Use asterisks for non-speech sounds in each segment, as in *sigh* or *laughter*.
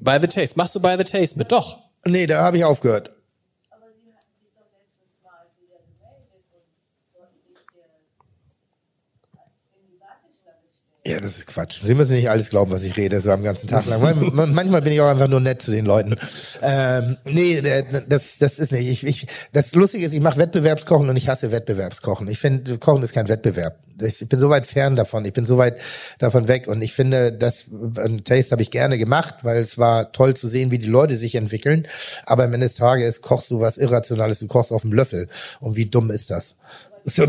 By the Taste. Machst du By the Taste mit? Doch. Nee, da habe ich aufgehört. Ja, das ist Quatsch. Sie müssen nicht alles glauben, was ich rede, so am ganzen Tag lang. Manchmal bin ich auch einfach nur nett zu den Leuten. Ähm, nee, das, das ist nicht. Ich, ich, das Lustige ist, ich mache Wettbewerbskochen und ich hasse Wettbewerbskochen. Ich finde, Kochen ist kein Wettbewerb. Ich bin so weit fern davon. Ich bin so weit davon weg. Und ich finde, das ein Taste habe ich gerne gemacht, weil es war toll zu sehen, wie die Leute sich entwickeln. Aber am Ende des Tages kochst du was Irrationales. Du kochst auf dem Löffel. Und wie dumm ist das? So,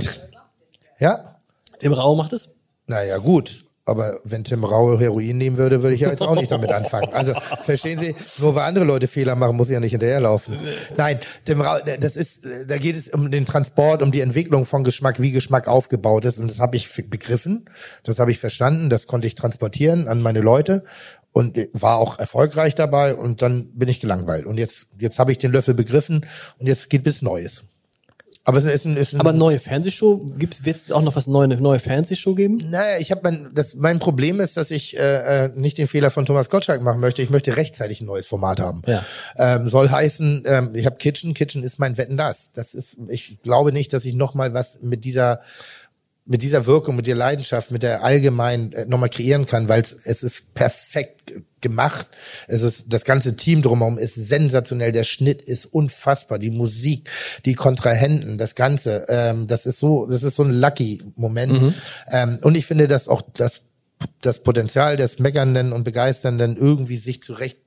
*laughs* ja? Im Raum macht es? Naja, gut. Aber wenn Tim Raue Heroin nehmen würde, würde ich ja jetzt auch nicht damit anfangen. Also verstehen Sie, nur weil andere Leute Fehler machen, muss ich ja nicht hinterherlaufen. Nein, Tim Raue, das ist, da geht es um den Transport, um die Entwicklung von Geschmack, wie Geschmack aufgebaut ist. Und das habe ich begriffen, das habe ich verstanden, das konnte ich transportieren an meine Leute und war auch erfolgreich dabei. Und dann bin ich gelangweilt. Und jetzt, jetzt habe ich den Löffel begriffen und jetzt geht bis Neues. Aber es ist ein, ist ein Aber neue Fernsehshow gibt's wird es auch noch was neue eine neue Fernsehshow geben? Naja, ich habe mein das mein Problem ist, dass ich äh, äh, nicht den Fehler von Thomas Gottschalk machen möchte. Ich möchte rechtzeitig ein neues Format haben. Ja. Ähm, soll heißen, ähm, ich habe Kitchen, Kitchen ist mein Wetten das. Das ist ich glaube nicht, dass ich noch mal was mit dieser mit dieser Wirkung, mit der Leidenschaft, mit der allgemein äh, nochmal kreieren kann, weil es ist perfekt gemacht. Es ist das ganze Team drumherum ist sensationell. Der Schnitt ist unfassbar. Die Musik, die Kontrahenten, das Ganze, ähm, das ist so, das ist so ein lucky Moment. Mhm. Ähm, und ich finde, dass auch das das Potenzial des meckernden und begeisternden, irgendwie sich zurecht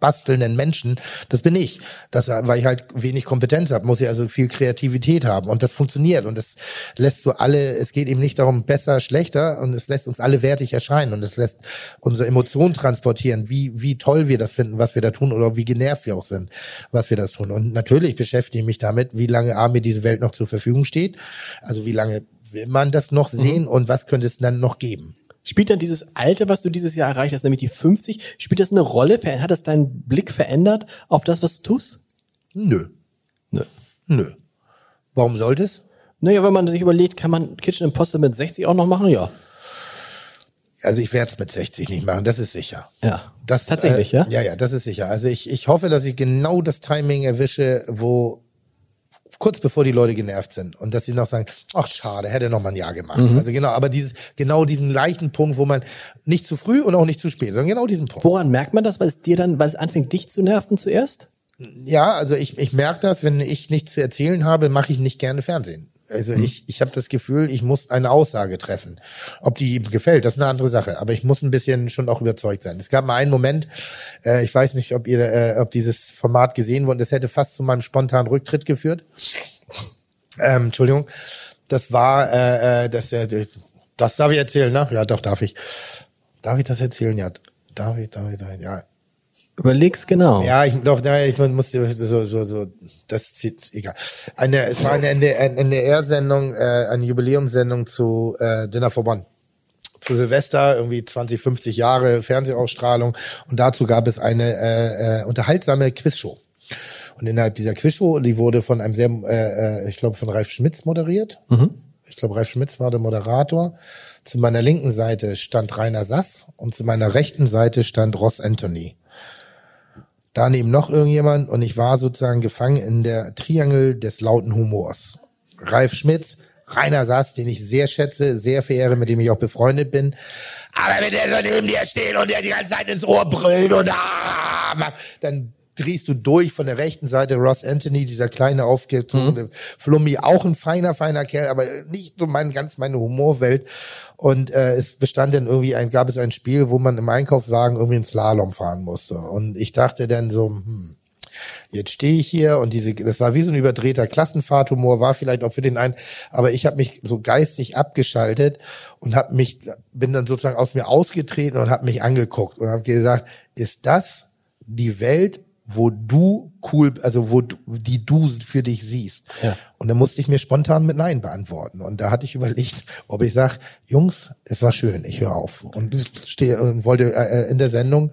bastelnden Menschen, das bin ich. Das, weil ich halt wenig Kompetenz habe, muss ich also viel Kreativität haben. Und das funktioniert. Und das lässt so alle, es geht eben nicht darum, besser, schlechter, und es lässt uns alle wertig erscheinen und es lässt unsere Emotionen transportieren, wie, wie toll wir das finden, was wir da tun, oder wie genervt wir auch sind, was wir das tun. Und natürlich beschäftige ich mich damit, wie lange A mir diese Welt noch zur Verfügung steht. Also wie lange will man das noch sehen mhm. und was könnte es dann noch geben? Spielt dann dieses Alter, was du dieses Jahr erreicht hast, nämlich die 50, spielt das eine Rolle? Hat das deinen Blick verändert auf das, was du tust? Nö. Nö. Nö. Warum sollte es? Naja, wenn man sich überlegt, kann man Kitchen Imposter mit 60 auch noch machen? Ja. Also ich werde es mit 60 nicht machen, das ist sicher. Ja. Das, Tatsächlich, äh, ja? Ja, ja, das ist sicher. Also ich, ich hoffe, dass ich genau das Timing erwische, wo kurz bevor die Leute genervt sind und dass sie noch sagen, ach schade, hätte noch mal ein Jahr gemacht. Mhm. Also genau, aber dieses genau diesen leichten Punkt, wo man nicht zu früh und auch nicht zu spät, sondern genau diesen Punkt. Woran merkt man das, weil es dir dann, weil es anfängt dich zu nerven zuerst? Ja, also ich, ich merke das, wenn ich nichts zu erzählen habe, mache ich nicht gerne Fernsehen. Also mhm. ich, ich habe das Gefühl, ich muss eine Aussage treffen. Ob die ihm gefällt, das ist eine andere Sache. Aber ich muss ein bisschen schon auch überzeugt sein. Es gab mal einen Moment, äh, ich weiß nicht, ob ihr, äh, ob dieses Format gesehen wurde, das hätte fast zu meinem spontanen Rücktritt geführt. Ähm, Entschuldigung. Das war, äh, äh, das, äh, das darf ich erzählen, ne? Ja, doch, darf ich. Darf ich das erzählen? Ja, darf ich, darf ich, darf ich ja. Überleg's genau. Ja, ich doch, ja, ich muss so, so, so, das zieht, egal. Eine, es war eine NDR-Sendung, äh, eine Jubiläumssendung zu äh, Dinner for One. Zu Silvester, irgendwie 20, 50 Jahre Fernsehausstrahlung. Und dazu gab es eine äh, äh, unterhaltsame Quizshow. Und innerhalb dieser Quizshow, die wurde von einem sehr, äh, äh ich glaube, von Ralf Schmitz moderiert. Mhm. Ich glaube, Ralf Schmitz war der Moderator. Zu meiner linken Seite stand Rainer Sass und zu meiner rechten Seite stand Ross Anthony daneben noch irgendjemand und ich war sozusagen gefangen in der Triangel des lauten Humors. Ralf Schmitz, Rainer Sass, den ich sehr schätze, sehr verehre, mit dem ich auch befreundet bin. Aber wenn der so neben dir steht und der die ganze Zeit ins Ohr brüllt und ah, dann drehst du durch von der rechten Seite Ross Anthony, dieser kleine aufgezogene mhm. Flummi, auch ein feiner, feiner Kerl, aber nicht so mein, ganz meine Humorwelt. Und äh, es bestand dann irgendwie ein, gab es ein Spiel, wo man im Einkaufswagen irgendwie einen Slalom fahren musste. Und ich dachte dann so, hm, jetzt stehe ich hier und diese, das war wie so ein überdrehter Klassenfahrthumor, war vielleicht auch für den einen, aber ich habe mich so geistig abgeschaltet und habe mich, bin dann sozusagen aus mir ausgetreten und habe mich angeguckt und habe gesagt, ist das die Welt, wo du cool, also wo du, die du für dich siehst. Ja. Und dann musste ich mir spontan mit Nein beantworten. Und da hatte ich überlegt, ob ich sage, Jungs, es war schön, ich höre auf. Und stehe und wollte äh, in der Sendung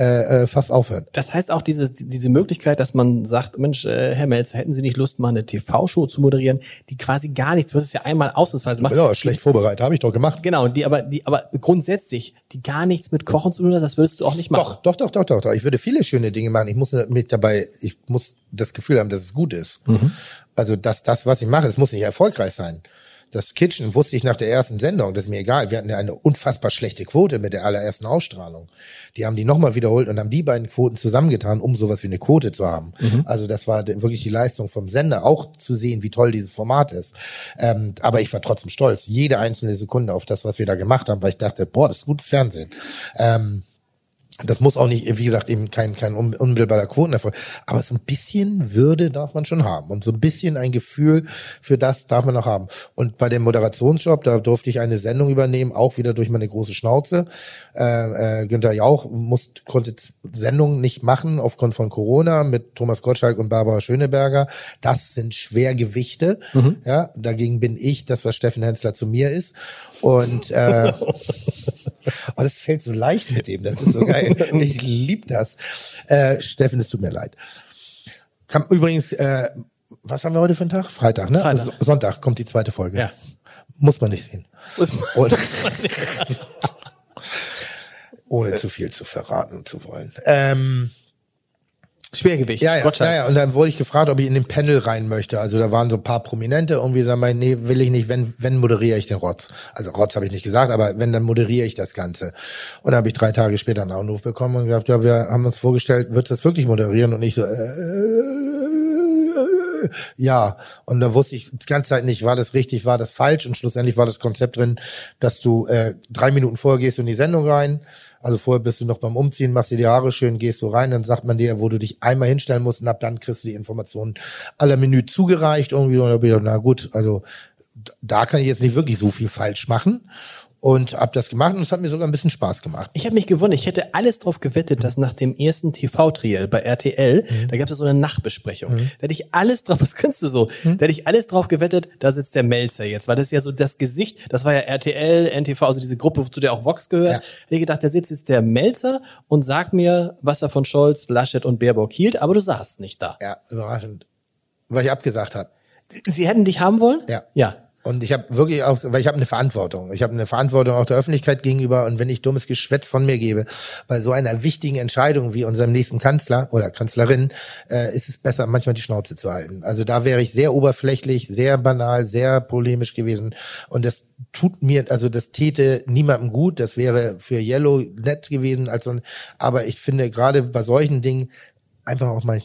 äh, äh, fast aufhören. Das heißt auch diese, diese Möglichkeit, dass man sagt, Mensch, äh, Herr Melzer, hätten Sie nicht Lust, mal eine TV-Show zu moderieren, die quasi gar nichts, du hast es ja einmal ausnahmsweise gemacht. Ja, schlecht vorbereitet, habe ich doch gemacht. Genau, die aber, die aber grundsätzlich, die gar nichts mit Kochen zu tun hat, das würdest du auch nicht machen. Doch, doch, doch, doch, doch, doch. Ich würde viele schöne Dinge machen. Ich muss mich dabei, ich muss das Gefühl haben, dass es gut ist. Also, dass das, was ich mache, es muss nicht erfolgreich sein. Das Kitchen wusste ich nach der ersten Sendung, das ist mir egal. Wir hatten ja eine unfassbar schlechte Quote mit der allerersten Ausstrahlung. Die haben die nochmal wiederholt und haben die beiden Quoten zusammengetan, um sowas wie eine Quote zu haben. Also das war wirklich die Leistung vom Sender, auch zu sehen, wie toll dieses Format ist. Ähm, aber ich war trotzdem stolz, jede einzelne Sekunde auf das, was wir da gemacht haben, weil ich dachte, boah, das ist gutes Fernsehen. Ähm, das muss auch nicht, wie gesagt, eben kein, kein un- unmittelbarer Quotenerfolg. Aber so ein bisschen Würde darf man schon haben. Und so ein bisschen ein Gefühl für das darf man auch haben. Und bei dem Moderationsjob, da durfte ich eine Sendung übernehmen, auch wieder durch meine große Schnauze. Äh, äh, Günther Jauch muss, konnte Sendungen nicht machen aufgrund von Corona mit Thomas Gottschalk und Barbara Schöneberger. Das sind Schwergewichte. Ja, dagegen bin ich das, was Steffen Hensler zu mir ist. Und äh, *laughs* Oh, das fällt so leicht mit dem. Das ist so geil. *laughs* Ich lieb das. Äh, Steffen, es tut mir leid. Kam übrigens, äh, was haben wir heute für einen Tag? Freitag, ne? Freitag. So- Sonntag kommt die zweite Folge. Ja. Muss man nicht sehen. Muss man- Und, *laughs* ohne zu viel zu verraten zu wollen. Ähm, Schwergewicht. ja, ja, Gottschalk. ja, ja, und dann wurde ich gefragt, ob ich in den Panel rein möchte. Also da waren so ein paar Prominente irgendwie sagen, wir, nee, will ich nicht, wenn, wenn moderiere ich den Rotz. Also Rotz habe ich nicht gesagt, aber wenn, dann moderiere ich das Ganze. Und dann habe ich drei Tage später einen Anruf bekommen und gesagt, ja, wir haben uns vorgestellt, wird das wirklich moderieren? Und ich so, äh, ja. Und da wusste ich die ganze Zeit nicht, war das richtig, war das falsch? Und schlussendlich war das Konzept drin, dass du äh, drei Minuten vorher gehst in die Sendung rein, also vorher bist du noch beim Umziehen, machst dir die Haare schön, gehst du rein, dann sagt man dir, wo du dich einmal hinstellen musst und ab dann kriegst du die Informationen aller Menü zugereicht irgendwie. Und da bin ich, gedacht, na gut, also da kann ich jetzt nicht wirklich so viel falsch machen. Und hab das gemacht und es hat mir sogar ein bisschen Spaß gemacht. Ich habe mich gewundert, ich hätte alles drauf gewettet, dass nach dem ersten TV-Triel bei RTL, da gab es so eine Nachbesprechung. Da hätte ich alles drauf, *laughs* was kannst du so? Da hätte ich alles drauf gewettet, da sitzt der Melzer jetzt, weil das ist ja so das Gesicht, das war ja RTL, NTV, also diese Gruppe, zu der auch Vox gehört. Ja. Hätte ich gedacht, da sitzt jetzt der Melzer und sagt mir, was er von Scholz, Laschet und Baerbock hielt, aber du saßt nicht da. Ja, überraschend. Weil ich abgesagt habe. Sie hätten dich haben wollen? Ja. Ja. Und ich habe wirklich auch, weil ich habe eine Verantwortung. Ich habe eine Verantwortung auch der Öffentlichkeit gegenüber. Und wenn ich dummes Geschwätz von mir gebe, bei so einer wichtigen Entscheidung wie unserem nächsten Kanzler oder Kanzlerin, äh, ist es besser, manchmal die Schnauze zu halten. Also da wäre ich sehr oberflächlich, sehr banal, sehr polemisch gewesen. Und das tut mir, also das täte niemandem gut. Das wäre für Yellow nett gewesen. Also, aber ich finde gerade bei solchen Dingen einfach auch mal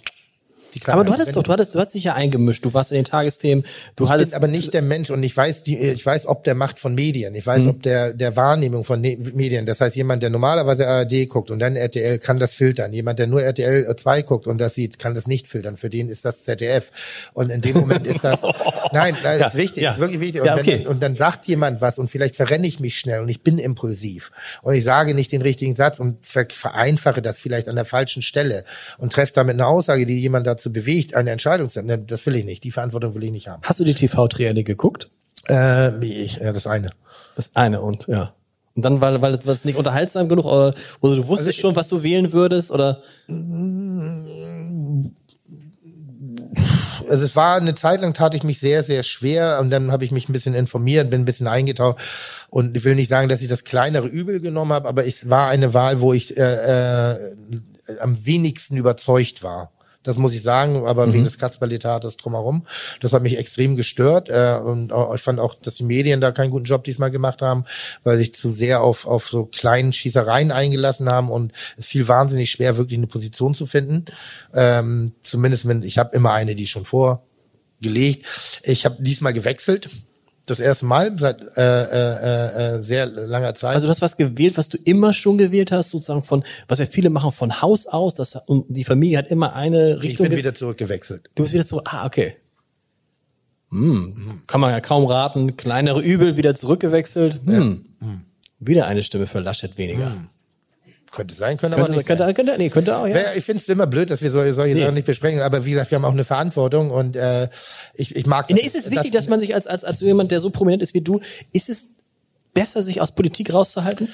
Aber du hattest doch, du hattest, du hast dich ja eingemischt, du warst in den Tagesthemen, du ich hattest bin aber nicht der Mensch und ich weiß die, ich weiß ob der Macht von Medien, ich weiß ob der der Wahrnehmung von ne Medien. Das heißt, jemand, der normalerweise ARD guckt und dann RTL, kann das filtern. Jemand, der nur RTL 2 guckt und das sieht, kann das nicht filtern. Für den ist das ZDF. Und in dem Moment ist das, *laughs* nein, nein, Ja, ist wichtig, ja. ist wirklich wichtig. Und, Ja, wenn, okay. dann- und dann sagt jemand was und vielleicht verrenne ich mich schnell und ich bin impulsiv und ich sage nicht den richtigen Satz und ver vereinfache das vielleicht an der falschen Stelle und treffe damit eine Aussage, die jemand dazu bewegt, eine Entscheidung zu treffen. Das will ich nicht. Die Verantwortung will ich nicht haben. Hast du die TV-Trielle geguckt? Äh, ich, ja, das eine. Das eine und ja. Und dann, weil, weil es weil es nicht unterhaltsam genug, oder, oder du wusstest Also, schon, was du wählen würdest, oder? Also es war eine Zeit lang tat ich mich sehr, sehr schwer und dann habe ich mich ein bisschen informiert, bin ein bisschen eingetaucht und ich will nicht sagen, dass ich das kleinere Übel genommen habe, aber es war eine Wahl, wo ich äh, äh, am wenigsten überzeugt war. Das muss ich sagen, aber wegen des Kasperletates drumherum. Das hat mich extrem gestört. Äh, und auch, ich fand auch, dass die Medien da keinen guten Job diesmal gemacht haben, weil sich zu sehr auf, auf so kleinen Schießereien eingelassen haben und es fiel wahnsinnig schwer, wirklich eine Position zu finden. Ähm, zumindest, wenn, ich habe immer eine, die schon vorgelegt. Ich habe diesmal gewechselt. Das erste Mal seit äh, äh, äh, sehr langer Zeit. Also du hast was gewählt, was du immer schon gewählt hast, sozusagen von, was ja viele machen von Haus aus, das, und die Familie hat immer eine ich Richtung. bin ge- wieder zurückgewechselt. du bist wieder zurück. Ah, okay. Hm. Kann man ja kaum raten. Kleinere Übel wieder zurückgewechselt. Hm. Wieder eine Stimme für Laschet weniger. Könnte sein, könnte, aber Könnte, nicht könnte, sein. könnte, nee, könnte auch, ja. Ich finde es immer blöd, dass wir solche, solche Nee. Sachen nicht besprechen. Aber wie gesagt, wir haben auch eine Verantwortung und äh, ich, ich mag Nee, ist es wichtig, dass man sich als, als, als jemand, der so prominent ist wie du, ist es besser, sich aus Politik rauszuhalten?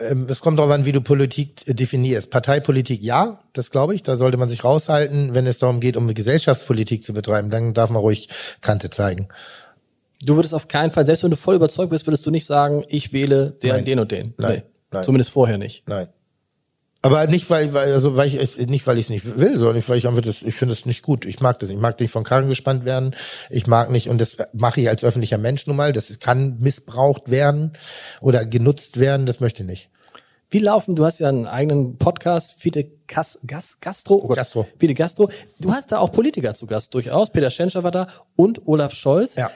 Ähm, es kommt darauf an, wie du Politik äh, definierst. Parteipolitik ja, das glaube ich, da sollte man sich raushalten. Wenn es darum geht, um Gesellschaftspolitik zu betreiben, dann darf man ruhig Kante zeigen. Du würdest auf keinen Fall, selbst wenn du voll überzeugt bist, würdest du nicht sagen, ich wähle den, Nein. den und den. Nein. Nein. Zumindest vorher nicht. Nein. Aber nicht, weil, weil, also, weil ich es, nicht, weil ich es nicht will, sondern weil ich einfach das, ich finde es nicht gut. Ich mag das. Ich mag nicht von Karren gespannt werden. Ich mag nicht, und das mache ich als öffentlicher Mensch nun mal. Das kann missbraucht werden oder genutzt werden. Das möchte ich nicht. Wie laufen, du hast ja einen eigenen Podcast, Fide Gas, Gas, Gastro, oh Gott, Gastro. Fide Gastro. Du hast da auch Politiker zu Gast, durchaus. Peter Schenscher war da und Olaf Scholz. Ja.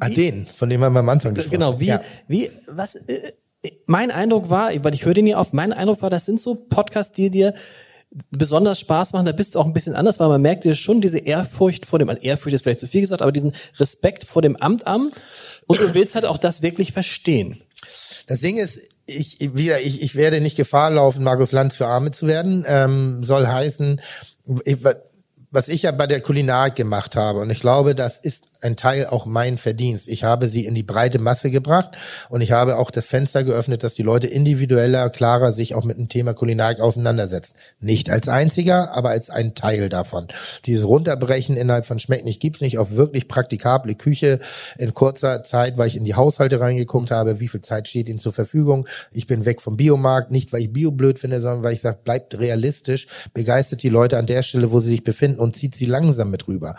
Ah, den, von dem haben wir am Anfang gesprochen. Genau, wie, Ja. wie, was, äh, mein Eindruck war, weil ich höre den ja oft, mein Eindruck war, das sind so Podcasts, die dir besonders Spaß machen, da bist du auch ein bisschen anders, weil man merkt dir schon diese Ehrfurcht vor dem, also Ehrfurcht ist vielleicht zu viel gesagt, aber diesen Respekt vor dem Amt an und du willst halt auch das wirklich verstehen. Das Ding ist, ich wieder, ich, ich werde nicht Gefahr laufen, Markus Lanz für Arme zu werden. Ähm, soll heißen, ich, was ich ja bei der Kulinarik gemacht habe, und ich glaube, das ist ein Teil auch mein Verdienst. Ich habe sie in die breite Masse gebracht und ich habe auch das Fenster geöffnet, dass die Leute individueller, klarer sich auch mit dem Thema Kulinarik auseinandersetzen. Nicht als einziger, aber als ein Teil davon. Dieses Runterbrechen innerhalb von Schmeckt nicht, gibt's nicht auf wirklich praktikable Küche in kurzer Zeit, weil ich in die Haushalte reingeguckt habe, wie viel Zeit steht ihnen zur Verfügung. Ich bin weg vom Biomarkt, nicht weil ich Bio blöd finde, sondern weil ich sage, bleibt realistisch, begeistert die Leute an der Stelle, wo sie sich befinden und zieht sie langsam mit rüber.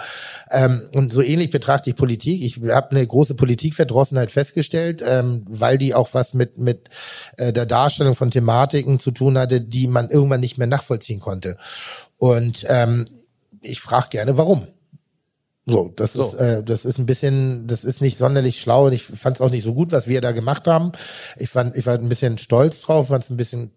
Ähm, und so ähnlich betrachte ich Politik. Ich habe eine große Politikverdrossenheit festgestellt, ähm, weil die auch was mit mit äh, der Darstellung von Thematiken zu tun hatte, die man irgendwann nicht mehr nachvollziehen konnte. Und ähm, ich frage gerne, warum. So, das So. ist äh, das ist ein bisschen, das ist nicht sonderlich schlau und ich fand es auch nicht so gut, was wir da gemacht haben. Ich fand, ich war ein bisschen stolz drauf, fand es ein bisschen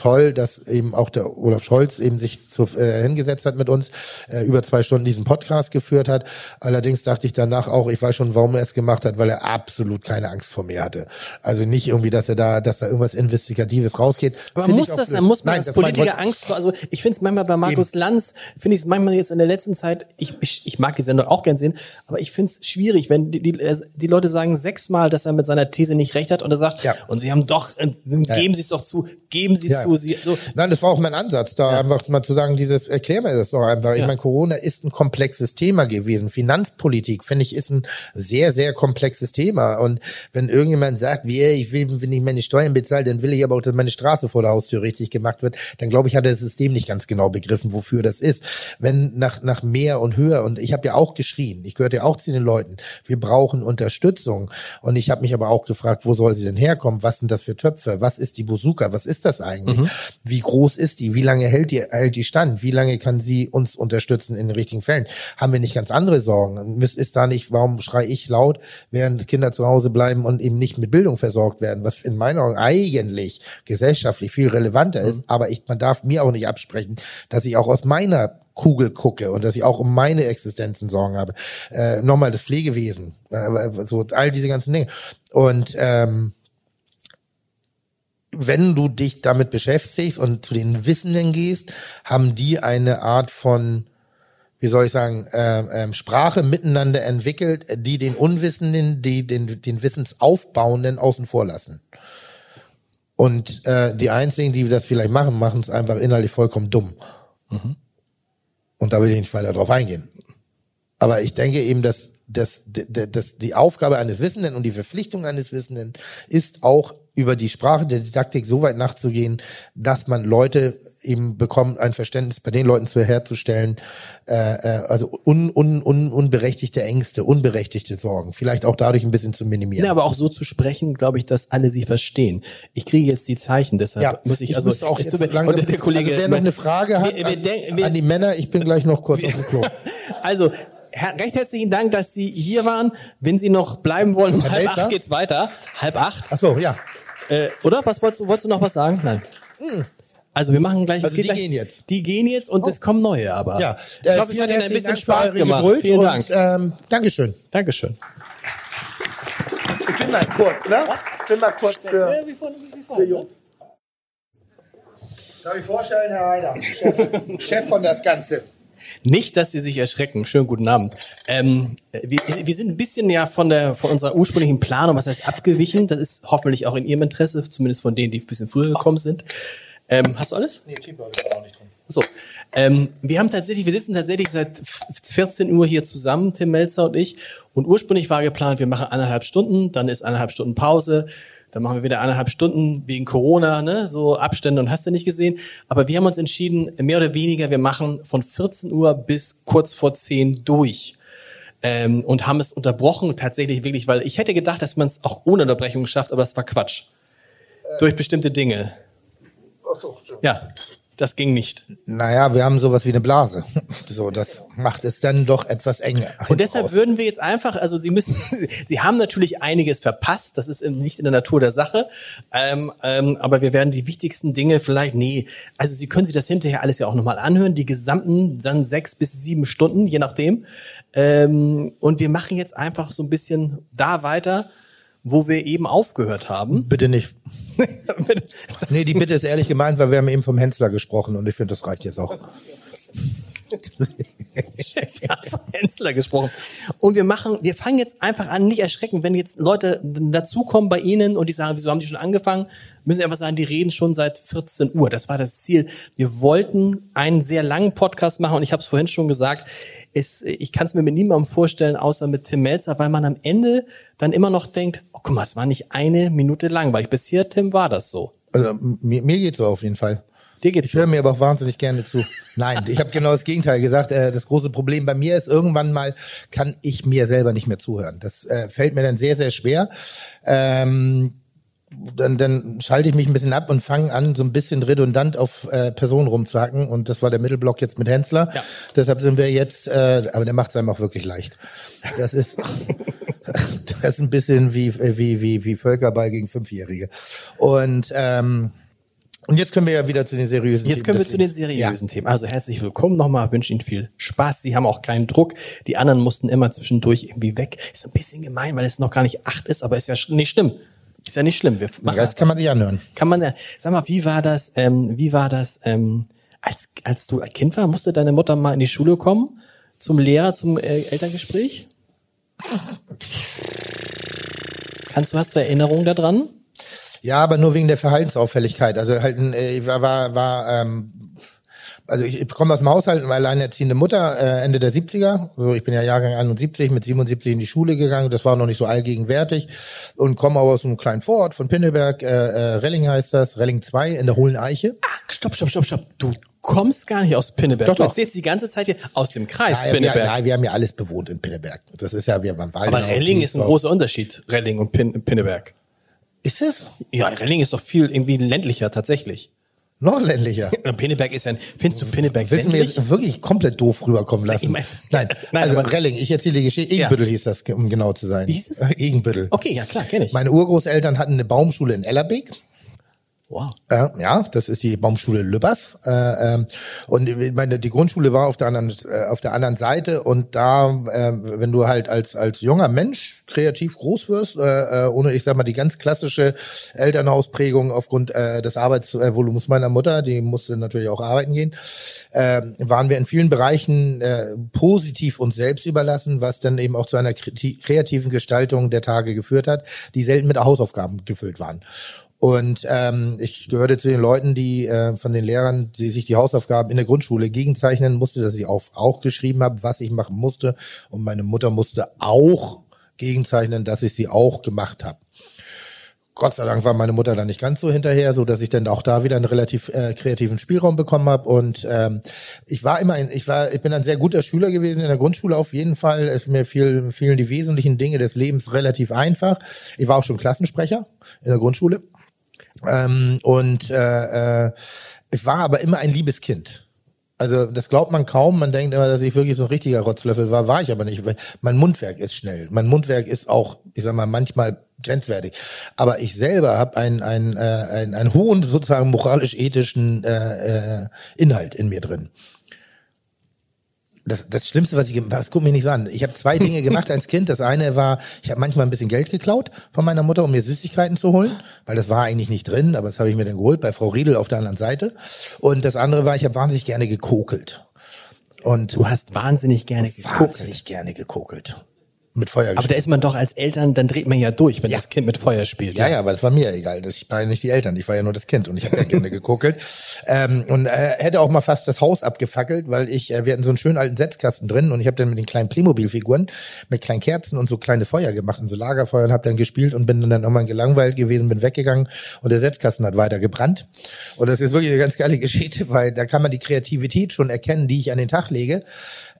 toll, dass eben auch der Olaf Scholz eben sich zu, äh, hingesetzt hat mit uns, äh, über zwei Stunden diesen Podcast geführt hat. Allerdings dachte ich danach auch, ich weiß schon, warum er es gemacht hat, weil er absolut keine Angst vor mir hatte. Also nicht irgendwie, dass er da, dass da irgendwas Investigatives rausgeht. Aber muss das, dann muss man Nein, als Politiker Angst vor, also ich finde es manchmal bei Markus Lanz, finde ich es manchmal jetzt in der letzten Zeit, ich, ich, ich mag die Sendung auch gern sehen, aber ich finde es schwierig, wenn die, die, äh, die Leute sagen sechsmal, dass er mit seiner These nicht recht hat und er sagt, Ja. und sie haben doch, äh, geben ja. sie es doch zu, geben sie zu, sie, so, Nein, das war auch mein Ansatz, da einfach mal zu sagen, dieses, erklär mir das doch einfach. Ich Ja. meine, Corona ist ein komplexes Thema gewesen. Finanzpolitik, finde ich, ist ein sehr, sehr komplexes Thema. Und wenn irgendjemand sagt, wie, ey, ich will, wenn ich meine Steuern bezahle, dann will ich aber auch, dass meine Straße vor der Haustür richtig gemacht wird, dann glaube ich, hat das System nicht ganz genau begriffen, wofür das ist. Wenn nach, nach mehr und höher, und ich habe ja auch geschrien, ich gehörte ja auch zu den Leuten, wir brauchen Unterstützung. Und ich habe mich aber auch gefragt, wo soll sie denn herkommen? Was sind das für Töpfe? Was ist die Bazooka? Was ist das eigentlich? Wie groß ist die? Wie lange hält die, hält die stand? Wie lange kann sie uns unterstützen in den richtigen Fällen? Haben wir nicht ganz andere Sorgen? Ist da nicht, warum schrei ich laut, während Kinder zu Hause bleiben und eben nicht mit Bildung versorgt werden? Was in meinen Augen eigentlich gesellschaftlich viel relevanter ist. Aber ich, man darf mir auch nicht absprechen, dass ich auch aus meiner Kugel gucke und dass ich auch um meine Existenzen Sorgen habe. Äh, Nochmal das Pflegewesen, äh, so all diese ganzen Dinge. Und ähm, wenn du dich damit beschäftigst und zu den Wissenden gehst, haben die eine Art von, wie soll ich sagen, ähm, ähm, Sprache miteinander entwickelt, die den Unwissenden, die den, den Wissensaufbauenden außen vor lassen. Und äh, die einzigen, die das vielleicht machen, machen es einfach innerlich vollkommen dumm. Und da will ich nicht weiter drauf eingehen. Aber ich denke eben, dass, dass, dass, dass die Aufgabe eines Wissenden und die Verpflichtung eines Wissenden ist auch über die Sprache der Didaktik so weit nachzugehen, dass man Leute eben bekommt, ein Verständnis bei den Leuten zu herzustellen, äh, äh, also un, un, un, unberechtigte Ängste, unberechtigte Sorgen, vielleicht auch dadurch ein bisschen zu minimieren. Ja, aber auch so zu sprechen, glaube ich, dass alle sie verstehen. Ich kriege jetzt die Zeichen, deshalb Ja, muss ich, ich also auch jetzt mir- langsam, und der Kollege, also wer noch eine Frage hat Wir- wir an, denken- wir- an die Männer, ich bin gleich noch kurz auf dem Klo. *laughs* Also, her- recht herzlichen Dank, dass Sie hier waren. Wenn Sie noch bleiben wollen, um halb Melzer? acht geht's weiter. Halb acht. Ach so, ja. Äh, oder? Was wolltest du, wolltest du noch was sagen? Nein. Also wir machen gleich. Also die gleich, gehen jetzt. Die gehen jetzt und es kommen neue, aber. Ja, ich glaube, es hat Ihnen ein bisschen Dank Spaß gemacht. Geduld Vielen und, Dank. Ähm, Dankeschön. Dankeschön. Ich bin mal kurz, ne? Ich bin mal kurz für, für Jungs. Darf ich vorstellen, Herr Heider, Chef, Chef von das Ganze. Nicht, dass Sie sich erschrecken. Schönen guten Abend. Ähm, wir, wir sind ein bisschen ja von der von unserer ursprünglichen Planung, was heißt abgewichen. Das ist hoffentlich auch in Ihrem Interesse, zumindest von denen, die ein bisschen früher gekommen sind. Ähm, hast du alles? Nee, Teamboard ist auch nicht drin. So. Ähm, wir haben tatsächlich, wir sitzen tatsächlich seit 14 Uhr hier zusammen, Tim Melzer und ich. Und ursprünglich war geplant, wir machen eineinhalb Stunden, dann ist eineinhalb Stunden Pause. Dann machen wir wieder eineinhalb Stunden wegen Corona, ne, so Abstände und hast du nicht gesehen. Aber wir haben uns entschieden, mehr oder weniger, wir machen von 14 Uhr bis kurz vor 10 durch. Ähm, und haben es unterbrochen tatsächlich wirklich, weil ich hätte gedacht, dass man es auch ohne Unterbrechung schafft, aber das war Quatsch. Äh, Durch bestimmte Dinge. Ach so, ja. Das ging nicht. Naja, wir haben sowas wie eine Blase. *laughs* So, das macht es dann doch etwas enger. Und deshalb raus. würden wir jetzt einfach, also Sie müssen, *laughs* Sie haben natürlich einiges verpasst. Das ist nicht in der Natur der Sache. Ähm, ähm, aber wir werden die wichtigsten Dinge vielleicht, nee, also Sie können sich das hinterher alles ja auch nochmal anhören. Die gesamten dann sechs bis sieben Stunden, je nachdem. Ähm, und wir machen jetzt einfach so ein bisschen da weiter, wo wir eben aufgehört haben. Bitte nicht. *laughs* nee, die Bitte ist ehrlich gemeint, weil wir haben eben vom Hensler gesprochen und ich finde, das reicht jetzt auch. wir haben vom Hensler gesprochen. Und wir machen, wir fangen jetzt einfach an, nicht erschrecken, wenn jetzt Leute dazukommen bei Ihnen und die sagen, wieso haben die schon angefangen? Müssen Sie einfach sagen, die reden schon seit 14 Uhr. Das war das Ziel. Wir wollten einen sehr langen Podcast machen und ich habe es vorhin schon gesagt, es, ich kann es mir mit niemandem vorstellen, außer mit Tim Melzer, weil man am Ende dann immer noch denkt, oh, guck mal, es war nicht eine Minute lang, weil ich bisher, Tim, war das so. Also mir, mir geht's so auf jeden Fall. Dir geht's ich höre mir aber auch wahnsinnig gerne zu. Nein, ich habe genau das Gegenteil gesagt. Äh, das große Problem bei mir ist, irgendwann mal kann ich mir selber nicht mehr zuhören. Das äh, fällt mir dann sehr, sehr schwer. Ähm, dann, dann schalte ich mich ein bisschen ab und fange an, so ein bisschen redundant auf äh, Personen rumzuhacken. Und das war der Mittelblock jetzt mit Hensler. Ja. Deshalb sind wir jetzt, äh, aber der macht es einem auch wirklich leicht. Das ist, *laughs* *laughs* das ist ein bisschen wie, wie, wie, wie Völkerball gegen Fünfjährige. Und ähm, und jetzt können wir ja wieder zu den seriösen Themen. Jetzt können wir zu den seriösen ja. Themen. Also herzlich willkommen nochmal, wünsche Ihnen viel Spaß. Sie haben auch keinen Druck. Die anderen mussten immer zwischendurch irgendwie weg. Ist ein bisschen gemein, weil es noch gar nicht acht ist, aber ist ja nicht schlimm. Ist ja nicht schlimm. Wir machen das kann man sich anhören. Kann man, ja. sag mal, wie war das, ähm, wie war das, ähm, als, als du ein Kind war, musste deine Mutter mal in die Schule kommen? Zum Lehrer, zum äh, Elterngespräch? Kannst du, hast du Erinnerungen daran? Ja, aber nur wegen der Verhaltensauffälligkeit. Also halt, äh, war, war, war ähm, also ich, ich komme aus dem Haushalt, eine alleinerziehende Mutter, äh, Ende der 70er. So, ich bin ja Jahrgang 71, mit 77 in die Schule gegangen. Das war noch nicht so allgegenwärtig. Und komme aber aus einem kleinen Vorort von Pinneberg, äh, äh, Relling heißt das, Relling 2 in der Hohlen Eiche. Ah, stopp, stopp, stopp, stopp. Du kommst gar nicht aus Pinneberg. Doch, du erzählst die ganze Zeit hier aus dem Kreis ja, Pinneberg. nein, wir haben ja alles bewohnt in Pinneberg. Das ist ja, wir waren. Aber Relling ist ein großer Unterschied, Relling und Pin Pinneberg. Ist es? Ja, Relling ist doch viel irgendwie ländlicher tatsächlich. Noch ländlicher. *laughs* Pinneberg ist ja, findest du Pinneberg Willst ländlich? du mir jetzt wirklich komplett doof rüberkommen lassen? Ich mein, nein, *laughs* nein, also Relling, ich erzähle die Geschichte. Egenbüttel ja. hieß das, um genau zu sein. Wie hieß es? Egenbüttel. Okay, ja klar, kenne ich. Meine Urgroßeltern hatten eine Baumschule in Ellerbeek. Wow. Äh, ja, das ist die Baumschule Lübbers. Äh, äh, und ich meine, die Grundschule war auf der anderen, äh, auf der anderen Seite und da, äh, wenn du halt als, als junger Mensch kreativ groß wirst, äh, ohne, ich sag mal, die ganz klassische Elternhausprägung aufgrund des Arbeitsvolumens meiner Mutter, die musste natürlich auch arbeiten gehen, waren wir in vielen Bereichen positiv uns selbst überlassen, was dann eben auch zu einer kreativen Gestaltung der Tage geführt hat, die selten mit Hausaufgaben gefüllt waren. Und ähm, ich gehörte zu den Leuten, die äh, von den Lehrern, die sich die Hausaufgaben in der Grundschule gegenzeichnen musste, dass ich auf, auch geschrieben habe, was ich machen musste. Und meine Mutter musste auch gegenzeichnen, dass ich sie auch gemacht habe. Gott sei Dank war meine Mutter da nicht ganz so hinterher, so dass ich dann auch da wieder einen relativ äh, kreativen Spielraum bekommen habe. Und ähm, ich war immer, ein, ich war, ich bin ein sehr guter Schüler gewesen in der Grundschule auf jeden Fall. Es mir fiel, fielen die wesentlichen Dinge des Lebens relativ einfach. Ich war auch schon Klassensprecher in der Grundschule ähm, und äh, äh, ich war aber immer ein liebes Kind. Also das glaubt man kaum. Man denkt immer, dass ich wirklich so ein richtiger Rotzlöffel war. War ich aber nicht. Mein Mundwerk ist schnell. Mein Mundwerk ist auch, ich sag mal, manchmal grenzwertig. Aber ich selber habe einen, einen, äh, einen, einen hohen sozusagen moralisch-ethischen äh, äh, Inhalt in mir drin das, das Schlimmste, was ich was guck mir nicht so an. Ich habe zwei Dinge *laughs* gemacht als Kind. Das eine war, ich habe manchmal ein bisschen Geld geklaut von meiner Mutter, um mir Süßigkeiten zu holen, weil das war eigentlich nicht drin, aber das habe ich mir dann geholt bei Frau Riedel auf der anderen Seite. Und das andere war, ich habe wahnsinnig gerne gekokelt. Und Du hast wahnsinnig gerne geguckt. wahnsinnig gerne gekokelt. Mit Feuer Aber da ist man doch als Eltern, dann dreht man ja durch, wenn das Kind mit Feuer spielt. Ja, ja, aber es war mir egal. Das, ich war ja nicht die Eltern, ich war ja nur das Kind und ich habe ja gerne *laughs* gekokelt. Ähm, und äh, hätte auch mal fast das Haus abgefackelt, weil ich, äh, wir hatten so einen schönen alten Setzkasten drin und ich habe dann mit den kleinen Playmobil-Figuren mit kleinen Kerzen und so kleine Feuer gemacht und so Lagerfeuer und habe dann gespielt und bin dann irgendwann gelangweilt gewesen, bin weggegangen und der Setzkasten hat weiter gebrannt. Und das ist wirklich eine ganz geile Geschichte, weil da kann man die Kreativität schon erkennen, die ich an den Tag lege.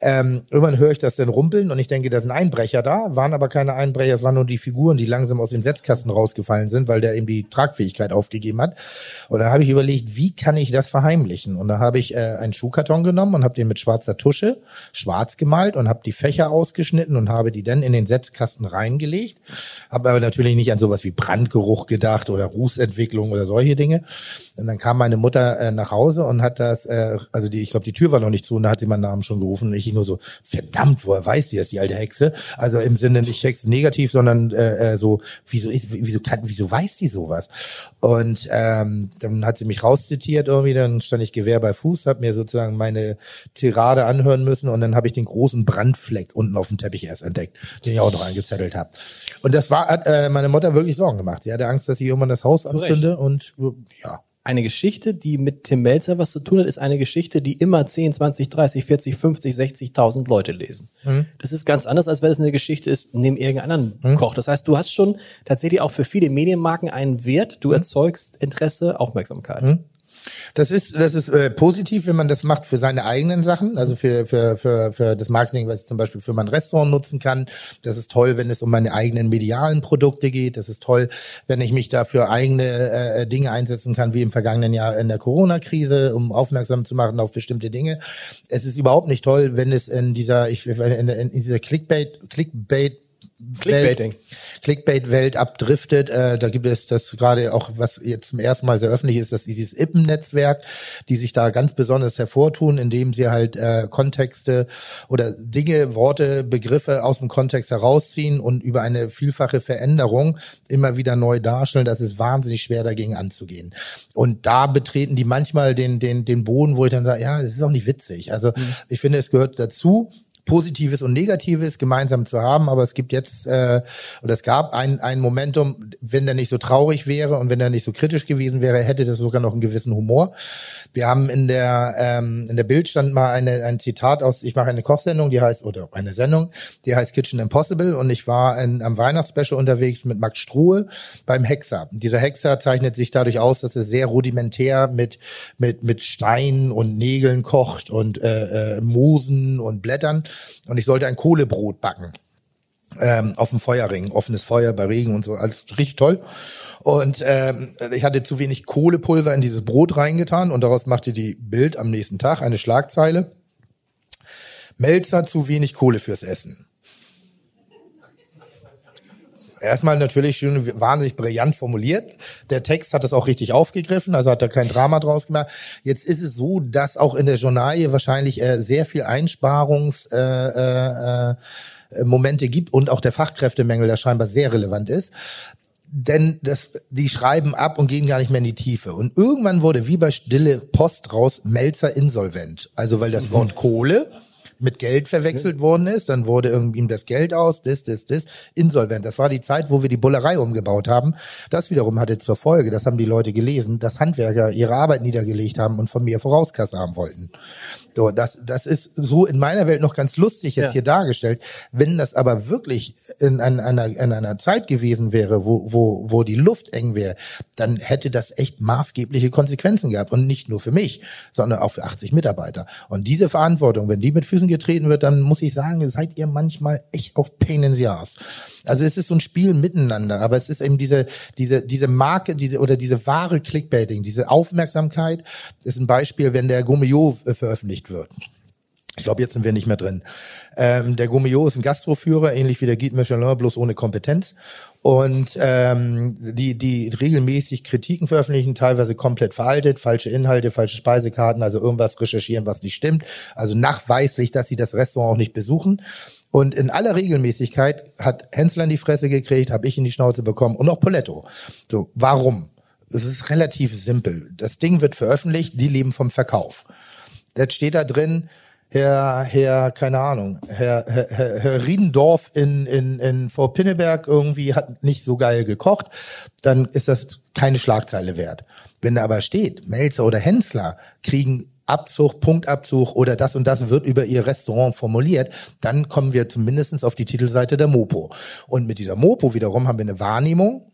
Ähm, irgendwann höre ich das dann rumpeln und ich denke, da ein Einbrecher da. Waren aber keine Einbrecher, es waren nur die Figuren, die langsam aus den Setzkasten rausgefallen sind, weil der eben die Tragfähigkeit aufgegeben hat. Und da habe ich überlegt, wie kann ich das verheimlichen? Und da habe ich äh, einen Schuhkarton genommen und habe den mit schwarzer Tusche schwarz gemalt und habe die Fächer ausgeschnitten und habe die dann in den Setzkasten reingelegt. Habe aber natürlich nicht an sowas wie Brandgeruch gedacht oder Rußentwicklung oder solche Dinge. Und dann kam meine Mutter äh, nach Hause und hat das, äh, also die, ich glaube, die Tür war noch nicht zu und da hat sie meinen Namen schon gerufen und ich nur so, verdammt, woher weiß sie das, die alte Hexe? Also im Sinne nicht Hexe negativ, sondern äh, äh, so, wieso ist, wieso kann, wieso weiß sie sowas? Und ähm, dann hat sie mich rauszitiert irgendwie, dann stand ich Gewehr bei Fuß, habe mir sozusagen meine Tirade anhören müssen und dann habe ich den großen Brandfleck unten auf dem Teppich erst entdeckt, den ich auch noch angezettelt habe. Und das war, hat äh, meine Mutter wirklich Sorgen gemacht. Sie hatte Angst, dass ich irgendwann das Haus anzünde und ja. Eine Geschichte, die mit Tim Melzer was zu tun hat, ist eine Geschichte, die immer 10, 20, 30, 40, 50, 60.000 Leute lesen. Das ist ganz anders, als wenn es eine Geschichte ist neben irgendeinem anderen Koch. Das heißt, du hast schon tatsächlich auch für viele Medienmarken einen Wert. Du erzeugst Interesse, Aufmerksamkeit. Das ist, das ist äh, positiv, wenn man das macht für seine eigenen Sachen, also für, für, für, für das Marketing, was ich zum Beispiel für mein Restaurant nutzen kann. Das ist toll, wenn es um meine eigenen medialen Produkte geht. Das ist toll, wenn ich mich da für eigene äh, Dinge einsetzen kann, wie im vergangenen Jahr in der Corona-Krise, um aufmerksam zu machen auf bestimmte Dinge. Es ist überhaupt nicht toll, wenn es in dieser, ich, in, in dieser Clickbait, Clickbait Clickbaiting. Clickbait-Welt abdriftet. Äh, da gibt es das gerade auch, was jetzt zum ersten Mal sehr öffentlich ist, dass dieses Ippen-Netzwerk, die sich da ganz besonders hervortun, indem sie halt äh, Kontexte oder Dinge, Worte, Begriffe aus dem Kontext herausziehen und über eine vielfache Veränderung immer wieder neu darstellen. Das ist wahnsinnig schwer dagegen anzugehen. Und da betreten die manchmal den, den, den Boden, wo ich dann sage, ja, es ist auch nicht witzig. Also ich finde, es gehört dazu, Positives und Negatives gemeinsam zu haben, aber es gibt jetzt äh, oder es gab ein, ein Momentum, wenn der nicht so traurig wäre und wenn er nicht so kritisch gewesen wäre, hätte das sogar noch einen gewissen Humor. Wir haben in der ähm, in der Bild stand mal eine, ein Zitat aus, ich mache eine Kochsendung, die heißt oder eine Sendung, die heißt Kitchen Impossible. Und ich war in, am Weihnachtsspecial unterwegs mit Max Struhe beim Hexer. Dieser Hexer zeichnet sich dadurch aus, dass er sehr rudimentär mit mit mit Steinen und Nägeln kocht und äh, äh, Moosen und Blättern. Und ich sollte ein Kohlebrot backen ähm, auf dem Feuerring, offenes Feuer bei Regen und so, alles richtig toll. Und ähm, ich hatte zu wenig Kohlepulver in dieses Brot reingetan und daraus machte die Bild am nächsten Tag eine Schlagzeile. Melzer zu wenig Kohle fürs Essen. Erstmal natürlich schön wahnsinnig brillant formuliert. Der Text hat es auch richtig aufgegriffen, also hat da kein Drama draus gemacht. Jetzt ist es so, dass auch in der Journalie wahrscheinlich äh, sehr viel Einsparungs äh, äh, äh, Momente gibt und auch der Fachkräftemängel, der scheinbar sehr relevant ist. Denn das, die schreiben ab und gehen gar nicht mehr in die Tiefe. Und irgendwann wurde wie bei Stille Post raus Melzer insolvent. Also weil das Wort Kohle mit Geld verwechselt worden ist, dann wurde irgendwie ihm das Geld aus, das, das, das, insolvent. Das war die Zeit, wo wir die Bullerei umgebaut haben. Das wiederum hatte zur Folge, das haben die Leute gelesen, dass Handwerker ihre Arbeit niedergelegt haben und von mir Vorauskasse haben wollten. So, das, das ist so in meiner Welt noch ganz lustig jetzt Ja. hier dargestellt. Wenn das aber wirklich in, einer- einer, in einer Zeit gewesen wäre, wo, wo, wo die Luft eng wäre, dann hätte das echt maßgebliche Konsequenzen gehabt. Und nicht nur für mich, sondern auch für 80 Mitarbeiter. Und diese Verantwortung, wenn die mit Füßen getreten wird, dann muss ich sagen, seid ihr manchmal echt auch Pain in the Ass. Also es ist so ein Spiel miteinander, aber es ist eben diese, diese, diese Marke, diese, oder diese wahre Clickbaiting, diese Aufmerksamkeit ist ein Beispiel, wenn der Gomeo äh, veröffentlicht wird. Ich glaube, jetzt sind wir nicht mehr drin. Ähm, der Gomeo ist ein Gastroführer, ähnlich wie der Guide Michelin, bloß ohne Kompetenz. Und ähm, die, die regelmäßig Kritiken veröffentlichen, teilweise komplett veraltet, falsche Inhalte, falsche Speisekarten, also irgendwas recherchieren, was nicht stimmt. Also nachweislich, dass sie das Restaurant auch nicht besuchen. Und in aller Regelmäßigkeit hat Hensler in die Fresse gekriegt, habe ich in die Schnauze bekommen und auch Poletto. So, warum? Es ist relativ simpel. Das Ding wird veröffentlicht, die leben vom Verkauf. Jetzt steht da drin, Herr, Herr, keine Ahnung, Herr, Herr, Herr, Riedendorf in, in, in Vor Pinneberg irgendwie hat nicht so geil gekocht, dann ist das keine Schlagzeile wert. Wenn da aber steht, Melzer oder Hensler kriegen Abzug, Punktabzug oder das und das wird über ihr Restaurant formuliert, dann kommen wir zumindestens auf die Titelseite der Mopo. Und mit dieser Mopo wiederum haben wir eine Wahrnehmung,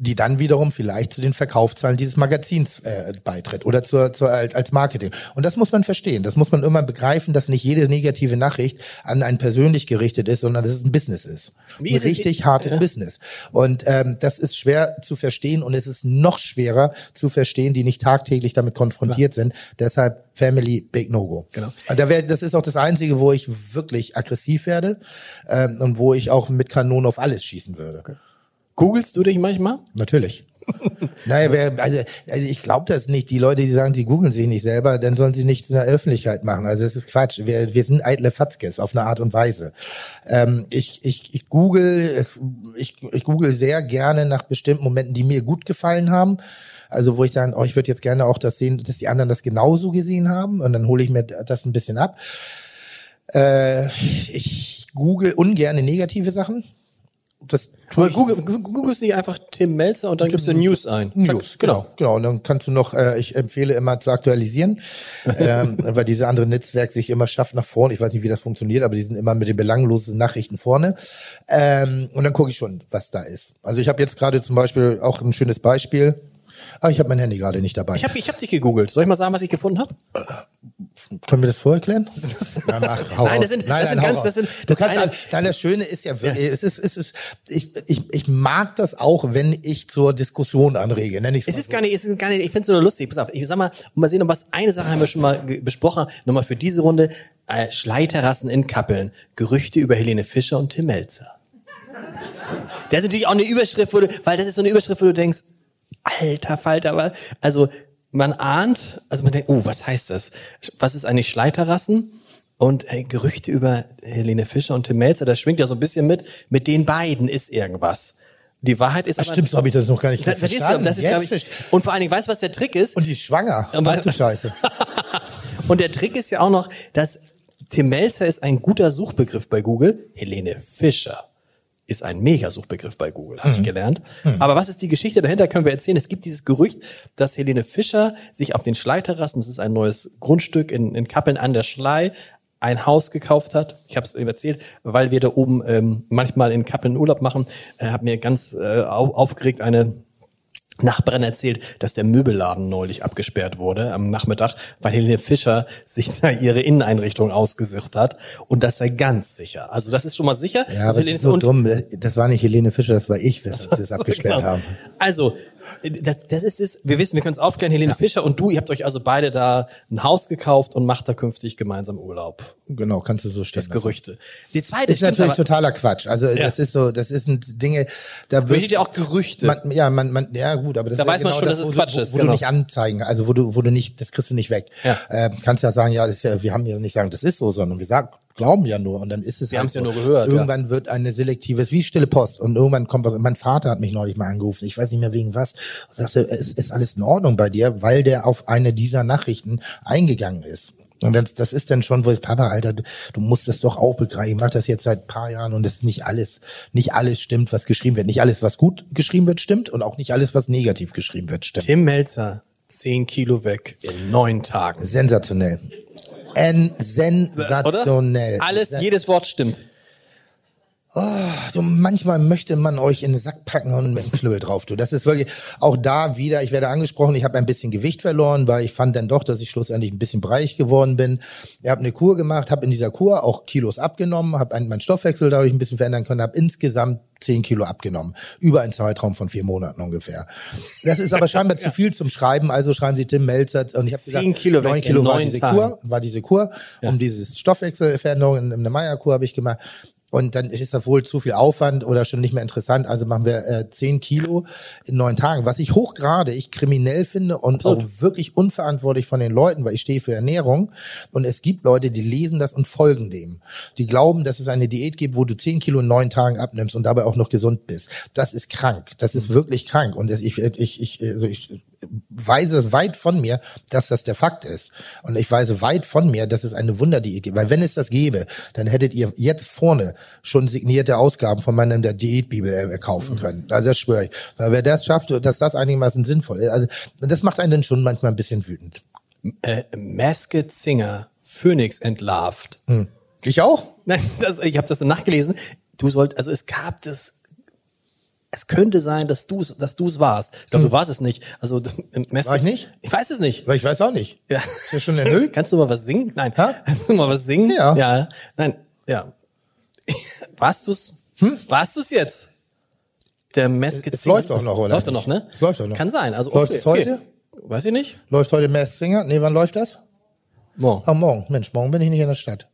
die dann wiederum vielleicht zu den Verkaufszahlen dieses Magazins äh, beitritt oder zur, zur, als Marketing. Und das muss man verstehen. Das muss man immer begreifen, dass nicht jede negative Nachricht an einen persönlich gerichtet ist, sondern dass es ein Business ist. Wie ein ist richtig es? hartes ja. Business. Und ähm, das ist schwer zu verstehen und es ist noch schwerer zu verstehen, die nicht tagtäglich damit konfrontiert Klar. sind. Deshalb Family Big No Go. Genau. Da wär, das ist auch das Einzige, wo ich wirklich aggressiv werde ähm, und wo ich auch mit Kanonen auf alles schießen würde. Okay. Googlest du dich manchmal? Natürlich. *laughs* naja, wer, also, also ich glaube das nicht. Die Leute, die sagen, sie googeln sich nicht selber, dann sollen sie nichts in der Öffentlichkeit machen. Also das ist Quatsch. Wir, wir sind eitle Fatzkes auf eine Art und Weise. Ähm, ich, ich, ich google, es, ich, ich google sehr gerne nach bestimmten Momenten, die mir gut gefallen haben. Also wo ich sage, oh, ich würde jetzt gerne auch das sehen, dass die anderen das genauso gesehen haben. Und dann hole ich mir das ein bisschen ab. Äh, ich google ungerne negative Sachen. Das Google, Google, googelst nicht einfach Tim Melzer und dann gibst du News ein. News, genau, genau. Und dann kannst du noch, äh, ich empfehle immer zu aktualisieren, *laughs* ähm, weil diese andere Netzwerk sich immer schafft nach vorne. Ich weiß nicht, wie das funktioniert, aber die sind immer mit den belanglosen Nachrichten vorne. Ähm, und dann gucke ich schon, was da ist. Also ich habe jetzt gerade zum Beispiel auch ein schönes Beispiel. Ah, ich habe mein Handy gerade nicht dabei. Ich habe ich hab dich gegoogelt. Soll ich mal sagen, was ich gefunden habe? Können wir das vorher klären? Ja, mach, hau nein, das sind, nein, das sind ganz, das sind, das du kannst, dann das Schöne ist ja, ja. es ist, es ist, ich, ich, ich mag das auch, wenn ich zur Diskussion anrege, nenne ich es ist gar nicht, es ist gar nicht, ich finde es nur lustig. Pass auf, ich sag mal, mal sehen, um was, eine Sache haben wir schon mal besprochen, nochmal für diese Runde, äh, Schleiterrassen in Kappeln, Gerüchte über Helene Fischer und Tim Melzer. Das ist natürlich auch eine Überschrift, wo du, weil das ist so eine Überschrift, wo du denkst, alter Falter, aber, also, man ahnt, also man denkt, oh, was heißt das? Was ist eigentlich Schleiterrassen? Und ey, Gerüchte über Helene Fischer und Tim Melzer, das schwingt ja so ein bisschen mit. Mit den beiden ist irgendwas. Die Wahrheit ist Ach, aber... Stimmt, so habe ich das noch gar nicht da, verstanden. Das ist, Jetzt ich, und vor allen Dingen, weißt du, was der Trick ist? Und die ist schwanger. Ach du Scheiße. *laughs* und der Trick ist ja auch noch, dass Tim Melzer ist ein guter Suchbegriff bei Google. Helene Fischer ist ein Megasuchbegriff bei Google, habe mhm. ich gelernt. Mhm. Aber was ist die Geschichte dahinter, können wir erzählen. Es gibt dieses Gerücht, dass Helene Fischer sich auf den Schleiterrassen, das ist ein neues Grundstück in, in Kappeln an der Schlei, ein Haus gekauft hat. Ich habe es erzählt, weil wir da oben ähm, manchmal in Kappeln Urlaub machen. Äh, hat mir ganz äh, aufgeregt eine Nachbarin erzählt, dass der Möbelladen neulich abgesperrt wurde am Nachmittag, weil Helene Fischer sich da ihre Inneneinrichtung ausgesucht hat. Und das sei ganz sicher. Also das ist schon mal sicher. Ja, aber das ist so dumm. Das war nicht Helene Fischer, das war ich, dass sie es *laughs* abgesperrt genau. haben. Also das, das ist es. Wir wissen, wir können es aufklären. Helene ja. Fischer und du, ihr habt euch also beide da ein Haus gekauft und macht da künftig gemeinsam Urlaub. Genau, kannst du so stellen. Das Gerüchte. Die zweite ist natürlich aber, totaler Quatsch. Also ja. das ist so, das sind Dinge. Da wird ja auch Gerüchte. Man, ja, man, man, ja gut, aber das da ist weiß ja man genau schon, das, dass es Quatsch wo, ist. Wo genau. du nicht anzeigen, also wo du, wo du nicht, das kriegst du nicht weg. Ja. Äh, kannst ja sagen, ja, das ist ja, wir haben ja nicht sagen, das ist so, sondern wir sagen, glauben ja nur und dann ist es Wir halt haben es ja nur gehört. Irgendwann ja. wird eine selektives, wie stille Post und irgendwann kommt was. Mein Vater hat mich neulich mal angerufen, ich weiß nicht mehr wegen was, und sagte, es ist alles in Ordnung bei dir, weil der auf eine dieser Nachrichten eingegangen ist. Und das, das ist dann schon, wo ich, Papa, Alter, du, du musst das doch auch begreifen. Ich mache das jetzt seit paar Jahren und es ist nicht alles, nicht alles stimmt, was geschrieben wird. Nicht alles, was gut geschrieben wird, stimmt und auch nicht alles, was negativ geschrieben wird, stimmt. Tim Melzer, zehn Kilo weg in neun Tagen. Sensationell. En sensationell. Oder? Alles, jedes Wort stimmt. Oh, du, manchmal möchte man euch in den Sack packen und mit dem Knüppel drauf. Du, das ist wirklich auch da wieder. Ich werde angesprochen. Ich habe ein bisschen Gewicht verloren, weil ich fand dann doch, dass ich schlussendlich ein bisschen breich geworden bin. Ich habe eine Kur gemacht, habe in dieser Kur auch Kilos abgenommen, habe meinen Stoffwechsel dadurch ein bisschen verändern können, habe insgesamt zehn Kilo abgenommen. Über einen Zeitraum von vier Monaten ungefähr. Das ist aber scheinbar *laughs* zu viel zum Schreiben, also schreiben Sie Tim Melzer. Und ich habe gesagt, Kilo neun Kilo war diese Kur, war diese Kur, ja. um dieses Stoffwechselveränderung in, in eine Meierkur habe ich gemacht. Und dann ist das wohl zu viel Aufwand oder schon nicht mehr interessant. Also machen wir äh, 10 Kilo in neun Tagen. Was ich hochgrade, ich kriminell finde und Absolut. auch wirklich unverantwortlich von den Leuten, weil ich stehe für Ernährung. Und es gibt Leute, die lesen das und folgen dem. Die glauben, dass es eine Diät gibt, wo du 10 Kilo in neun Tagen abnimmst und dabei auch noch gesund bist. Das ist krank. Das ist wirklich krank. Und ich, ich, ich, also ich weise weit von mir, dass das der Fakt ist. Und ich weise weit von mir, dass es eine Wunderdiät gibt. Weil wenn es das gäbe, dann hättet ihr jetzt vorne schon signierte Ausgaben von meinem der Diätbibel äh, kaufen können. Also das schwöre ich. Weil wer das schafft, dass das einigermaßen sinnvoll ist. Also das macht einen dann schon manchmal ein bisschen wütend. Äh, Masked Singer, Phoenix entlarvt. Hm. Ich auch? Nein, das, ich habe das nachgelesen. Du sollt, also es gab das es könnte sein, dass du es dass du's warst. Ich glaube, hm. du warst es nicht. Also War ich nicht? Ich weiß es nicht. Weil ich weiß auch nicht. Ja. Ist ja schon erhöht? *laughs* Kannst du mal was singen? Nein. Ha? Kannst du mal was singen? Ja. Ja. Nein. Ja. *laughs* Warst du's? Hm? Warst du's jetzt? Der Masked Es läuft doch noch, oder? Läuft doch noch, ne? Es läuft doch noch. Kann sein. Also läuft es heute? Okay. Weiß ich nicht. Läuft heute Masked Singer? Nee, wann läuft das? Morgen. Ah, morgen. Mensch, morgen bin ich nicht in der Stadt.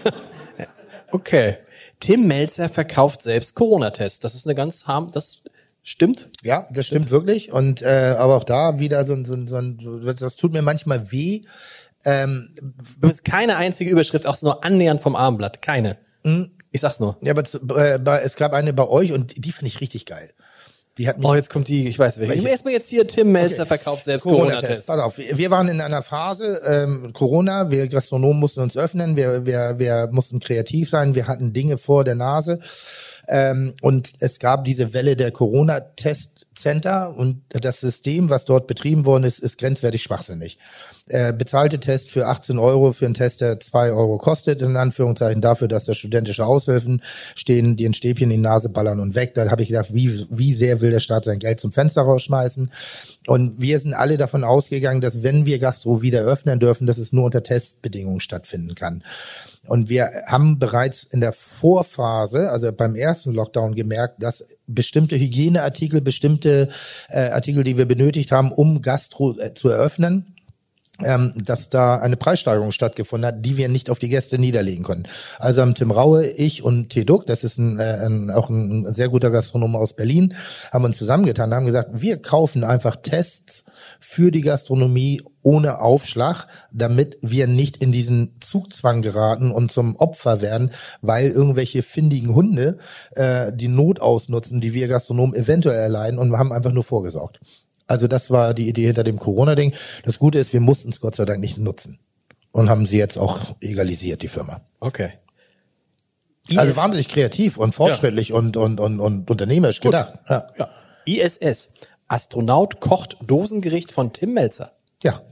*laughs* okay. Tim Melzer verkauft selbst Corona-Tests. Das ist eine ganz harm, das stimmt. Ja, das stimmt wirklich. Und äh, aber auch da wieder so, so, so ein, das tut mir manchmal weh. Ähm, du bist keine einzige Überschrift, auch nur annähernd vom Armblatt. Keine. Mhm. Ich sag's nur. Ja, aber äh, es gab eine bei euch und die fand ich richtig geil. Die hat mich oh, jetzt kommt die, ich weiß welche. Erstmal jetzt hier Tim Melzer okay. verkauft selbst Corona-Test. Corona Pass auf, wir waren in einer Phase ähm, Corona, wir Gastronomen mussten uns öffnen, wir, wir, wir mussten kreativ sein, wir hatten Dinge vor der Nase. Ähm, und es gab diese Welle der Corona-Test-Center und das System, was dort betrieben worden ist, ist grenzwertig schwachsinnig äh, bezahlte Test für 18 Euro für einen Test, der 2 Euro kostet, in Anführungszeichen dafür, dass da studentische Aushilfen stehen, die ein Stäbchen in die Nase ballern und weg. Da habe ich gedacht, wie, wie sehr will der Staat sein Geld zum Fenster rausschmeißen? Und wir sind alle davon ausgegangen, dass wenn wir Gastro wieder öffnen dürfen, dass es nur unter Testbedingungen stattfinden kann. Und wir haben bereits in der Vorphase, also beim ersten Lockdown gemerkt, dass bestimmte Hygieneartikel, bestimmte äh, Artikel, die wir benötigt haben, um Gastro äh, zu eröffnen, ähm, dass da eine Preissteigerung stattgefunden hat, die wir nicht auf die Gäste niederlegen konnten. Also haben Tim Raue, ich und T. Duck, das ist ein, äh, ein, auch ein sehr guter Gastronom aus Berlin, haben uns zusammengetan, haben gesagt, wir kaufen einfach Tests für die Gastronomie ohne Aufschlag, damit wir nicht in diesen Zugzwang geraten und zum Opfer werden, weil irgendwelche findigen Hunde äh, die Not ausnutzen, die wir Gastronomen eventuell erleiden und wir haben einfach nur vorgesorgt. Also das war die Idee hinter dem Corona-Ding. Das Gute ist, wir mussten es Gott sei Dank nicht nutzen und haben sie jetzt auch egalisiert, die Firma. Okay. Also wahnsinnig kreativ und fortschrittlich ja. und, und, und, und unternehmerisch Gut. gedacht. Ja. ja. ISS. Astronaut kocht Dosengericht von Tim Melzer. Ja.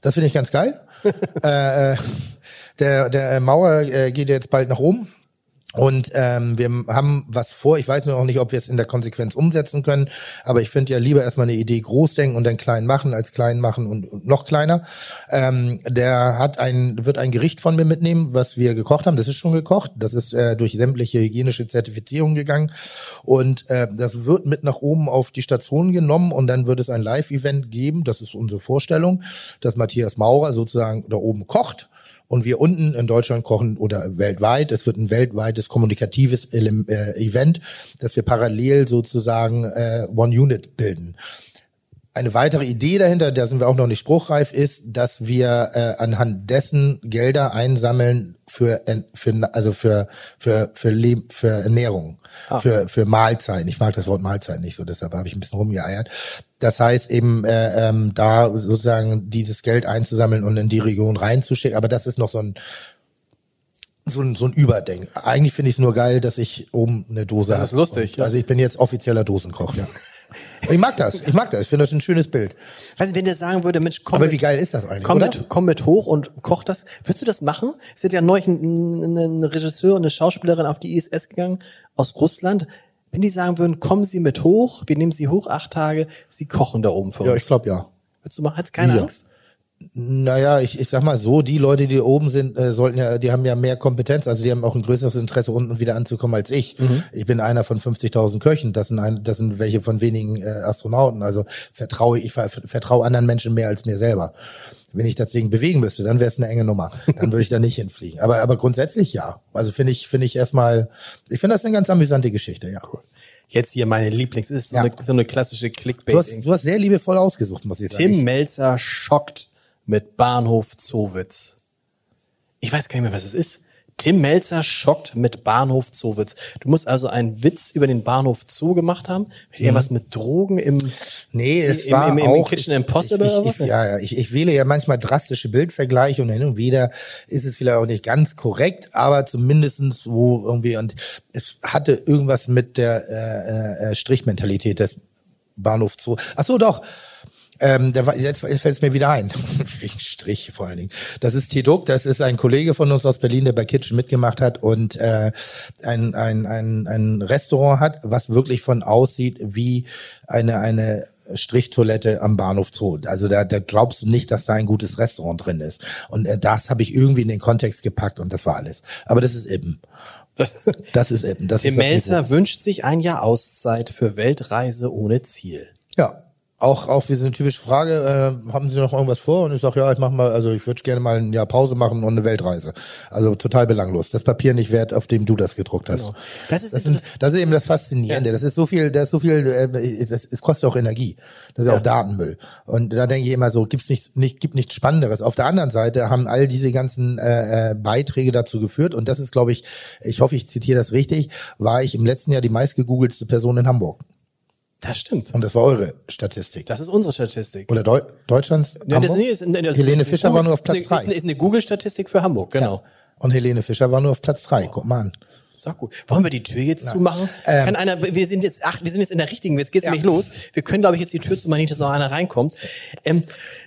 Das finde ich ganz geil. *laughs* äh, äh der, der Mauer äh, geht jetzt bald nach oben. Und ähm, wir haben was vor. Ich weiß nur noch nicht, ob wir es in der Konsequenz umsetzen können. Aber ich finde ja lieber erstmal eine Idee groß denken und dann klein machen, als klein machen und, und noch kleiner. Ähm, der hat ein, wird ein Gericht von mir mitnehmen, was wir gekocht haben. Das ist schon gekocht. Das ist äh, durch sämtliche hygienische Zertifizierung gegangen. Und äh, das wird mit nach oben auf die Station genommen und dann wird es ein Live-Event geben. Das ist unsere Vorstellung, dass Matthias Maurer sozusagen da oben kocht und wir unten in Deutschland kochen oder weltweit. Es wird ein weltweites kommunikatives äh, Event, dass wir parallel sozusagen äh, One Unit bilden. Eine weitere Idee dahinter, da sind wir auch noch nicht spruchreif, ist, dass wir äh, anhand dessen Gelder einsammeln für, für also für für für, Leb für Ernährung, ah. für für Mahlzeiten. Ich mag das Wort Mahlzeit nicht so, deshalb habe ich ein bisschen rumgeeiert. Das heißt eben äh, ähm, da sozusagen dieses Geld einzusammeln und in die Region reinzuschicken. Aber das ist noch so ein so ein, so ein Überdenk. Eigentlich finde ich es nur geil, dass ich oben eine Dose habe. Das ist lustig. Und, ja. Also ich bin jetzt offizieller Dosenkoch, ja. *laughs* Ich mag das. Ich mag das. Ich finde das ein schönes Bild. Weißt du, wenn der sagen würde, Mensch, komm. Aber wie geil ist das eigentlich? Komm oder? mit, komm mit hoch und koch das. Würdest du das machen? Es sind ja neulich ein, ein Regisseur und eine Schauspielerin auf die ISS gegangen aus Russland. Wenn die sagen würden, kommen Sie mit hoch, wir nehmen Sie hoch acht Tage, Sie kochen da oben für uns. Ja, ich glaube ja. Würdest du machen? Hat's keine ja. Angst? Naja, ich, ich sag mal so, die Leute, die oben sind, äh, sollten ja, die haben ja mehr Kompetenz, also die haben auch ein größeres Interesse, unten wieder anzukommen als ich. Mhm. Ich bin einer von 50.000 Köchen, das sind, ein, das sind welche von wenigen äh, Astronauten. Also vertraue ich vertraue anderen Menschen mehr als mir selber. Wenn ich das Ding bewegen müsste, dann wäre es eine enge Nummer. Dann würde ich da nicht hinfliegen. Aber, aber grundsätzlich ja. Also finde ich, finde ich erstmal, ich finde das eine ganz amüsante Geschichte, ja. Cool jetzt hier meine Lieblings. ist so, ja. eine, so eine klassische Clickbait. Du hast, du hast sehr liebevoll ausgesucht, muss ich sagen. Tim Melzer schockt mit Bahnhof Zowitz. Ich weiß gar nicht mehr, was es ist. Tim Melzer schockt mit Bahnhof Zoowitz. Du musst also einen Witz über den Bahnhof Zoo gemacht haben? Mit irgendwas mit Drogen im, Nee, es im, war im, im auch Kitchen Impossible ich, ich, ich, ja, ja, ich, ich wähle ja manchmal drastische Bildvergleiche und hin und wieder ist es vielleicht auch nicht ganz korrekt, aber zumindestens wo irgendwie und es hatte irgendwas mit der äh, äh, Strichmentalität des Bahnhof Zoo. Ach so, doch. Ähm, der war, jetzt fällt es mir wieder ein. *laughs* Wegen Strich vor allen Dingen. Das ist Tiduk, das ist ein Kollege von uns aus Berlin, der bei Kitchen mitgemacht hat und äh, ein, ein, ein, ein Restaurant hat, was wirklich von aussieht wie eine, eine Strichtoilette am Bahnhof Zoo. Also da, da glaubst du nicht, dass da ein gutes Restaurant drin ist. Und äh, das habe ich irgendwie in den Kontext gepackt und das war alles. Aber das ist eben. Das, *laughs* Das ist eben. Das Tim Melzer wünscht sich ein Jahr Auszeit für Weltreise ohne Ziel. Ja. Auch, auch wie so eine typische Frage, äh, haben Sie noch irgendwas vor? Und ich sage, ja, ich mach mal, also ich würde gerne mal ein Jahr Pause machen und eine Weltreise. Also total belanglos. Das Papier nicht wert, auf dem du das gedruckt hast. Genau. Das ist Das, sind, das ist eben das Faszinierende. Das ist so viel, das ist so viel, äh, das, es kostet auch Energie. Das ist ja. auch Datenmüll. Und da denke ich immer so, gibt's nichts, nicht, gibt nichts Spannenderes. Auf der anderen Seite haben all diese ganzen äh, äh, Beiträge dazu geführt. Und das ist, glaube ich, ich hoffe, ich zitiere das richtig, war ich im letzten Jahr die meistgegoogelste Person in Hamburg. Das stimmt. Und das war eure Statistik. Das ist unsere Statistik. Oder Deu Deutschlands? Ja, das, nee, ist, nee, das Helene Fischer war nur auf Platz ist, drei. Ist, eine- ist eine Google-Statistik für Hamburg, genau. Und Helene Fischer war nur auf Platz drei. Guck mal an. Sag gut. Wollen wir die Tür jetzt zumachen? Kann einer, wir sind jetzt, ach, wir sind jetzt in der richtigen, jetzt geht's Ähm. Ja. nämlich los. Wir können, glaube ich, jetzt die Tür zumachen, nicht, dass noch einer reinkommt. Ähm,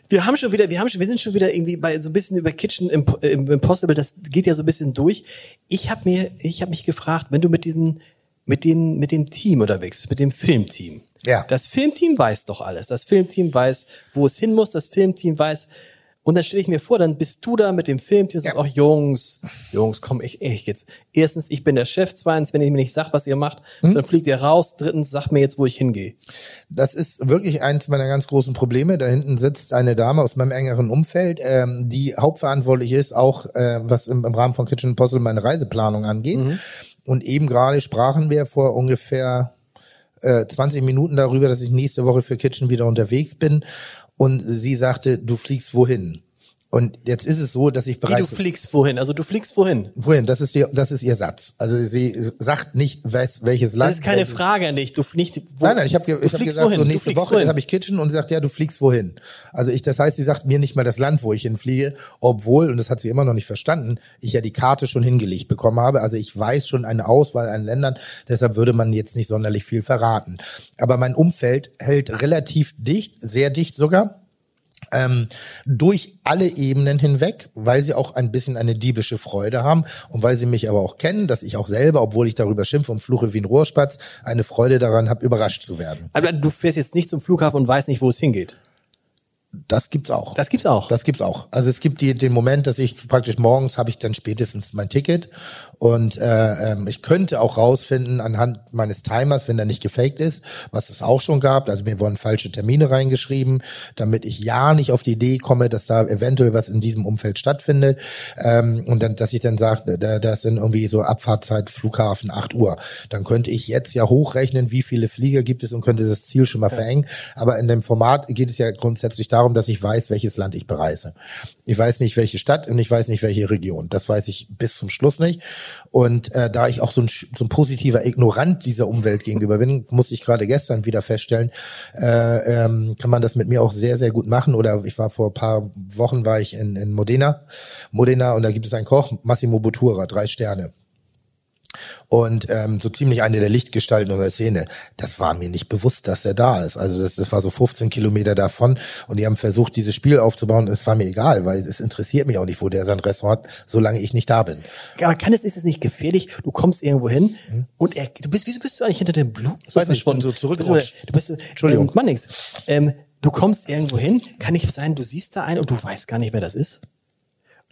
wir haben schon wieder, wir haben schon, wir sind schon wieder irgendwie bei so ein bisschen über Kitchen Imp Impossible, das geht ja so ein bisschen durch. Ich habe mir, ich habe mich gefragt, wenn du mit diesen, mit den, mit dem Team unterwegs bist, mit dem Filmteam. Ja. Das Filmteam weiß doch alles. Das Filmteam weiß, wo es hin muss. Das Filmteam weiß, und dann stelle ich mir vor, dann bist du da mit dem Filmteam und sagst, Ja. ach Jungs, Jungs, komm, ich, ich jetzt. Erstens, ich bin der Chef. Zweitens, wenn ich mir nicht sag, was ihr macht, Hm? dann fliegt ihr raus. Drittens, sag mir jetzt, wo ich hingehe. Das ist wirklich eins meiner ganz großen Probleme. Da hinten sitzt eine Dame aus meinem engeren Umfeld, ähm, die hauptverantwortlich ist, auch äh, was im, im Rahmen von Kitchen Impossible meine Reiseplanung angeht. Und eben gerade sprachen wir vor ungefähr äh, 20 Minuten darüber, dass ich nächste Woche für Kitchen wieder unterwegs bin. Und sie sagte, du fliegst wohin? Und jetzt ist es so, dass ich Wie bereits du fliegst wohin? Also du fliegst wohin? wohin? Das ist ihr, das ist ihr Satz. Also sie sagt nicht, wes, welches Land. Das ist keine Frage an dich. Du nicht, wo, Nein, nein, ich habe du ich hab fliegst gesagt, wohin? so nächste fliegst Woche habe ich Kitchen und sie sagt, ja, du fliegst wohin. Also ich, das heißt, sie sagt mir nicht mal das Land, wo ich hinfliege, obwohl, und das hat sie immer noch nicht verstanden, ich ja die Karte schon hingelegt bekommen habe. Also ich weiß schon eine Auswahl an Ländern, deshalb würde man jetzt nicht sonderlich viel verraten. Aber mein Umfeld hält relativ dicht, sehr dicht sogar ähm, durch alle Ebenen hinweg, weil sie auch ein bisschen eine diebische Freude haben und weil sie mich aber auch kennen, dass ich auch selber, obwohl ich darüber schimpfe und fluche wie ein Rohrspatz, eine Freude daran habe, überrascht zu werden. Aber du fährst jetzt nicht zum Flughafen und weißt nicht, wo es hingeht. Das gibt's auch. Das gibt's auch. Das gibt's auch. Also es gibt die, den Moment, dass ich praktisch morgens habe ich dann spätestens mein Ticket und äh, ähm, ich könnte auch rausfinden anhand meines Timers, wenn der nicht gefaked ist, was es auch schon gab. Also mir wurden falsche Termine reingeschrieben, damit ich ja nicht auf die Idee komme, dass da eventuell was in diesem Umfeld stattfindet ähm, und dann, dass ich dann sage, da, das sind irgendwie so Abfahrtzeit Flughafen 8 Uhr. Dann könnte ich jetzt ja hochrechnen, wie viele Flieger gibt es und könnte das Ziel schon mal verengen. Aber in dem Format geht es ja grundsätzlich darum, dass ich weiß, welches Land ich bereise. Ich weiß nicht, welche Stadt und ich weiß nicht, welche Region. Das weiß ich bis zum Schluss nicht. Und äh, da ich auch so ein, so ein positiver Ignorant dieser Umwelt gegenüber bin, musste ich gerade gestern wieder feststellen, äh, ähm, kann man das mit mir auch sehr, sehr gut machen. Oder ich war vor ein paar Wochen war ich in, in Modena, Modena und da gibt es einen Koch, Massimo Bottura, drei Sterne und ähm, so ziemlich eine der Lichtgestalten unserer Szene. Das war mir nicht bewusst, dass er da ist. Also das, das war so 15 Kilometer davon und die haben versucht, dieses Spiel aufzubauen. Es war mir egal, weil es interessiert mich auch nicht, wo der sein Restaurant hat, solange ich nicht da bin. Aber kann es, ist es nicht gefährlich? Du kommst irgendwo hin und er, du bist, wieso bist du eigentlich hinter dem Blumen so weiß nicht, ich bin so zurückgerutscht. Du bist, Entschuldigung. Ähm, Mann, nix. Ähm, du kommst irgendwo hin, kann nicht sein, du siehst da einen und du weißt gar nicht, wer das ist?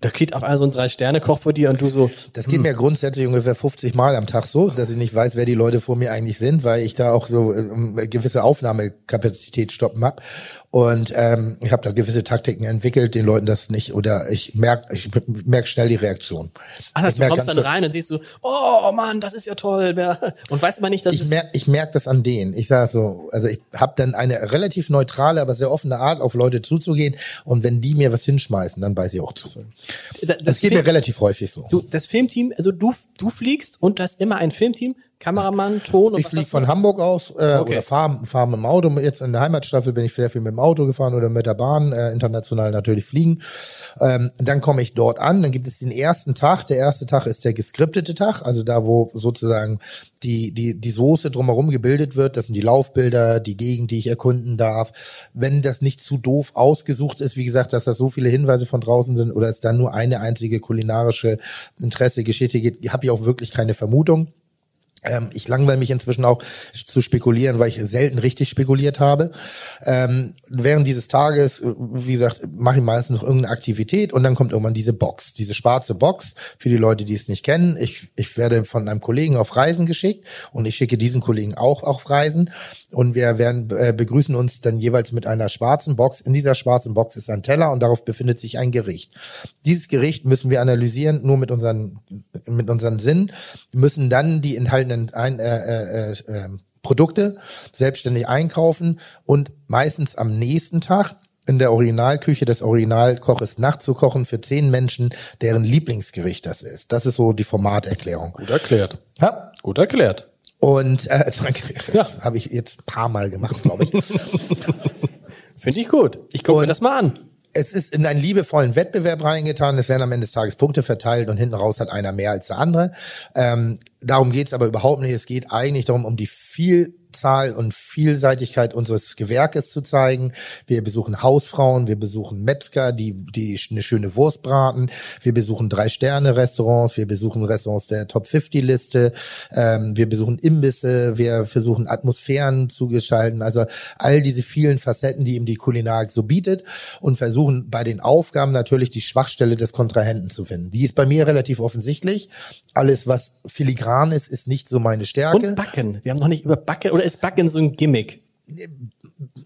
Da steht auf einmal so ein Drei-Sterne-Koch vor dir und du so, Das geht mir grundsätzlich ungefähr 50 Mal am Tag so, dass ich nicht weiß, wer die Leute vor mir eigentlich sind, weil ich da auch so ähm, gewisse Aufnahmekapazität stoppen hab. Und ähm, ich habe da gewisse Taktiken entwickelt, den Leuten das nicht, oder ich merk, ich merk schnell die Reaktion. ach, Ich du kommst dann rein und siehst so, oh Mann, das ist ja toll. *laughs* Und weißt aber nicht, dass ich es, merk, ich merk das an denen. Ich sage so, also ich habe dann eine relativ neutrale, aber sehr offene Art, auf Leute zuzugehen. Und wenn die mir was hinschmeißen, dann beiß ich auch zu. Das, das geht Film- mir relativ häufig so. Du, das Filmteam, also du, du fliegst und du hast immer ein Filmteam, Kameramann, Ton und Ich fliege von Hamburg aus äh, Okay. oder fahre fahr mit dem Auto. Jetzt in der Heimatstaffel bin ich sehr viel mit dem Auto gefahren oder mit der Bahn, äh, international natürlich fliegen. Ähm, dann komme ich dort an, dann gibt es den ersten Tag. Der erste Tag ist der geskriptete Tag, also da, wo sozusagen die, die, die Soße drumherum gebildet wird. Das sind die Laufbilder, die Gegend, die ich erkunden darf. Wenn das nicht zu doof ausgesucht ist, wie gesagt, dass da so viele Hinweise von draußen sind oder es dann nur eine einzige kulinarische Interesse, Geschichte geht, habe ich auch wirklich keine Vermutung. Ähm, ich langweile mich inzwischen auch zu spekulieren, weil ich selten richtig spekuliert habe. Ähm, während dieses Tages, äh, wie gesagt, mache ich meistens noch irgendeine Aktivität und dann kommt irgendwann diese Box, diese schwarze Box. Für die Leute, die es nicht kennen, ich, ich werde von einem Kollegen auf Reisen geschickt und ich schicke diesen Kollegen auch auf Reisen und wir werden äh, begrüßen uns dann jeweils mit einer schwarzen Box. In dieser schwarzen Box ist ein Teller und darauf befindet sich ein Gericht. Dieses Gericht müssen wir analysieren, nur mit unseren mit unseren Sinnen, müssen dann die enthaltenen ein, äh, äh, äh, Produkte selbstständig einkaufen und meistens am nächsten Tag in der Originalküche des Originalkoches nachzukochen für zehn Menschen, deren Lieblingsgericht das ist. Das ist so die Formaterklärung. Gut erklärt. Ja? Gut erklärt. Und äh, *laughs* danke. Ja. Das habe ich jetzt ein paar Mal gemacht, glaube ich. *laughs* Finde ich gut. Ich gucke mir das mal an. es ist in einen liebevollen Wettbewerb reingetan. Es werden am Ende des Tages Punkte verteilt und hinten raus hat einer mehr als der andere. Ähm, darum geht's aber überhaupt nicht. Es geht eigentlich darum, um die Vielzahl und Vielseitigkeit unseres Gewerkes zu zeigen. Wir besuchen Hausfrauen, wir besuchen Metzger, die, die eine schöne Wurst braten. Wir besuchen Drei-Sterne-Restaurants, wir besuchen Restaurants der Top-50-Liste. Ähm, wir besuchen Imbisse, wir versuchen Atmosphären zu gestalten. Also all diese vielen Facetten, die ihm die Kulinarik so bietet und versuchen bei den Aufgaben natürlich die Schwachstelle des Kontrahenten zu finden. Die ist bei mir relativ offensichtlich. Alles, was filigran ist, ist nicht so meine Stärke. Und Backen. Wir haben noch nicht über Backen, oder ist Backen so ein Gimmick?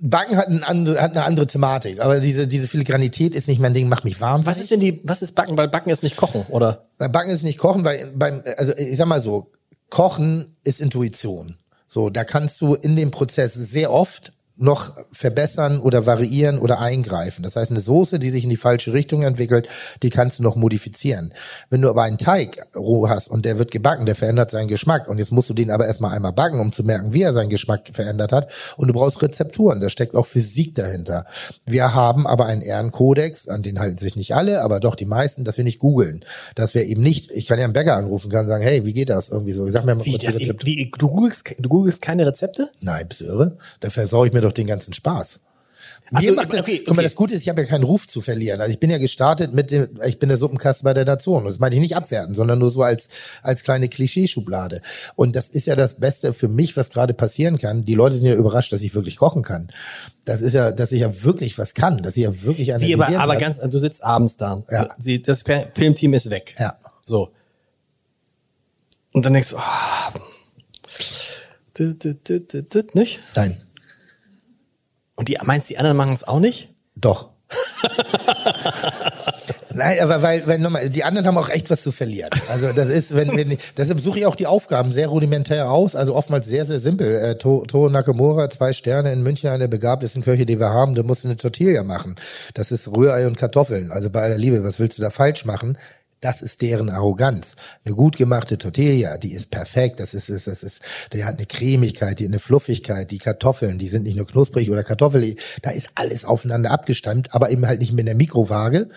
Backen hat, ein andere, hat eine andere Thematik, aber diese, diese Filigranität ist nicht mein Ding, macht mich wahnsinnig. Was ist denn die, was ist Backen? Weil Backen ist nicht Kochen, oder? Backen ist nicht Kochen, weil beim, also ich sag mal so, Kochen ist Intuition. So, da kannst du in dem Prozess sehr oft noch verbessern oder variieren oder eingreifen. Das heißt, eine Soße, die sich in die falsche Richtung entwickelt, die kannst du noch modifizieren. Wenn du aber einen Teig roh hast und der wird gebacken, der verändert seinen Geschmack und jetzt musst du den aber erstmal einmal backen, um zu merken, wie er seinen Geschmack verändert hat und du brauchst Rezepturen, da steckt auch Physik dahinter. Wir haben aber einen Ehrenkodex, an den halten sich nicht alle, aber doch die meisten, dass wir nicht googeln, dass wir eben nicht, ich kann ja einen Bäcker anrufen, kann sagen, hey, wie geht das irgendwie so? Ich sag mir mal Wie, das, Rezepte. wie, du, googelst, du googelst keine Rezepte? Nein, bist du irre? Da versau ich mir doch den ganzen Spaß. Mir so, macht das, okay, guck mal, okay. das Gute ist, ich habe ja keinen Ruf zu verlieren. Also ich bin ja gestartet mit dem, ich bin der Suppenkast bei der Nation. Und das meine ich nicht abwerten, sondern nur so als, als kleine Klischeeschublade. Und das ist ja das Beste für mich, was gerade passieren kann. Die Leute sind ja überrascht, dass ich wirklich kochen kann. Das ist ja, dass ich ja wirklich was kann, dass ich ja wirklich Wie, aber, aber kann. ganz, du sitzt abends da. Ja. Sie, das Filmteam ist weg. Ja. So. Und dann denkst du, ah, du, du, du, du, du, nicht? Nein, Und die, meinst du, die anderen machen es auch nicht? doch. *laughs* Nein, aber weil, weil nochmal, die anderen haben auch echt was zu verlieren. Also das ist, wenn, wenn ich, deshalb suche ich auch die Aufgaben sehr rudimentär aus, also oftmals sehr, sehr simpel. Äh, to, to Nakamura, zwei Sterne in München, eine begabtesten Köche, die wir haben, da musst du eine Tortilla machen. Das ist Rührei und Kartoffeln. Also bei aller Liebe, was willst du da falsch machen? Das ist deren Arroganz. Eine gut gemachte Tortilla, die ist perfekt. Das ist, ist, das ist, die hat eine Cremigkeit, die hat eine Fluffigkeit. Die Kartoffeln, die sind nicht nur knusprig oder Kartoffel, da ist alles aufeinander abgestimmt, aber eben halt nicht mit der Mikrowaage,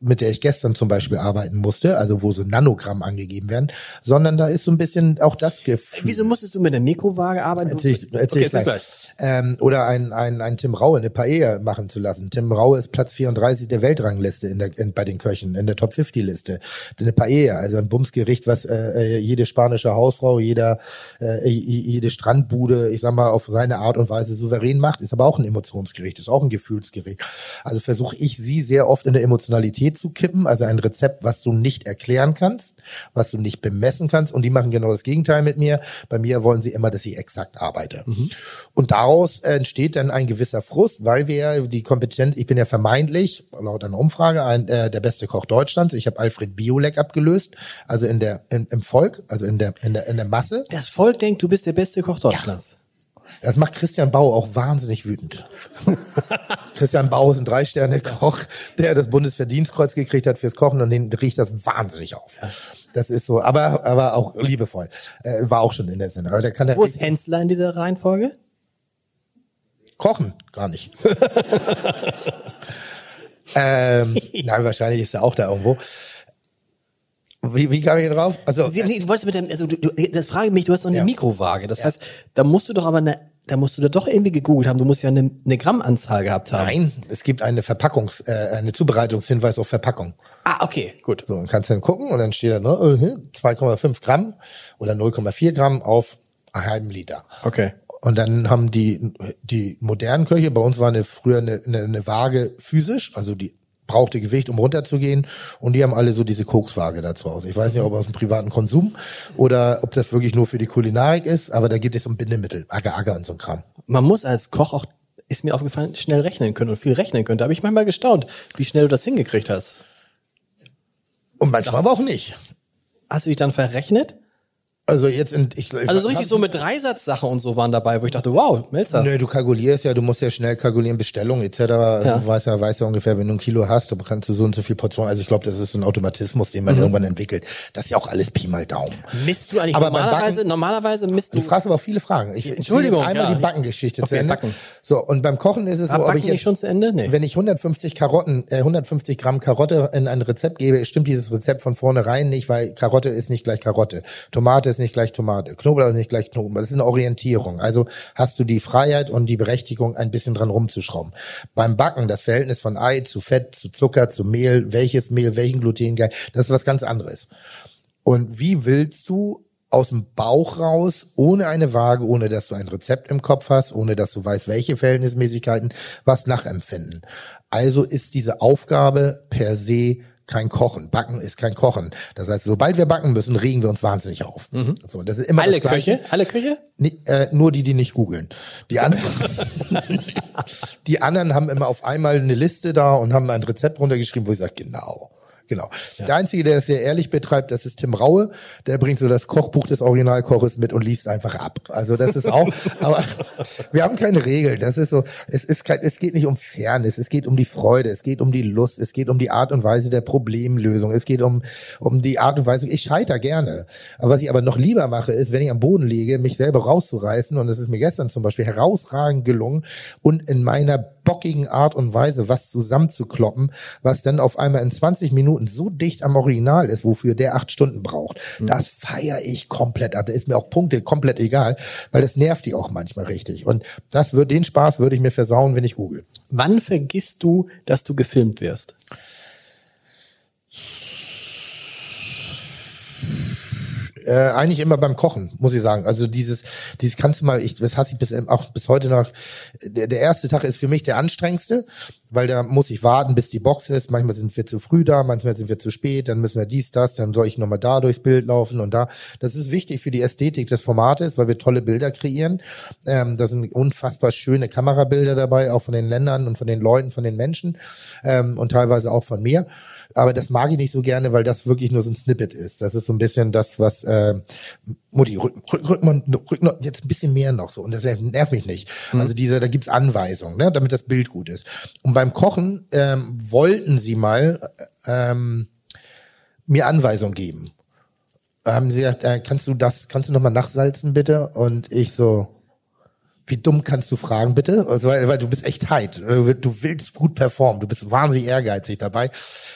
mit der ich gestern zum Beispiel arbeiten musste, also wo so Nanogramm angegeben werden, sondern da ist so ein bisschen auch das Gefühl. Wieso musstest du mit der Mikrowaage arbeiten? Erzähl ich, erzähl okay, ich gleich. Ähm, oder ein, ein, ein Tim Raue eine Paella machen zu lassen. Tim Raue ist Platz 34 der Weltrangliste in der, in, bei den Köchen, in der Top 50 Liste. Eine Paella, also ein Bumsgericht, was äh, jede spanische Hausfrau, jeder, äh, jede Strandbude, ich sag mal, auf seine Art und Weise souverän macht, ist aber auch ein Emotionsgericht, ist auch ein Gefühlsgericht. Also versuche ich sie sehr oft in der Emotionalität zu kippen, also ein Rezept, was du nicht erklären kannst, was du nicht bemessen kannst und die machen genau das Gegenteil mit mir. Bei mir wollen sie immer, dass ich exakt arbeite. Und daraus entsteht dann ein gewisser Frust, weil wir ja die Kompetenz, ich bin ja vermeintlich, laut einer Umfrage, ein, äh, der beste Koch Deutschlands. Ich habe Alfred Biolek abgelöst, also in der, in, im Volk, also in der, in der, in der Masse. Das Volk denkt, du bist der beste Koch Deutschlands. Das macht Christian Bau auch wahnsinnig wütend. *laughs* Christian Bau ist ein Drei-Sterne-Koch, der das Bundesverdienstkreuz gekriegt hat fürs Kochen und den riecht das wahnsinnig auf. Das ist so, aber, aber auch liebevoll. Äh, war auch schon in der Sendung. Aber der kann der Wo ist Hensler in dieser Reihenfolge? kochen, gar nicht. *laughs* ähm, nein, wahrscheinlich ist er auch da irgendwo. Wie, wie kam ich hier drauf? Also, Sie, du wolltest mit dem, also du, du, das frage ich mich, du hast doch eine Ja. Mikrowaage. Das heißt, da musst du doch aber eine, da musst du da doch irgendwie gegoogelt haben. Du musst ja eine, eine Grammanzahl gehabt haben. nein, es gibt eine Verpackungs-, äh, eine Zubereitungshinweis auf Verpackung. Ah, okay, gut. So, und kannst dann gucken und dann steht da nur äh, 2,5 Gramm oder 0,4 Gramm auf einen halben Liter. Okay. Und dann haben die, die modernen Köche, bei uns war eine, früher eine, eine, eine Waage physisch, also die brauchte Gewicht, um runterzugehen. Und die haben alle so diese Kokswaage da zu Hause. Ich weiß nicht, ob aus dem privaten Konsum oder ob das wirklich nur für die Kulinarik ist, aber da gibt es so ein Bindemittel, Agar Agar und so ein Kram. Man muss als Koch auch, ist mir aufgefallen, schnell rechnen können und viel rechnen können. Da habe ich manchmal gestaunt, wie schnell du das hingekriegt hast. Und manchmal aber auch nicht. Hast du dich dann verrechnet? Also jetzt in, ich, Also so richtig so mit Dreisatzsachen und so waren dabei, wo ich dachte, wow, Melzer. Nö, du kalkulierst ja, du musst ja schnell kalkulieren, Bestellung etc. Du weißt ja, weißt ja ungefähr, wenn du ein Kilo hast, du kannst du so und so viel Portionen. Also ich glaube, das ist so ein Automatismus, den man Mhm. irgendwann entwickelt. Das ist ja auch alles Pi mal Daumen. Misst du eigentlich Aber normalerweise, Backen- normalerweise misst Du du, fragst aber auch viele Fragen. Ich, Entschuldigung, Ich einmal ja. die Backengeschichte zu Okay, Ende. Backen. So, und beim Kochen ist es Ah, so, ob backen ich jetzt, schon zu Ende? Nee. wenn ich 150 Karotten, äh, 150 Gramm Karotte in ein Rezept gebe, stimmt dieses Rezept von vornherein nicht, weil Karotte ist nicht gleich Karotte. Tomate ist nicht gleich Tomate. Knoblauch ist nicht gleich Knoblauch. Das ist eine Orientierung. Also hast du die Freiheit und die Berechtigung, ein bisschen dran rumzuschrauben. Beim Backen, das Verhältnis von Ei zu Fett, zu Zucker, zu Mehl, welches Mehl, welchen Glutengehalt, das ist was ganz anderes. Und wie willst du aus dem Bauch raus, ohne eine Waage, ohne dass du ein Rezept im Kopf hast, ohne dass du weißt, welche Verhältnismäßigkeiten, was nachempfinden? Also ist diese Aufgabe per se kein Kochen. Backen ist kein Kochen. Das heißt, sobald wir backen müssen, regen wir uns wahnsinnig auf. So, das ist immer alle das Gleiche. Küche? Alle Küche? Nee, äh, nur die, die nicht googeln. Die *laughs* anderen, die anderen haben immer auf einmal eine Liste da und haben ein Rezept runtergeschrieben, wo ich sage, genau. Genau. Der Einzige, der es sehr ehrlich betreibt, das ist Tim Raue. Der bringt so das Kochbuch des Originalkoches mit und liest einfach ab. Also das ist auch, *laughs* aber wir haben keine Regeln. Das ist so, es ist kein, es geht nicht um Fairness, es geht um die Freude, es geht um die Lust, es geht um die Art und Weise der Problemlösung, es geht um, um die Art und Weise, ich scheiter gerne. Aber was ich aber noch lieber mache, ist, wenn ich am Boden liege, mich selber rauszureißen und es ist mir gestern zum Beispiel herausragend gelungen und in meiner bockigen Art und Weise was zusammenzukloppen, was dann auf einmal in 20 Minuten so dicht am Original ist, wofür der acht Stunden braucht. Das feiere ich komplett ab. Da ist mir auch Punkte komplett egal, weil das nervt die auch manchmal richtig. Und das wird, den Spaß würde ich mir versauen, wenn ich google. Wann vergisst du, dass du gefilmt wirst? Äh, eigentlich immer beim Kochen, muss ich sagen. Also dieses, dieses kannst du mal, ich, das hasse ich bis, auch bis heute noch. Der, der erste Tag ist für mich der anstrengendste, weil da muss ich warten, bis die Box ist. Manchmal sind wir zu früh da, manchmal sind wir zu spät, dann müssen wir dies, das, dann soll ich nochmal da durchs Bild laufen und da. Das ist wichtig für die Ästhetik des Formates, weil wir tolle Bilder kreieren. Ähm, da sind unfassbar schöne Kamerabilder dabei, auch von den Ländern und von den Leuten, von den Menschen ähm, und teilweise auch von mir. Aber das mag ich nicht so gerne, weil das wirklich nur so ein Snippet ist. Das ist so ein bisschen das, was äh, Mutti, rück, rück, rück, rück noch, jetzt ein bisschen mehr noch so. Und das nervt mich nicht. Also diese, da gibt's Anweisungen, ne, damit das Bild gut ist. Und beim Kochen ähm, wollten sie mal ähm, mir Anweisungen geben. Haben sie gesagt, äh, kannst du das, kannst du nochmal nachsalzen bitte? Und ich so, wie dumm kannst du fragen, bitte? Also, weil, weil du bist echt tight. Du willst gut performen. Du bist wahnsinnig ehrgeizig dabei.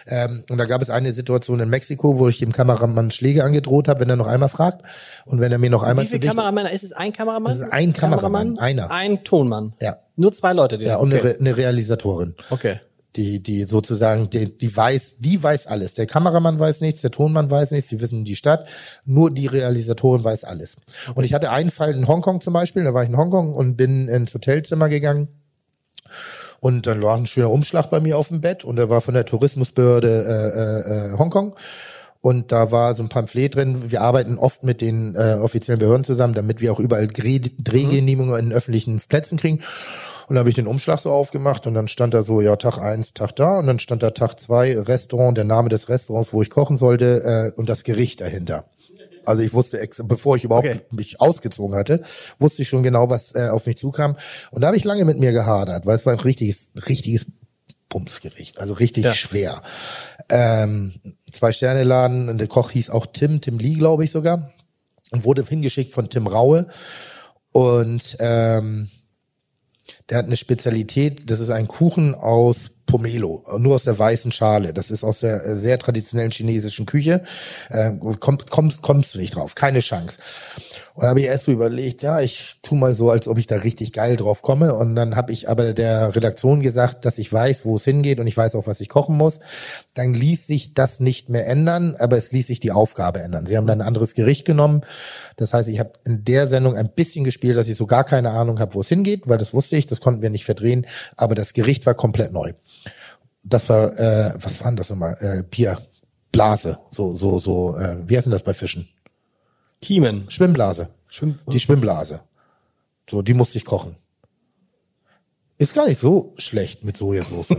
Ähm, und da gab es eine Situation in Mexiko, wo ich dem Kameramann Schläge angedroht habe, wenn er noch einmal fragt. Und wenn er mir noch einmal Wie viele Kameramänner? Ist es ein Kameramann? Es ist ein Kameramann, einer. Ein Tonmann. Ja. Nur zwei Leute, die Ja, und eine, Re- eine Realisatorin. Okay. Die, die sozusagen, die, die weiß, die weiß alles. Der Kameramann weiß nichts, der Tonmann weiß nichts, die wissen die Stadt. Nur die Realisatorin weiß alles. Und ich hatte einen Fall in Hongkong zum Beispiel, da war ich in Hongkong und bin ins Hotelzimmer gegangen. Und dann lag ein schöner Umschlag bei mir auf dem Bett und der war von der Tourismusbehörde äh, äh, äh, Hongkong. Und da war so ein Pamphlet drin. Wir arbeiten oft mit den äh, offiziellen Behörden zusammen, damit wir auch überall Drehgenehmigungen in öffentlichen Plätzen kriegen. Und da habe ich den Umschlag so aufgemacht und dann stand da so, ja, Tag eins, Tag da. Und dann stand da Tag zwei Restaurant, der Name des Restaurants, wo ich kochen sollte äh, und das Gericht dahinter. Also ich wusste, bevor ich überhaupt Okay. mich ausgezogen hatte, wusste ich schon genau, was äh, auf mich zukam. Und da habe ich lange mit mir gehadert, weil es war ein richtiges, richtiges Bumsgericht, also richtig Ja. schwer. Ähm, zwei Sterne Laden, der Koch hieß auch Tim, Tim Lee, glaube ich sogar, und wurde hingeschickt von Tim Raue. Und ähm, der hat eine Spezialität, das ist ein Kuchen aus Pomelo, nur aus der weißen Schale. Das ist aus der äh, sehr traditionellen chinesischen Küche. Äh, komm, kommst, kommst du nicht drauf, keine Chance. Und habe ich erst so überlegt, ja, ich tu mal so, als ob ich da richtig geil drauf komme. Und dann habe ich aber der Redaktion gesagt, dass ich weiß, wo es hingeht und ich weiß auch, was ich kochen muss. Dann ließ sich das nicht mehr ändern, aber es ließ sich die Aufgabe ändern. Sie haben dann ein anderes Gericht genommen. Das heißt, ich habe in der Sendung ein bisschen gespielt, dass ich so gar keine Ahnung habe, wo es hingeht, weil das wusste ich, das konnten wir nicht verdrehen. Aber das Gericht war komplett neu. Das war, äh, was war denn das nochmal? Äh, Bier, Blase, so, so, so, äh, wie heißt denn das bei Fischen? Kiemen. Schwimmblase. Schwimm- Die Schwimmblase. So, die musste ich kochen. Ist gar nicht so schlecht mit Sojasauce. *laughs*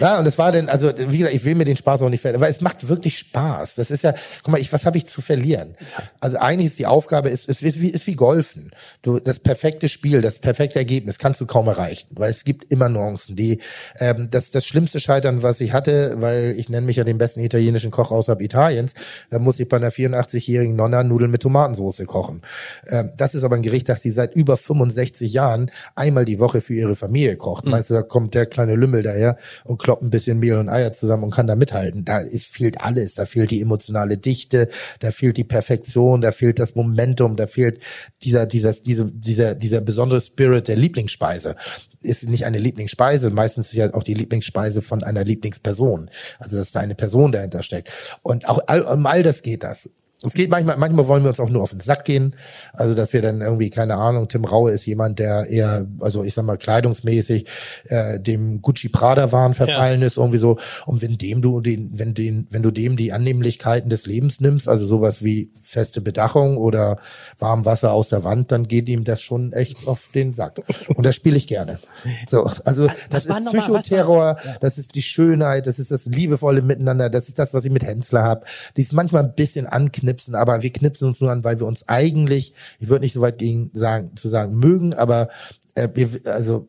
Ja, und es war denn, also wie gesagt, ich will mir den Spaß auch nicht verlieren, weil es macht wirklich Spaß. Das ist ja, guck mal, ich, was habe ich zu verlieren? Also eigentlich ist die Aufgabe, ist, ist, ist, wie, ist wie Golfen. Du, das perfekte Spiel, das perfekte Ergebnis kannst du kaum erreichen, weil es gibt immer Nuancen. Die, ähm, das, das schlimmste Scheitern, was ich hatte, weil ich nenne mich ja den besten italienischen Koch außerhalb Italiens, da muss ich bei einer 84-jährigen Nonna Nudeln mit Tomatensauce kochen. Ähm, das ist aber ein Gericht, das sie seit über 65 Jahren einmal die Woche für ihre Familie kocht. Weißt du, da kommt der kleine Lümmel daher und kloppt ein bisschen Mehl und Eier zusammen und kann da mithalten. Da ist, fehlt alles. Da fehlt die emotionale Dichte, da fehlt die Perfektion, da fehlt das Momentum, da fehlt dieser, dieser, diese, dieser, dieser besondere Spirit der Lieblingsspeise. Ist nicht eine Lieblingsspeise, meistens ist ja auch die Lieblingsspeise von einer Lieblingsperson. Also, dass da eine Person dahinter steckt. Und auch all, um all das geht das. Es geht manchmal, manchmal wollen wir uns auch nur auf den Sack gehen. Also, dass wir dann irgendwie, keine Ahnung, Tim Raue ist jemand, der eher, also ich sag mal, kleidungsmäßig äh, dem Gucci Prada Wahn verfallen ist, irgendwie so. Und wenn dem du den, wenn den, wenn du dem die Annehmlichkeiten des Lebens nimmst, also sowas wie feste Bedachung oder warm Wasser aus der Wand, dann geht ihm das schon echt auf den Sack. Und das spiele ich gerne. So, also das ist Psychoterror, das ist die Schönheit, das ist das liebevolle Miteinander, das ist das, was ich mit Hensler habe. Die ist manchmal ein bisschen anknipsen, aber wir knipsen uns nur an, weil wir uns eigentlich, ich würde nicht so weit gegen sagen, zu sagen mögen, aber äh, wir, also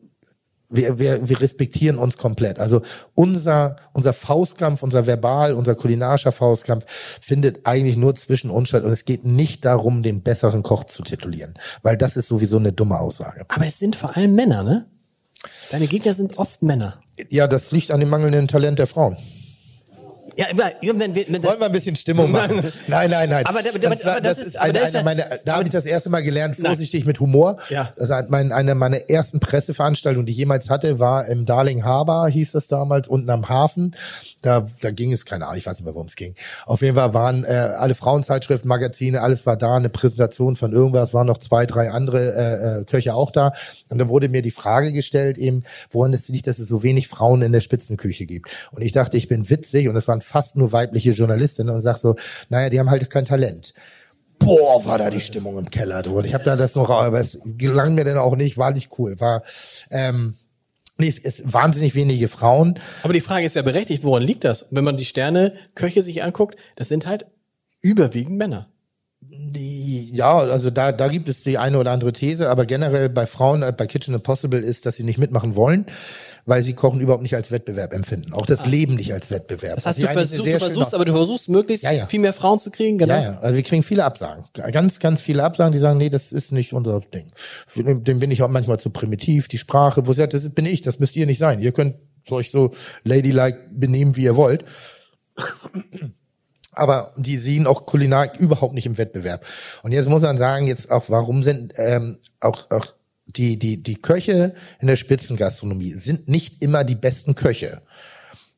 wir, wir, wir respektieren uns komplett. Also unser, unser Faustkampf, unser verbal, unser kulinarischer Faustkampf findet eigentlich nur zwischen uns statt. Und es geht nicht darum, den besseren Koch zu titulieren, weil das ist sowieso eine dumme Aussage. Aber es sind vor allem Männer, ne? Deine Gegner sind oft Männer. Ja, das liegt an dem mangelnden Talent der Frauen. Ja, immer, wenn wir, wenn das, Wollen wir ein bisschen Stimmung *laughs* machen? Nein, nein, nein. Aber- aber- das, war, das, das ist ist- eine, das ist eine meiner, da habe ich das erste Mal gelernt, Nein. vorsichtig mit Humor. Ja. Das hat mein, eine meiner ersten Presseveranstaltungen, die ich jemals hatte, war im Darling Harbor, hieß das damals, unten am Hafen. Da, da ging es, keine Ahnung, ich weiß nicht mehr, worum es ging. Auf jeden Fall waren äh, alle Frauenzeitschriften, Magazine, alles war da, eine Präsentation von irgendwas, waren noch zwei, drei andere äh, äh, Köche auch da. Und da wurde mir die Frage gestellt, eben, woran es liegt, dass es so wenig Frauen in der Spitzenküche gibt. Und ich dachte, ich bin witzig und es waren fast nur weibliche Journalistinnen und sag so, naja, die haben halt kein Talent. Boah, war da die Stimmung im Keller. Du. Und ich habe da das noch, aber es gelang mir dann auch nicht, war nicht cool. War, ähm, nee, es ist wahnsinnig wenige Frauen. aber die Frage ist ja berechtigt, woran liegt das? Wenn man die Sterne Köche sich anguckt, das sind halt überwiegend Männer. Die, ja, also da, da gibt es die eine oder andere These, aber generell bei Frauen, äh, bei Kitchen Impossible ist, dass sie nicht mitmachen wollen, weil sie Kochen überhaupt nicht als Wettbewerb empfinden. Auch das Leben nicht als Wettbewerb. Ah. Das heißt, du sehr du versuchst, aber du versuchst möglichst Ja, ja. viel mehr Frauen zu kriegen, genau. Ja, ja, also wir kriegen viele Absagen. Ganz, ganz viele Absagen, die sagen, nee, das ist nicht unser Ding. Dem bin ich auch manchmal zu primitiv, die Sprache, wo sie sagt, das bin ich, das müsst ihr nicht sein. Ihr könnt euch so ladylike benehmen, wie ihr wollt. Aber die sehen auch Kulinarik überhaupt nicht im Wettbewerb. Und jetzt muss man sagen, jetzt auch, warum sind ähm, auch, auch die, die, die Köche in der Spitzengastronomie sind nicht immer die besten Köche.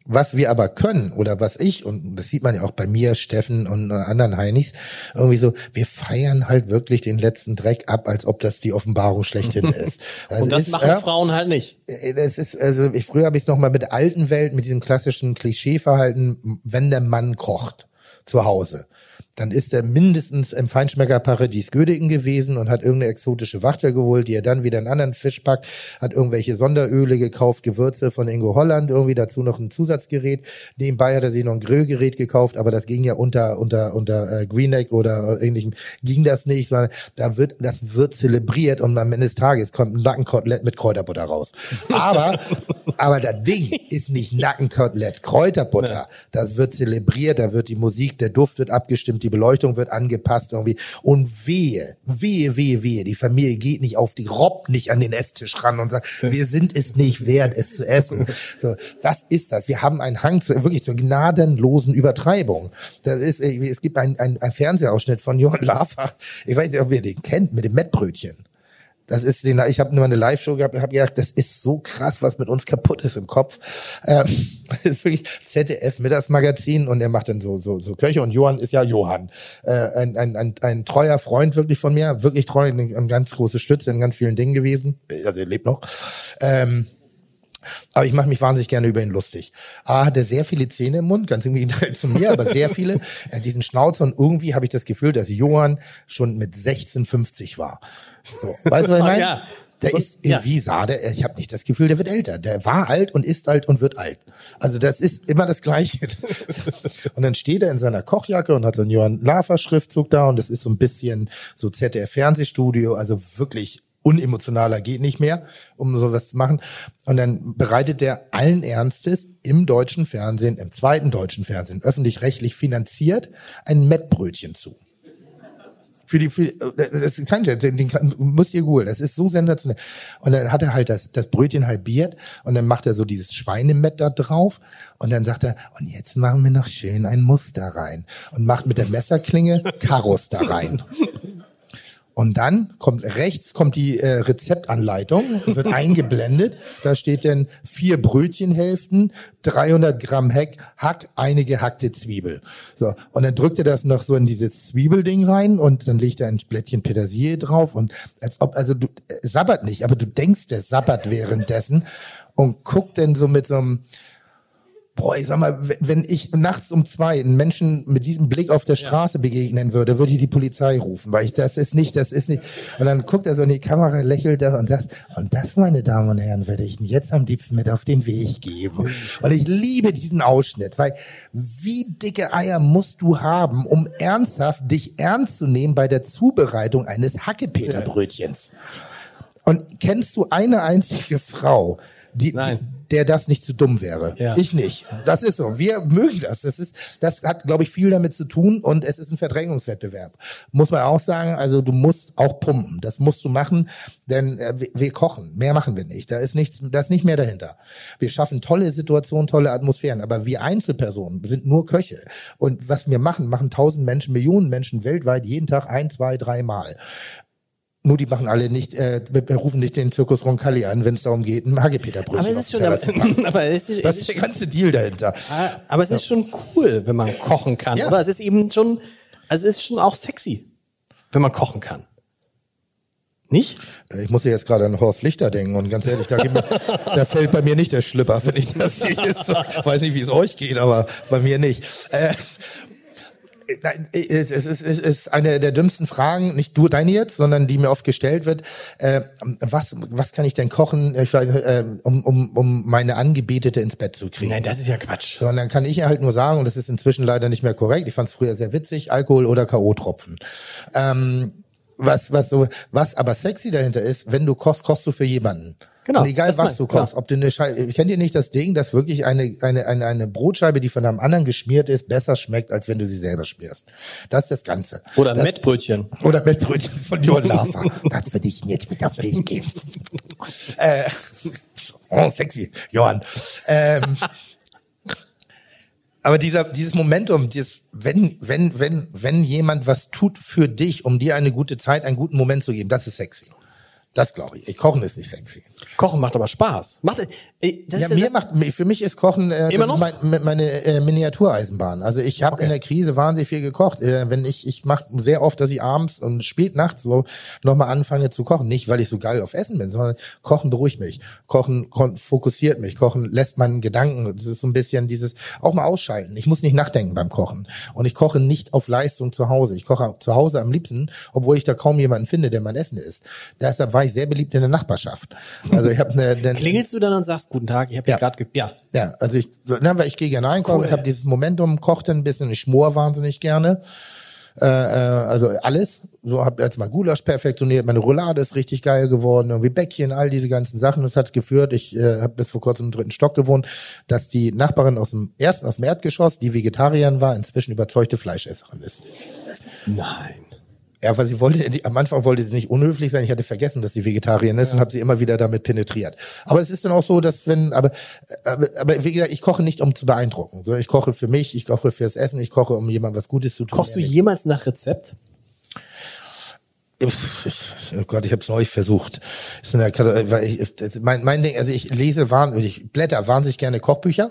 Was wir aber können oder was ich und das sieht man ja auch bei mir, Steffen und anderen Heinis irgendwie so, wir feiern halt wirklich den letzten Dreck ab, als ob das die Offenbarung schlechthin *laughs* ist. Also Und das ist, machen ja, Frauen halt nicht. äh, Das ist also ich früher habe ich es noch mal mit der alten Welt mit diesem klassischen Klischeeverhalten, wenn der Mann kocht zu Hause. Dann ist er mindestens im Feinschmecker-Paradies Gödingen gewesen und hat irgendeine exotische Wachte geholt, die er dann wieder in einen anderen Fisch packt, hat irgendwelche Sonderöle gekauft, Gewürze von Ingo Holland, irgendwie dazu noch ein Zusatzgerät. Nebenbei hat er sich noch ein Grillgerät gekauft, aber das ging ja unter, unter, unter äh, Greenegg oder ähnlichem, ging das nicht, sondern da wird, das wird zelebriert und am Ende des Tages kommt ein Nackenkotelett mit Kräuterbutter raus. Aber, *laughs* aber das Ding ist nicht Nackenkotelett, Kräuterbutter. Das wird zelebriert, da wird die Musik, der Duft wird abgestimmt, die Beleuchtung wird angepasst irgendwie. Und wehe, wehe, wehe, wehe, die Familie geht nicht auf die robbt nicht an den Esstisch ran und sagt, wir sind es nicht wert, es zu essen. *laughs* So, das ist das. Wir haben einen Hang zu, wirklich zur gnadenlosen Übertreibung. Das ist, es gibt einen ein Fernsehausschnitt von Johann Lafer. Ich weiß nicht, ob ihr den kennt, mit dem Mettbrötchen. Das ist den, ich habe nur eine Live-Show gehabt und habe gedacht, das ist so krass, was mit uns kaputt ist im Kopf. Ähm, *laughs* das ist wirklich ZDF Mittagsmagazin und er macht dann so so so Köche und Johann ist ja Johann, äh, ein, ein, ein, ein treuer Freund wirklich von mir, wirklich treu, eine ganz große Stütze in ganz vielen Dingen gewesen. Also er lebt noch. Ähm, aber ich mache mich wahnsinnig gerne über ihn lustig. A hat er sehr viele Zähne im Mund, ganz im Gegenteil zu mir, aber sehr viele. Er hat diesen Schnauzer und irgendwie habe ich das Gefühl, dass Johann schon mit 1650 war. So, weißt du, was ich *laughs* meine? ja. Der ist irgendwie ja. sah der, ich habe nicht das Gefühl, der wird älter. Der war alt und ist alt und wird alt. Also das ist immer das Gleiche. *laughs* und dann steht er in seiner Kochjacke und hat so einen Johann Lafer Schriftzug da und das ist so ein bisschen so ZDF Fernsehstudio, also wirklich unemotionaler geht nicht mehr, um sowas zu machen. Und dann bereitet der allen Ernstes im deutschen Fernsehen, im zweiten deutschen Fernsehen, öffentlich-rechtlich finanziert, ein Mettbrötchen zu für die, für, das kann den, den muss ihr googeln. Das ist so sensationell. Und dann hat er halt das, das Brötchen halbiert und dann macht er so dieses Schweinemett da drauf und dann sagt er, und jetzt machen wir noch schön ein Muster rein und macht mit der Messerklinge Karos da rein. *laughs* Und dann kommt rechts kommt die äh, Rezeptanleitung, wird *laughs* eingeblendet. Da steht dann vier Brötchenhälften, 300 Gramm Hack, Hack, eine gehackte Zwiebel. So und dann drückt er das noch so in dieses Zwiebelding rein und dann legt er ein Blättchen Petersilie drauf und als ob also du äh, sabbert nicht, aber du denkst, der sabbert währenddessen und guckt dann so mit so einem Boah, ich sag mal, wenn ich nachts um zwei einen Menschen mit diesem Blick auf der Straße ja. begegnen würde, würde ich die Polizei rufen, weil ich, das ist nicht, das ist nicht. Und dann guckt er so in die Kamera, lächelt er und sagt, und das, meine Damen und Herren, würde ich jetzt am liebsten mit auf den Weg geben. Und ich liebe diesen Ausschnitt, weil wie dicke Eier musst du haben, um ernsthaft dich ernst zu nehmen bei der Zubereitung eines Hackepeterbrötchens? Und kennst du eine einzige Frau, die, die der das nicht zu dumm wäre. Ja. Ich nicht. Das ist so. Wir mögen das. Das ist, das hat, glaube ich, viel damit zu tun und es ist ein Verdrängungswettbewerb. Muss man auch sagen. Also du musst auch pumpen. Das musst du machen, denn äh, wir, kochen. Mehr machen wir nicht. Da ist nichts, da ist nicht mehr dahinter. Wir schaffen tolle Situationen, tolle Atmosphären, aber wir Einzelpersonen sind nur Köche. Und was wir machen, machen tausend Menschen, Millionen Menschen weltweit jeden Tag ein, zwei, drei Mal. Nur die machen alle nicht, äh, rufen nicht den Zirkus Roncalli an, wenn es darum geht, ein Hagepeterbrötchen aber es ist schon, aber, *laughs* aber es ist, das ist der ganze Deal dahinter. Ah, aber es ist schon cool, wenn man kochen kann, ja. oder? Es ist eben schon, also es ist schon auch sexy, wenn man kochen kann. Nicht? Ich muss jetzt gerade an Horst Lichter denken und ganz ehrlich, da, mir, *laughs* da fällt bei mir nicht der Schlipper, wenn ich das sehe. Ich weiß nicht, wie es euch geht, aber bei mir nicht. Äh, Nein, es ist, es ist eine der dümmsten Fragen, nicht du deine jetzt, sondern die mir oft gestellt wird. Äh, was, was kann ich denn kochen, ich weiß, äh, um, um, um meine Angebetete ins Bett zu kriegen? Nein, das ist ja Quatsch. So, und dann kann ich halt nur sagen, und das ist inzwischen leider nicht mehr korrekt, ich fand es früher sehr witzig, Alkohol oder K.O.-Tropfen. Ähm, was, was so, was aber sexy dahinter ist, wenn du kochst, kochst du für jemanden. Genau. Und egal was du kochst, ob du eine Scheibe, kennt ihr nicht das Ding, dass wirklich eine, eine, eine, eine Brotscheibe, die von einem anderen geschmiert ist, besser schmeckt, als wenn du sie selber schmierst. Das ist das Ganze. Oder ein das, Mettbrötchen. Oder Mettbrötchen von Johann Lava. das würde ich jetzt mit auf den Weg geben. äh, *laughs* oh, sexy, Johann. Ähm, aber dieser, dieses Momentum, dieses, wenn, wenn, wenn, wenn jemand was tut für dich, um dir eine gute Zeit, einen guten Moment zu geben, das ist sexy. Das glaube ich. Kochen ist nicht sexy. Kochen macht aber Spaß. Macht, ey, das ja, ist, mir das, macht, für mich ist Kochen äh, Immer noch? ist mein, meine äh, Miniatureisenbahn. Also ich habe Okay. in der Krise wahnsinnig viel gekocht. Äh, wenn ich ich mache sehr oft, dass ich abends und spät nachts so nochmal anfange zu kochen. Nicht, weil ich so geil auf Essen bin, sondern Kochen beruhigt mich. Kochen fokussiert mich. Kochen lässt meinen Gedanken. Das ist so ein bisschen dieses auch mal ausschalten. Ich muss nicht nachdenken beim Kochen. Und ich koche nicht auf Leistung zu Hause. Ich koche zu Hause am liebsten, obwohl ich da kaum jemanden finde, der mein Essen isst. Deshalb war ich sehr beliebt in der Nachbarschaft. Also ich habe eine, eine *laughs* klingelst du dann und sagst, guten Tag, ich habe ja. Gerade, ge ja. ja, also ich, na, weil ich gehe gerne einkaufen, Cool. ich habe dieses Momentum, koche dann ein bisschen, ich schmor wahnsinnig gerne. Äh, äh, also alles. So habe jetzt mal Gulasch perfektioniert, meine Roulade ist richtig geil geworden, irgendwie Bäckchen, all diese ganzen Sachen. Das hat geführt, ich äh, habe bis vor kurzem im dritten Stock gewohnt, dass die Nachbarin aus dem ersten, aus dem Erdgeschoss, die Vegetarierin war, inzwischen überzeugte Fleischesserin ist. Nein. Ja, weil sie wollte, die, am Anfang wollte sie nicht unhöflich sein. Ich hatte vergessen, dass sie Vegetarierin ist und habe sie immer wieder damit penetriert. Aber es ist dann auch so, dass wenn, aber, aber, aber wie gesagt, ich koche nicht, um zu beeindrucken. sondern ich koche für mich, ich koche fürs Essen, ich koche, um jemandem was Gutes zu tun. Kochst du jemals nach Rezept? Oh Gott, ich habe es neulich versucht. Ist in der, Kata- weil ich, mein, mein Ding, also ich lese wahnsinnig, ich blätter wahnsinnig gerne Kochbücher,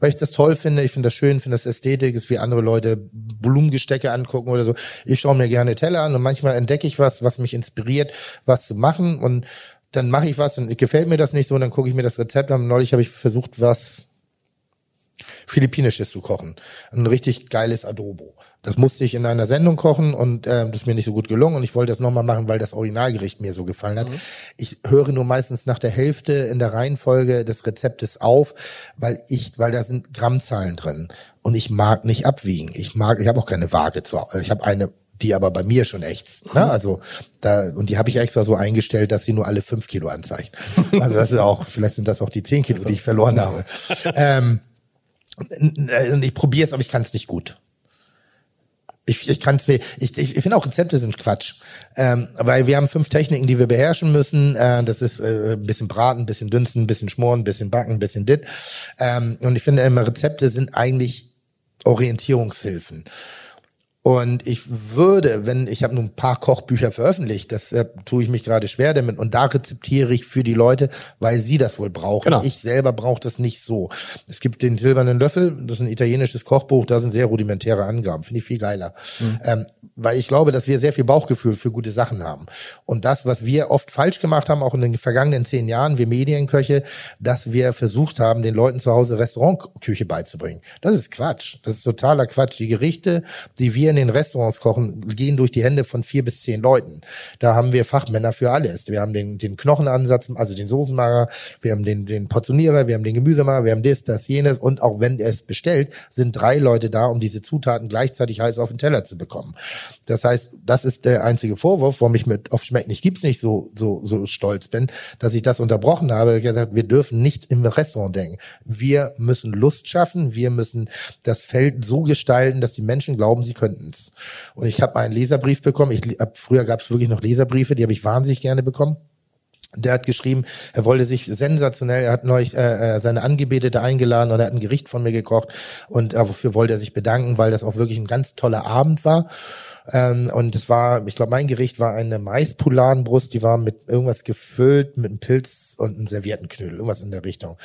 weil ich das toll finde. Ich finde das schön, finde das Ästhetik, ist wie andere Leute Blumengestecke angucken oder so. Ich schaue mir gerne Teller an und manchmal entdecke ich was, was mich inspiriert, was zu machen und dann mache ich was und gefällt mir das nicht so und dann gucke ich mir das Rezept an. Neulich habe ich versucht, was Philippinisches zu kochen. Ein richtig geiles Adobo. Das musste ich in einer Sendung kochen und äh, das ist mir nicht so gut gelungen und ich wollte das nochmal machen, weil das Originalgericht mir so gefallen hat. Ich höre nur meistens nach der Hälfte in der Reihenfolge des Rezeptes auf, weil ich, weil da sind Grammzahlen drin und ich mag nicht abwiegen. Ich mag, ich habe auch keine Waage zu, ich habe eine die aber bei mir schon echt, ne? also da und die habe ich extra so eingestellt, dass sie nur alle fünf Kilo anzeigt. Also das ist auch, vielleicht sind das auch die zehn Kilo, die ich verloren habe. *laughs* ähm, und ich probiere es, aber ich kann es nicht gut. Ich, ich kann es mir, ich, ich, ich finde auch Rezepte sind Quatsch. Ähm, weil wir haben fünf Techniken, die wir beherrschen müssen. Äh, das ist äh, ein bisschen braten, ein bisschen dünsten, ein bisschen schmoren, ein bisschen backen, ein bisschen dit. Ähm, und ich finde immer, Rezepte sind eigentlich Orientierungshilfen. Und ich würde, wenn ich habe nur ein paar Kochbücher veröffentlicht, das äh, tue ich mich gerade schwer damit und da rezeptiere ich für die Leute, weil sie das wohl brauchen. Genau. Ich selber brauche das nicht so. Es gibt den silbernen Löffel, das ist ein italienisches Kochbuch, da sind sehr rudimentäre Angaben, finde ich viel geiler. Ähm, weil ich glaube, dass wir sehr viel Bauchgefühl für gute Sachen haben. Und das, was wir oft falsch gemacht haben, auch in den vergangenen zehn Jahren, wir Medienköche, dass wir versucht haben, den Leuten zu Hause Restaurantküche beizubringen. Das ist Quatsch. Das ist totaler Quatsch. Die Gerichte, die wir in den Restaurants kochen, gehen durch die Hände von vier bis zehn Leuten. Da haben wir Fachmänner für alles. Wir haben den, den Knochenansatz, also den Soßenmacher, wir haben den, den Portionierer, wir haben den Gemüsemacher, wir haben das, das, jenes. Und auch wenn er es bestellt, sind drei Leute da, um diese Zutaten gleichzeitig heiß auf den Teller zu bekommen. Das heißt, das ist der einzige Vorwurf, warum ich mit auf Schmeckt nicht gibt's nicht so, so, so stolz bin, dass ich das unterbrochen habe. Gesagt, wir dürfen nicht im Restaurant denken. Wir müssen Lust schaffen. Wir müssen das Feld so gestalten, dass die Menschen glauben, sie könnten es. Und ich habe einen Leserbrief bekommen. Ich hab, früher gab es wirklich noch Leserbriefe, die habe ich wahnsinnig gerne bekommen. Der hat geschrieben, er wollte sich sensationell, er hat neulich äh, äh, seine Angebetete eingeladen und er hat ein Gericht von mir gekocht und dafür wollte er sich bedanken, weil das auch wirklich ein ganz toller Abend war. Ähm, und es war, ich glaube, mein Gericht war eine Maispoulardenbrust, die war mit irgendwas gefüllt, mit einem Pilz und einem Serviettenknödel, irgendwas in der Richtung.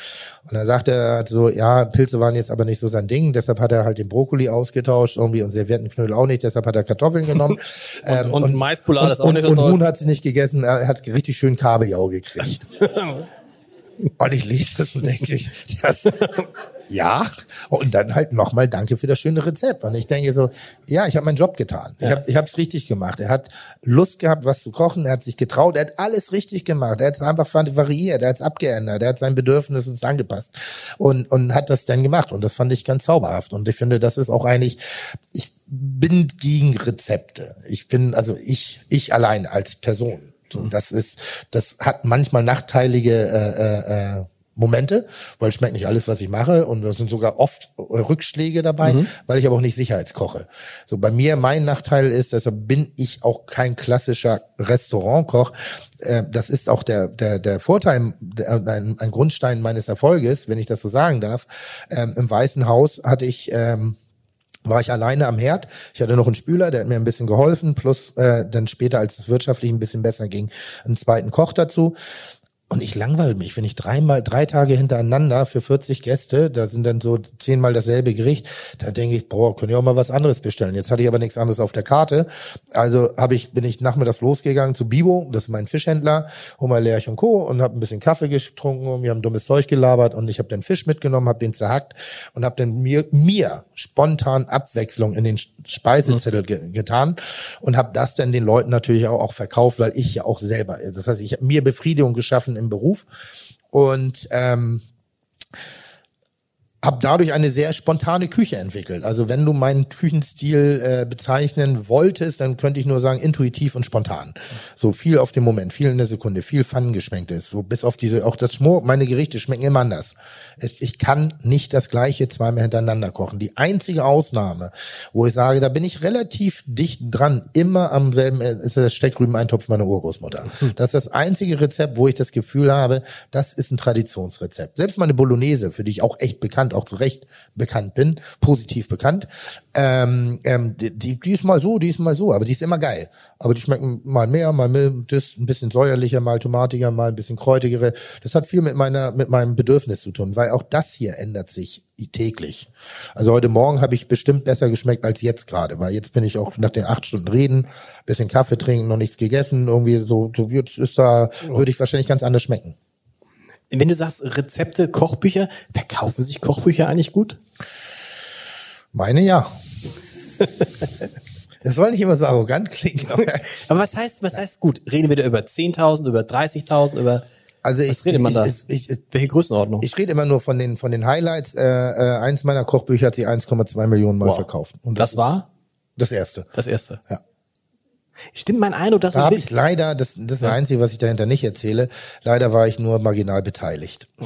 Und dann sagte er halt so, ja, Pilze waren jetzt aber nicht so sein Ding, deshalb hat er halt den Brokkoli ausgetauscht irgendwie und Serviettenknödel auch nicht, deshalb hat er Kartoffeln genommen. *laughs* ähm, und Maispoularde ist auch und, nicht so und. Huhn hat sie nicht gegessen, er hat richtig schön Kabeljau gekriegt. *laughs* Und ich lese das und denke, ich, das, *laughs* ja. Und dann halt nochmal Danke für das schöne Rezept. Und ich denke so, ja, ich habe meinen Job getan. Ich habe ich es richtig gemacht. Er hat Lust gehabt, was zu kochen. Er hat sich getraut. Er hat alles richtig gemacht. Er hat es einfach variiert. Er hat es abgeändert. Er hat sein Bedürfnis uns angepasst und und hat das dann gemacht. Und das fand ich ganz zauberhaft. Und ich finde, das ist auch eigentlich, ich bin gegen Rezepte. Ich bin also ich ich allein als Person. So, das ist, das hat manchmal nachteilige äh, äh, Momente, weil schmeckt nicht alles, was ich mache und es sind sogar oft äh, Rückschläge dabei, weil ich aber auch nicht sicherheitskoche. So bei mir mein Nachteil ist, deshalb bin ich auch kein klassischer Restaurantkoch. Äh, das ist auch der der der Vorteil, ein, ein Grundstein meines Erfolges, wenn ich das so sagen darf. Ähm, Im Weißen Haus hatte ich ähm, war ich alleine am Herd. Ich hatte noch einen Spüler, der hat mir ein bisschen geholfen, plus äh, dann später, als es wirtschaftlich ein bisschen besser ging, einen zweiten Koch dazu. Und ich langweile mich, wenn ich dreimal, drei Tage hintereinander für 40 Gäste, da sind dann so zehnmal dasselbe Gericht, da denke ich, boah, können ja auch mal was anderes bestellen. Jetzt hatte ich aber nichts anderes auf der Karte. Also habe ich, bin ich nachmittags losgegangen zu Bibo, das ist mein Fischhändler, Homer Lerch und Co. und habe ein bisschen Kaffee getrunken und wir haben dummes Zeug gelabert und ich habe den Fisch mitgenommen, habe den zerhackt und habe dann mir, mir spontan Abwechslung in den Speisezettel ge getan und habe das dann den Leuten natürlich auch, auch verkauft, weil ich ja auch selber, das heißt, ich habe mir Befriedigung geschaffen im Beruf. Und ähm, habe dadurch eine sehr spontane Küche entwickelt. Also wenn du meinen Küchenstil äh, bezeichnen wolltest, dann könnte ich nur sagen intuitiv und spontan. So viel auf den Moment, viel in der Sekunde, viel Pfannengeschmecktes. So bis auf diese, auch das Schmor, meine Gerichte schmecken immer anders. Ich kann nicht das gleiche zweimal hintereinander kochen. Die einzige Ausnahme, wo ich sage, da bin ich relativ dicht dran, immer am selben, äh, ist das Steckrüben-Eintopf meiner Urgroßmutter. Das ist das einzige Rezept, wo ich das Gefühl habe, das ist ein Traditionsrezept. Selbst meine Bolognese, für die ich auch echt bekannt bekannt, auch zu Recht bekannt bin, positiv bekannt. Ähm, ähm, die, die ist mal so, die ist mal so, aber die ist immer geil. Aber die schmecken mal mehr, mal das ein bisschen säuerlicher, mal tomatiger, mal ein bisschen kräutigere. Das hat viel mit meiner, mit meinem Bedürfnis zu tun, weil auch das hier ändert sich täglich. Also heute Morgen habe ich bestimmt besser geschmeckt als jetzt gerade, weil jetzt bin ich auch nach den acht Stunden Reden, bisschen Kaffee trinken, noch nichts gegessen, irgendwie so, so jetzt ist da, würde ich wahrscheinlich ganz anders schmecken. Wenn du sagst Rezepte, Kochbücher, verkaufen sich Kochbücher eigentlich gut? Meine ja. *laughs* Das soll nicht immer so arrogant klingen. *laughs* Aber was heißt, was heißt gut? Reden wir da über 10.000, über 30.000, über also ich, was redet man da? Ich, ich, Welche Größenordnung? Ich rede immer nur von den von den Highlights. Äh, äh, eins meiner Kochbücher hat sie 1,2 Millionen Mal wow. verkauft. Und das, das war das erste. Das erste. Ja. Stimmt mein Eindruck, dass da habe ich leider, das, das ist das Einzige, was ich dahinter nicht erzähle, leider war ich nur marginal beteiligt. Oh.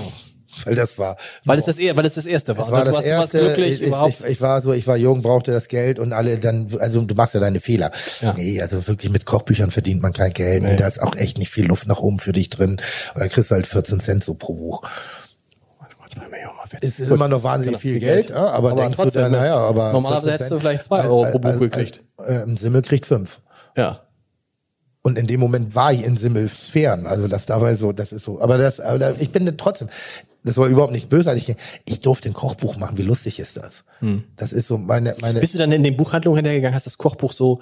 Weil das war. Weil es das, weil es das erste war. Es war du das warst, erste. Glücklich ich. Ich, ich, war so, ich war jung, brauchte das Geld und alle dann, also du machst ja deine Fehler. Ja. Nee, also wirklich mit Kochbüchern verdient man kein Geld. Nee. Nee, da ist auch echt nicht viel Luft nach oben für dich drin. Und dann kriegst du halt 14 Cent so pro Buch. Es ist immer noch wahnsinnig genau, viel Geld, Geld. Ja, aber, aber denkst trotzdem, du dann, naja, aber. Normalerweise hättest du vielleicht zwei Euro pro Buch gekriegt. Äh, ein Simmel kriegt fünf. Ja. Und in dem Moment war ich in Simmelsphären. Also das dabei so, das ist so. Aber das, aber ich bin trotzdem, das war überhaupt nicht bösartig. Ich durfte ein Kochbuch machen. Wie lustig ist das? Hm. Das ist so meine, meine. Bist du dann in den Buchhandlungen hintergegangen, hast das Kochbuch so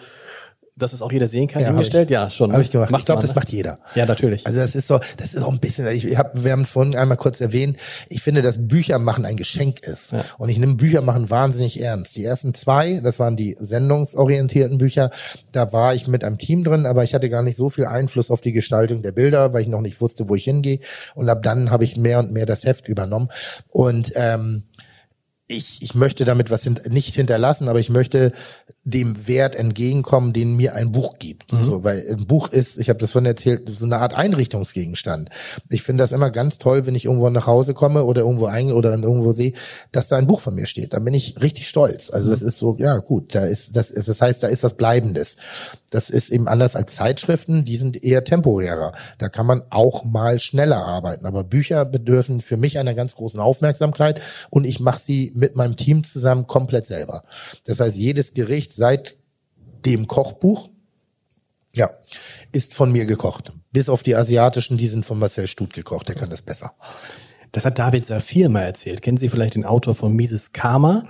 dass es auch jeder sehen kann, ja, hingestellt? Ich, ja, schon. Habe ich gemacht. Macht ich glaube, das macht jeder. Ja, natürlich. Also das ist so, das ist auch ein bisschen, ich hab, wir haben es vorhin einmal kurz erwähnt, ich finde, dass Bücher machen ein Geschenk ist. Ja. Und ich nehme Bücher machen wahnsinnig ernst. Die ersten zwei, das waren die sendungsorientierten Bücher, da war ich mit einem Team drin, aber ich hatte gar nicht so viel Einfluss auf die Gestaltung der Bilder, weil ich noch nicht wusste, wo ich hingehe. Und ab dann habe ich mehr und mehr das Heft übernommen. Und ähm, ich, ich möchte damit was hint nicht hinterlassen, aber ich möchte dem Wert entgegenkommen, den mir ein Buch gibt. Mhm. So, weil ein Buch ist, ich habe das von erzählt, so eine Art Einrichtungsgegenstand. Ich finde das immer ganz toll, wenn ich irgendwo nach Hause komme oder irgendwo ein oder irgendwo sehe, dass da ein Buch von mir steht. Da bin ich richtig stolz. Also mhm. das ist so, ja gut, da ist das ist, das heißt, da ist was Bleibendes. Das ist eben anders als Zeitschriften, die sind eher temporärer. Da kann man auch mal schneller arbeiten. Aber Bücher bedürfen für mich einer ganz großen Aufmerksamkeit und ich mache sie mit meinem Team zusammen komplett selber. Das heißt, jedes Gericht seit dem Kochbuch, ja, ist von mir gekocht. Bis auf die asiatischen, die sind von Marcel Stut gekocht, der kann das besser. Das hat David Safir mal erzählt. Kennen Sie vielleicht den Autor von Mises Karma?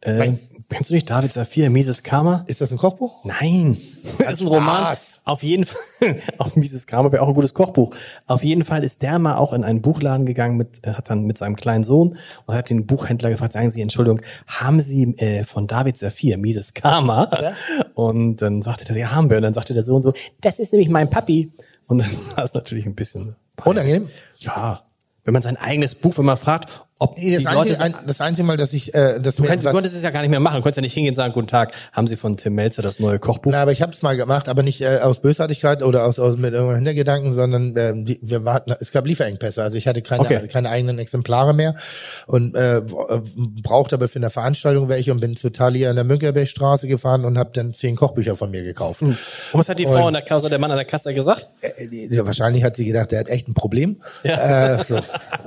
Äh, kennst du nicht David Safir, Mises Karma? Ist das ein Kochbuch? Nein. *laughs* Das ist ein Roman. Auf jeden Fall, *laughs* auf Mises Karma wäre auch ein gutes Kochbuch. Auf jeden Fall ist der mal auch in einen Buchladen gegangen mit, äh, hat dann mit seinem kleinen Sohn und hat den Buchhändler gefragt, sagen Sie, Entschuldigung, haben Sie äh, von David Safir, Mises Karma? Ja? Und dann sagte der, ja, haben wir. Und dann sagte der Sohn so, das ist nämlich mein Papi. Und dann *laughs* war es natürlich ein bisschen unangenehm. Ja, wenn man sein eigenes Buch, wenn man fragt, ob nee, das, einzige, ein, das einzige Mal, dass ich äh, das du, könnt, du konntest es ja gar nicht mehr machen. Du konntest ja nicht hingehen und sagen, guten Tag, haben Sie von Tim Melzer das neue Kochbuch? Na, aber ich habe es mal gemacht, aber nicht äh, aus Bösartigkeit oder aus, aus mit irgendwelchen Hintergedanken, sondern äh, die, wir warten, es gab Lieferengpässe. Also ich hatte keine, okay. keine eigenen Exemplare mehr und äh, brauchte aber für eine Veranstaltung welche und bin zu Thalia an der Münkerbergstraße gefahren und habe dann zehn Kochbücher von mir gekauft. Hm. Und was hat die Frau und, an der Kasse, der Mann an der Kasse gesagt? Äh, die, wahrscheinlich hat sie gedacht, der hat echt ein Problem. Ja. Äh, so.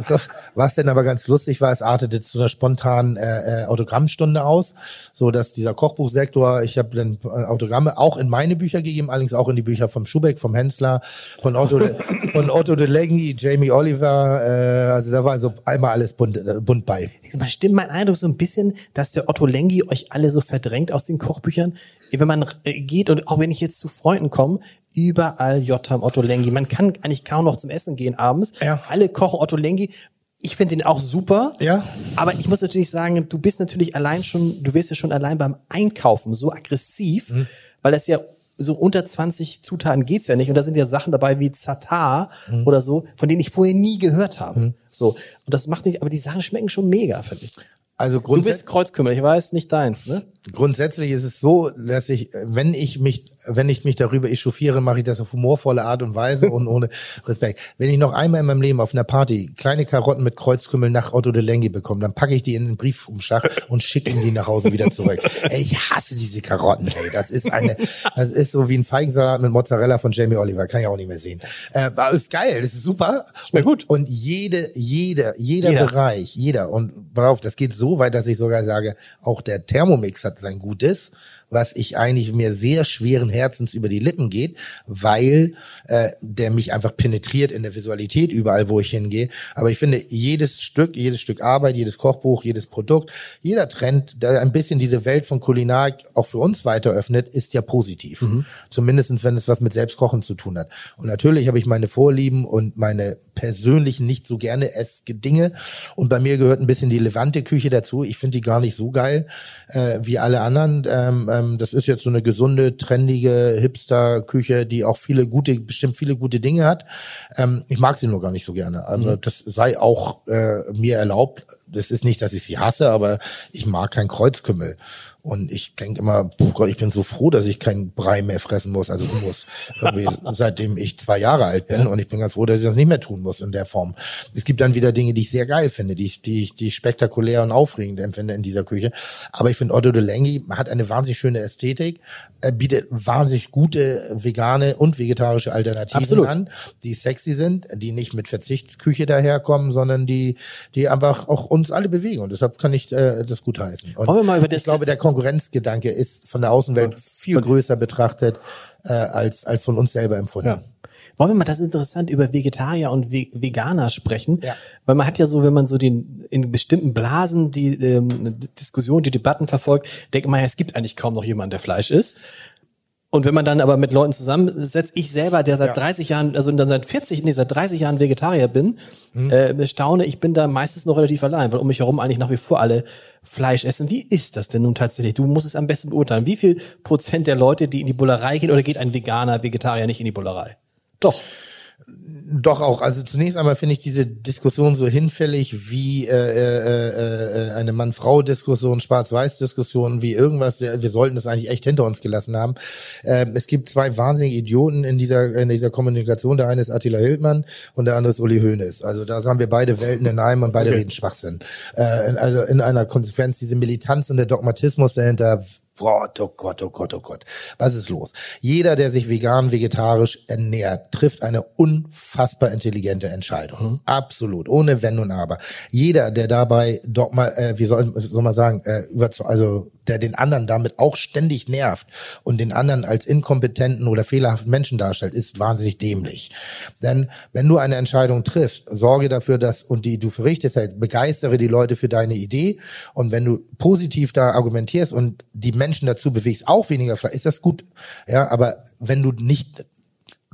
so. War es denn aber ganz lustig lustig war, es artete zu einer spontanen äh, äh, Autogrammstunde aus, so dass dieser Kochbuchsektor, ich habe dann äh, Autogramme auch in meine Bücher gegeben, allerdings auch in die Bücher vom Schubeck, vom Hensler, von Otto, de, *laughs* von Otto de Lengi, Jamie Oliver, äh, also da war so einmal alles bunt, äh, bunt bei. Man stimmt mein Eindruck so ein bisschen, dass der Otto Lengi euch alle so verdrängt aus den Kochbüchern. Wenn man geht und auch wenn ich jetzt zu Freunden komme, überall Jotam Otto Lengi. Man kann eigentlich kaum noch zum Essen gehen abends. Ja. Alle kochen Otto Lengi. Ich finde den auch super. Ja. Aber ich muss natürlich sagen, du bist natürlich allein schon, du wirst ja schon allein beim Einkaufen so aggressiv, Mhm. weil das ja so unter 20 Zutaten geht's ja nicht. Und da sind ja Sachen dabei wie Zatar Mhm. oder so, von denen ich vorher nie gehört habe. So. Und das macht nicht, aber die Sachen schmecken schon mega, finde ich. Also Du grundsätzlich. bist Kreuzkümmel, ich weiß, nicht deins, ne? Grundsätzlich ist es so, dass ich, wenn ich mich, wenn ich mich darüber echauffiere, mache ich das auf humorvolle Art und Weise und ohne *laughs* Respekt. Wenn ich noch einmal in meinem Leben auf einer Party kleine Karotten mit Kreuzkümmel nach Otto de Lengi bekomme, dann packe ich die in den Briefumschlag und schicke die nach Hause wieder zurück. *laughs* ey, ich hasse diese Karotten, ey. Das ist eine, das ist so wie ein Feigensalat mit Mozzarella von Jamie Oliver. Kann ich auch nicht mehr sehen. Äh, ist geil, das ist super. Schmeckt gut. Und jede, jede, jeder, Jeder. Bereich, jeder. Und pass auf, das geht so weit, dass ich sogar sage, auch der Thermomix hat sein Gutes, was ich eigentlich mir sehr schweren Herzens über die Lippen geht, weil äh, der mich einfach penetriert in der Visualität überall, wo ich hingehe. Aber ich finde, jedes Stück, jedes Stück Arbeit, jedes Kochbuch, jedes Produkt, jeder Trend, der ein bisschen diese Welt von Kulinarik auch für uns weiter öffnet, ist ja positiv. Zumindestens, wenn es was mit Selbstkochen zu tun hat. Und natürlich habe ich meine Vorlieben und meine persönlichen nicht so gerne essge Dinge. Und bei mir gehört ein bisschen die Levante-Küche dazu. Ich finde die gar nicht so geil äh, wie alle anderen. Ähm, ähm, das ist jetzt so eine gesunde, trendige Hipster-Küche, die auch viele gute, bestimmt viele gute Dinge hat. Ähm, ich mag sie nur gar nicht so gerne. Also das sei auch äh, mir erlaubt. Das ist nicht, dass ich sie hasse, aber ich mag kein Kreuzkümmel. Und ich denke immer, oh Gott, ich bin so froh, dass ich keinen Brei mehr fressen muss, also irgendwie, *laughs* seitdem ich zwei Jahre alt bin. Und ich bin ganz froh, dass ich das nicht mehr tun muss in der Form. Es gibt dann wieder Dinge, die ich sehr geil finde, die ich, die ich, die ich spektakulär und aufregend empfinde in dieser Küche. Aber ich finde, Otto de Lengi hat eine wahnsinnig schöne Ästhetik, er bietet wahnsinnig gute vegane und vegetarische Alternativen Absolut. an, die sexy sind, die nicht mit Verzichtsküche daherkommen, sondern die, die einfach auch uns alle bewegen. Und deshalb kann ich äh, das gut heißen. Und Wollen wir mal über das- ich glaube, der Konkurrenzgedanke ist von der Außenwelt viel größer betrachtet äh, als, als von uns selber empfunden. Ja. Wollen wir mal das interessant über Vegetarier und Ve Veganer sprechen? Ja. Weil man hat ja so, wenn man so den in bestimmten Blasen die ähm, Diskussion, die Debatten verfolgt, denkt man es gibt eigentlich kaum noch jemanden, der Fleisch isst. Und wenn man dann aber mit Leuten zusammensetzt, ich selber, der seit Ja. 30 Jahren, also dann seit 40, nee, seit 30 Jahren Vegetarier bin, äh, staune, ich bin da meistens noch relativ allein, weil um mich herum eigentlich nach wie vor alle Fleisch essen. Wie ist das denn nun tatsächlich? Du musst es am besten beurteilen. Wie viel Prozent der Leute, die in die Bullerei gehen, oder geht ein Veganer, Vegetarier nicht in die Bullerei? Doch. Doch auch. Also zunächst einmal finde ich diese Diskussion so hinfällig wie äh, äh, äh, eine Mann-Frau-Diskussion, Schwarz-Weiß-Diskussion, wie irgendwas. Wir sollten das eigentlich echt hinter uns gelassen haben. Ähm, es gibt zwei wahnsinnige Idioten in dieser in dieser Kommunikation. Der eine ist Attila Hildmann und der andere ist Uli Hoeneß. Also da haben wir beide Welten in einem und beide Okay. reden Schwachsinn. Äh, in- also in einer Konsequenz diese Militanz und der Dogmatismus dahinter. Gott, oh Gott, oh Gott, oh Gott. Was ist los? Jeder, der sich vegan, vegetarisch ernährt, trifft eine unfassbar intelligente Entscheidung. Absolut. Ohne Wenn und Aber. Jeder, der dabei Dogma, äh, wie soll, soll man sagen, äh, über, also der den anderen damit auch ständig nervt und den anderen als inkompetenten oder fehlerhaften Menschen darstellt, ist wahnsinnig dämlich. Denn wenn du eine Entscheidung triffst, sorge dafür, dass und die du für richtig hältst, begeistere die Leute für deine Idee und wenn du positiv da argumentierst und die Menschen dazu bewegst, auch weniger Fleisch, ist das gut. Ja, aber wenn du nicht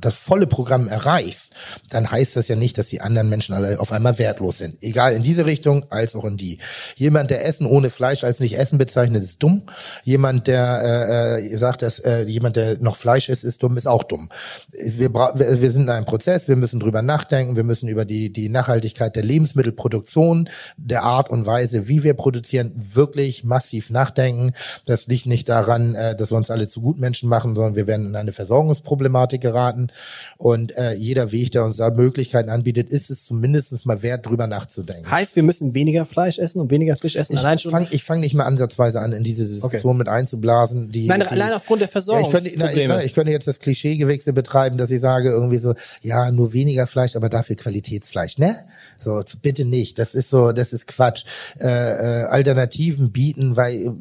das volle Programm erreichst, dann heißt das ja nicht, dass die anderen Menschen alle auf einmal wertlos sind. Egal in diese Richtung als auch in die. Jemand, der Essen ohne Fleisch als nicht Essen bezeichnet, ist dumm. Jemand, der äh, äh, sagt, dass äh, jemand, der noch Fleisch isst, ist dumm, ist auch dumm. Wir, wir sind in einem Prozess, wir müssen drüber nachdenken, wir müssen über die, die Nachhaltigkeit der Lebensmittelproduktion, der Art und Weise, wie wir produzieren, wirklich massiv nachdenken. Das liegt nicht daran, äh, dass wir uns alle zu Gutmenschen machen, sondern wir werden in eine Versorgungsproblematik geraten. Und äh, jeder Weg, der uns da Möglichkeiten anbietet, ist es zumindest mal wert, drüber nachzudenken. Heißt, wir müssen weniger Fleisch essen und weniger Fisch essen? Ich allein schon. fange fang nicht mal ansatzweise an, in diese Diskussion okay. mit einzublasen. Die, Nein, die, allein aufgrund der Versorgung. Ja, ich, könnte, na, ich könnte jetzt das Klischeegewechsel betreiben, dass ich sage irgendwie so, ja, nur weniger Fleisch, aber dafür Qualitätsfleisch, ne? So, bitte nicht. Das ist so, das ist Quatsch. Äh, äh, Alternativen bieten, weil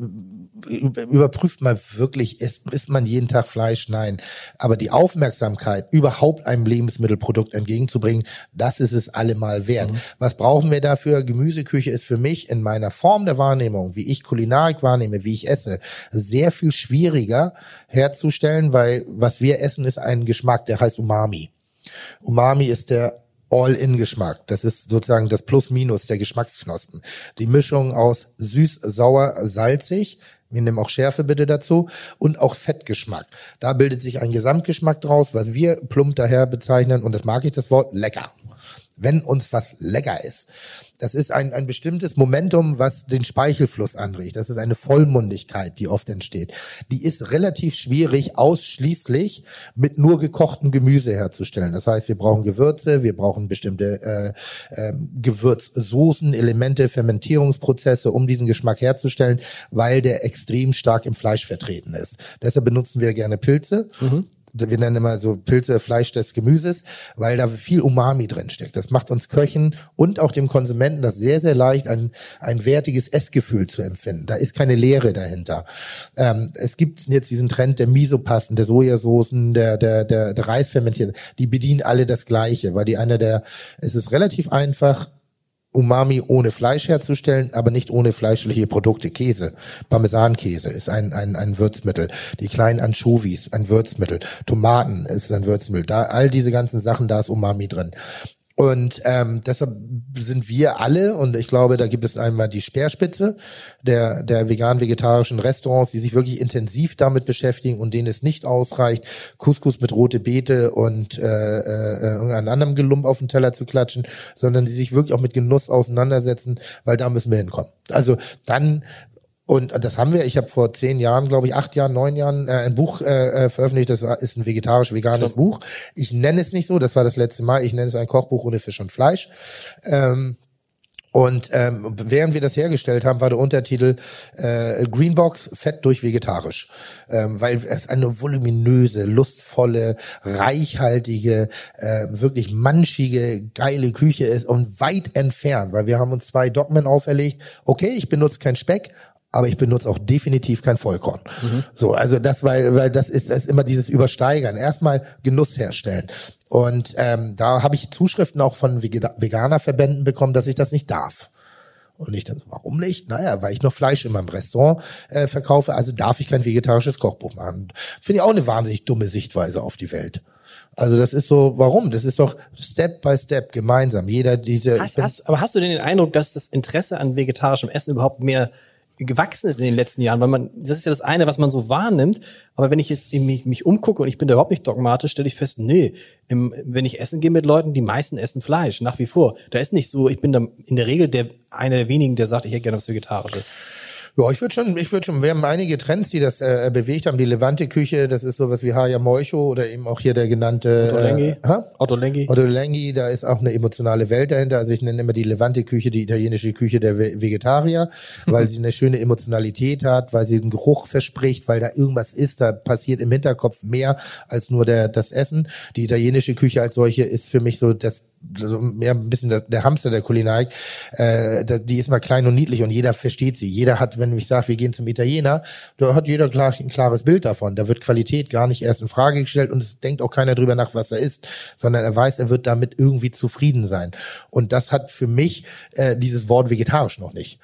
überprüft man wirklich, ist, isst man jeden Tag Fleisch? Nein. Aber die Aufmerksamkeit, überhaupt einem Lebensmittelprodukt entgegenzubringen, das ist es allemal wert. Mhm. Was brauchen wir dafür? Gemüseküche ist für mich in meiner Form der Wahrnehmung, wie ich Kulinarik wahrnehme, wie ich esse, sehr viel schwieriger herzustellen, weil was wir essen, ist ein Geschmack, der heißt Umami. Umami ist der All-in-Geschmack. Das ist sozusagen das Plus-Minus der Geschmacksknospen. Die Mischung aus süß, sauer, salzig, wir nehmen auch Schärfe bitte dazu und auch Fettgeschmack. Da bildet sich ein Gesamtgeschmack draus, was wir plump daher bezeichnen, und das mag ich das Wort, lecker wenn uns was lecker ist. Das ist ein, ein bestimmtes Momentum, was den Speichelfluss anregt. Das ist eine Vollmundigkeit, die oft entsteht. Die ist relativ schwierig, ausschließlich mit nur gekochtem Gemüse herzustellen. Das heißt, wir brauchen Gewürze, wir brauchen bestimmte äh, äh, Gewürzsoßen, Elemente, Fermentierungsprozesse, um diesen Geschmack herzustellen, weil der extrem stark im Fleisch vertreten ist. Deshalb benutzen wir gerne Pilze. Mhm wir nennen immer so Pilze, Fleisch des Gemüses, weil da viel Umami drin steckt. Das macht uns Köchen und auch dem Konsumenten das sehr, sehr leicht, ein, ein wertiges Essgefühl zu empfinden. Da ist keine Leere dahinter. Ähm, es gibt jetzt diesen Trend der Misopasten, der Sojasoßen, der, der, der, der Reisfermentieren. Die bedienen alle das Gleiche, weil die einer der, es ist relativ einfach, Umami ohne Fleisch herzustellen, aber nicht ohne fleischliche Produkte. Käse, Parmesankäse ist ein, ein, ein Würzmittel. Die kleinen Anchovies, ein Würzmittel. Tomaten ist ein Würzmittel. Da, all diese ganzen Sachen, da ist Umami drin. Und ähm, deshalb sind wir alle, und ich glaube, da gibt es einmal die Speerspitze der, der vegan-vegetarischen Restaurants, die sich wirklich intensiv damit beschäftigen und denen es nicht ausreicht, Couscous mit rote Beete und äh, äh, irgendeinem anderen Gelump auf den Teller zu klatschen, sondern die sich wirklich auch mit Genuss auseinandersetzen, weil da müssen wir hinkommen. Also dann und das haben wir. Ich habe vor zehn Jahren, glaube ich, acht Jahren, neun Jahren äh, ein Buch äh, äh veröffentlicht. Das ist ein vegetarisch-veganes Buch. Ich nenne es nicht so. Das war das letzte Mal. Ich nenne es ein Kochbuch ohne Fisch und Fleisch. Ähm, und ähm, während wir das hergestellt haben, war der Untertitel äh, Greenbox Fett durch vegetarisch, ähm, weil es eine voluminöse, lustvolle, reichhaltige, äh, wirklich manchige, geile Küche ist und weit entfernt, weil wir haben uns zwei Dogmen auferlegt. Okay, ich benutze kein Speck, aber ich benutze auch definitiv kein Vollkorn. Mhm. So, also das, weil, weil das ist, das ist immer dieses Übersteigern. Erstmal Genuss herstellen. Und ähm, da habe ich Zuschriften auch von Veganerverbänden bekommen, dass ich das nicht darf. Und ich dann, warum nicht? Naja, weil ich noch Fleisch in meinem Restaurant äh, verkaufe, also darf ich kein vegetarisches Kochbuch machen. Finde ich auch eine wahnsinnig dumme Sichtweise auf die Welt. Also das ist so, warum? Das ist doch Step by Step gemeinsam. Jeder diese. Hast, hast, aber hast du denn den Eindruck, dass das Interesse an vegetarischem Essen überhaupt mehr gewachsen ist in den letzten Jahren, weil man, das ist ja das eine, was man so wahrnimmt, aber wenn ich jetzt mich, mich umgucke und ich bin da überhaupt nicht dogmatisch, stelle ich fest, nee, im, wenn ich essen gehe mit Leuten, die meisten essen Fleisch, nach wie vor. Da ist nicht so, ich bin da in der Regel der, einer der wenigen, der sagt, ich hätte gerne was Vegetarisches. Ja, ich würde schon, ich würde schon, wir haben einige Trends, die das äh, bewegt haben. Die Levante-Küche, das ist sowas wie Haya Moicho oder eben auch hier der genannte Otto Lengi. Äh, Otto Lengi. Otto Lengi, da ist auch eine emotionale Welt dahinter. Also ich nenne immer die Levante-Küche die italienische Küche der Vegetarier, weil sie eine schöne Emotionalität hat, weil sie einen Geruch verspricht, weil da irgendwas ist, da passiert im Hinterkopf mehr als nur der, das Essen. Die italienische Küche als solche ist für mich so das also mehr ein bisschen der, der Hamster der Kulinarik, äh, die ist mal klein und niedlich und jeder versteht sie. Jeder hat, wenn ich sage, wir gehen zum Italiener, da hat jeder klar, ein klares Bild davon. Da wird Qualität gar nicht erst in Frage gestellt und es denkt auch keiner drüber nach, was er isst, sondern er weiß, er wird damit irgendwie zufrieden sein. Und das hat für mich äh, dieses Wort vegetarisch noch nicht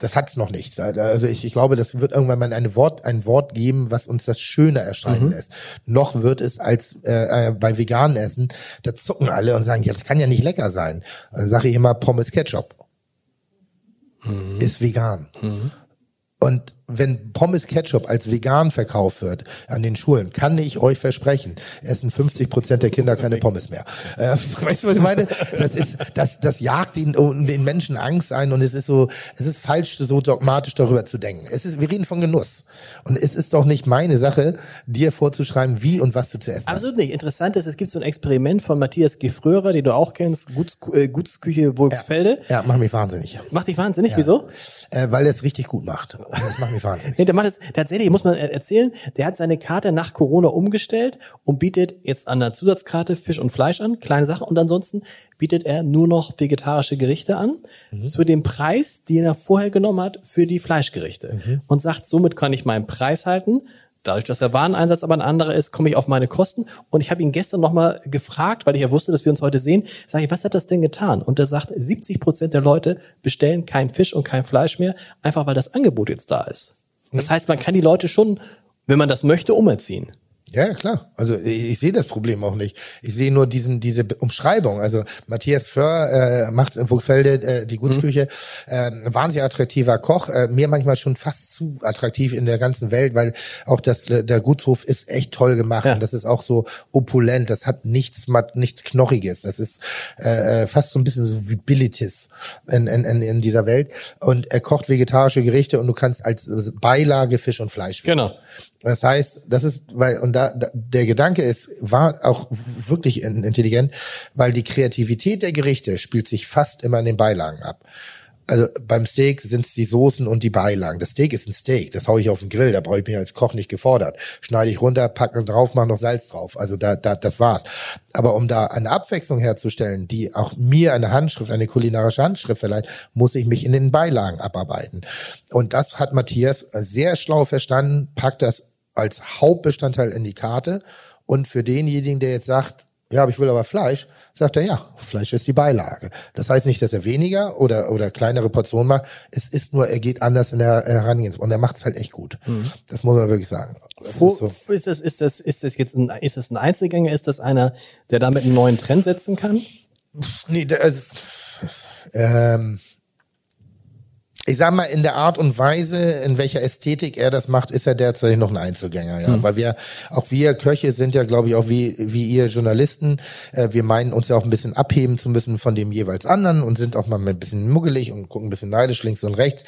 das hat's noch nicht. Also ich, ich glaube, das wird irgendwann mal ein Wort, ein Wort geben, was uns das schöner erscheinen mhm. lässt. Noch wird es als äh, äh, bei veganen Essen, da zucken alle und sagen, ja, das kann ja nicht lecker sein. Dann sage ich immer Pommes Ketchup. Mhm. Ist vegan. Mhm. Und wenn Pommes Ketchup als vegan verkauft wird an den Schulen, kann ich euch versprechen, essen 50 Prozent der Kinder keine Pommes mehr. Äh, *laughs* weißt du, was ich meine? Das ist, das, das jagt den, den Menschen Angst ein und es ist so, es ist falsch, so dogmatisch darüber zu denken. Es ist, wir reden von Genuss. Und es ist doch nicht meine Sache, dir vorzuschreiben, wie und was du zu essen hast. Absolut nicht. Interessant ist, es gibt so ein Experiment von Matthias Gefrörer, den du auch kennst, Guts, äh, Gutsküche Wolfsfelde. Ja, ja, macht mich wahnsinnig. Macht dich wahnsinnig? Ja. Wieso? Äh, weil er es richtig gut macht. Das macht mich wahnsinnig. nee, der macht es, tatsächlich, muss man erzählen, der hat seine Karte nach Corona umgestellt und bietet jetzt an der Zusatzkarte Fisch und Fleisch an, kleine Sachen. Und ansonsten bietet er nur noch vegetarische Gerichte an, mhm. zu dem Preis, den er vorher genommen hat für die Fleischgerichte. Mhm. Und sagt, somit kann ich meinen Preis halten. Dadurch, dass der Wareneinsatz aber ein anderer ist, komme ich auf meine Kosten. Und ich habe ihn gestern nochmal gefragt, weil ich ja wusste, dass wir uns heute sehen, sage ich, was hat das denn getan? Und er sagt, 70 Prozent der Leute bestellen kein Fisch und kein Fleisch mehr, einfach weil das Angebot jetzt da ist. Das mhm. heißt, man kann die Leute schon, wenn man das möchte, umerziehen. Ja, klar. Also ich, ich sehe das Problem auch nicht. Ich sehe nur diesen diese Umschreibung. Also Matthias Föhr äh, macht in Wuchsfelde äh, die Gutsküche. Mhm. Äh, wahnsinnig attraktiver Koch. Äh, mir manchmal schon fast zu attraktiv in der ganzen Welt, weil auch das der Gutshof ist echt toll gemacht ja. und das ist auch so opulent. Das hat nichts nichts knochiges. Das ist äh, äh, fast so ein bisschen so wie Bilitis in, in, in, in dieser Welt. Und er kocht vegetarische Gerichte und du kannst als Beilage Fisch und Fleisch. Genau. Das heißt, das ist, weil, und da, da der Gedanke ist, war auch wirklich intelligent, weil die Kreativität der Gerichte spielt sich fast immer in den Beilagen ab. Also beim Steak sind es die Soßen und die Beilagen. Das Steak ist ein Steak, das haue ich auf den Grill, da brauche ich mich als Koch nicht gefordert. Schneide ich runter, packe drauf, mache noch Salz drauf. Also da, da, das war's. Aber um da eine Abwechslung herzustellen, die auch mir eine Handschrift, eine kulinarische Handschrift verleiht, muss ich mich in den Beilagen abarbeiten. Und das hat Matthias sehr schlau verstanden, packt das als Hauptbestandteil in die Karte. Und für denjenigen, der jetzt sagt, ja, aber ich will aber Fleisch, sagt er, ja, Fleisch ist die Beilage. Das heißt nicht, dass er weniger oder, oder kleinere Portionen macht. Es ist nur, er geht anders in der Herangehensweise. Und er macht es halt echt gut. Mhm. Das muss man wirklich sagen. Das Wo, ist, so. ist, das, ist, das, ist das jetzt ein, ist das ein Einzelgänger? Ist das einer, der damit einen neuen Trend setzen kann? Nee, der, also, ähm, ich sag mal, in der Art und Weise, in welcher Ästhetik er das macht, ist er derzeit noch ein Einzelgänger, ja. Mhm. Weil wir, auch wir Köche sind ja, glaube ich, auch wie, wie ihr Journalisten, äh, wir meinen uns ja auch ein bisschen abheben zu müssen von dem jeweils anderen und sind auch mal ein bisschen muggelig und gucken ein bisschen neidisch links und rechts.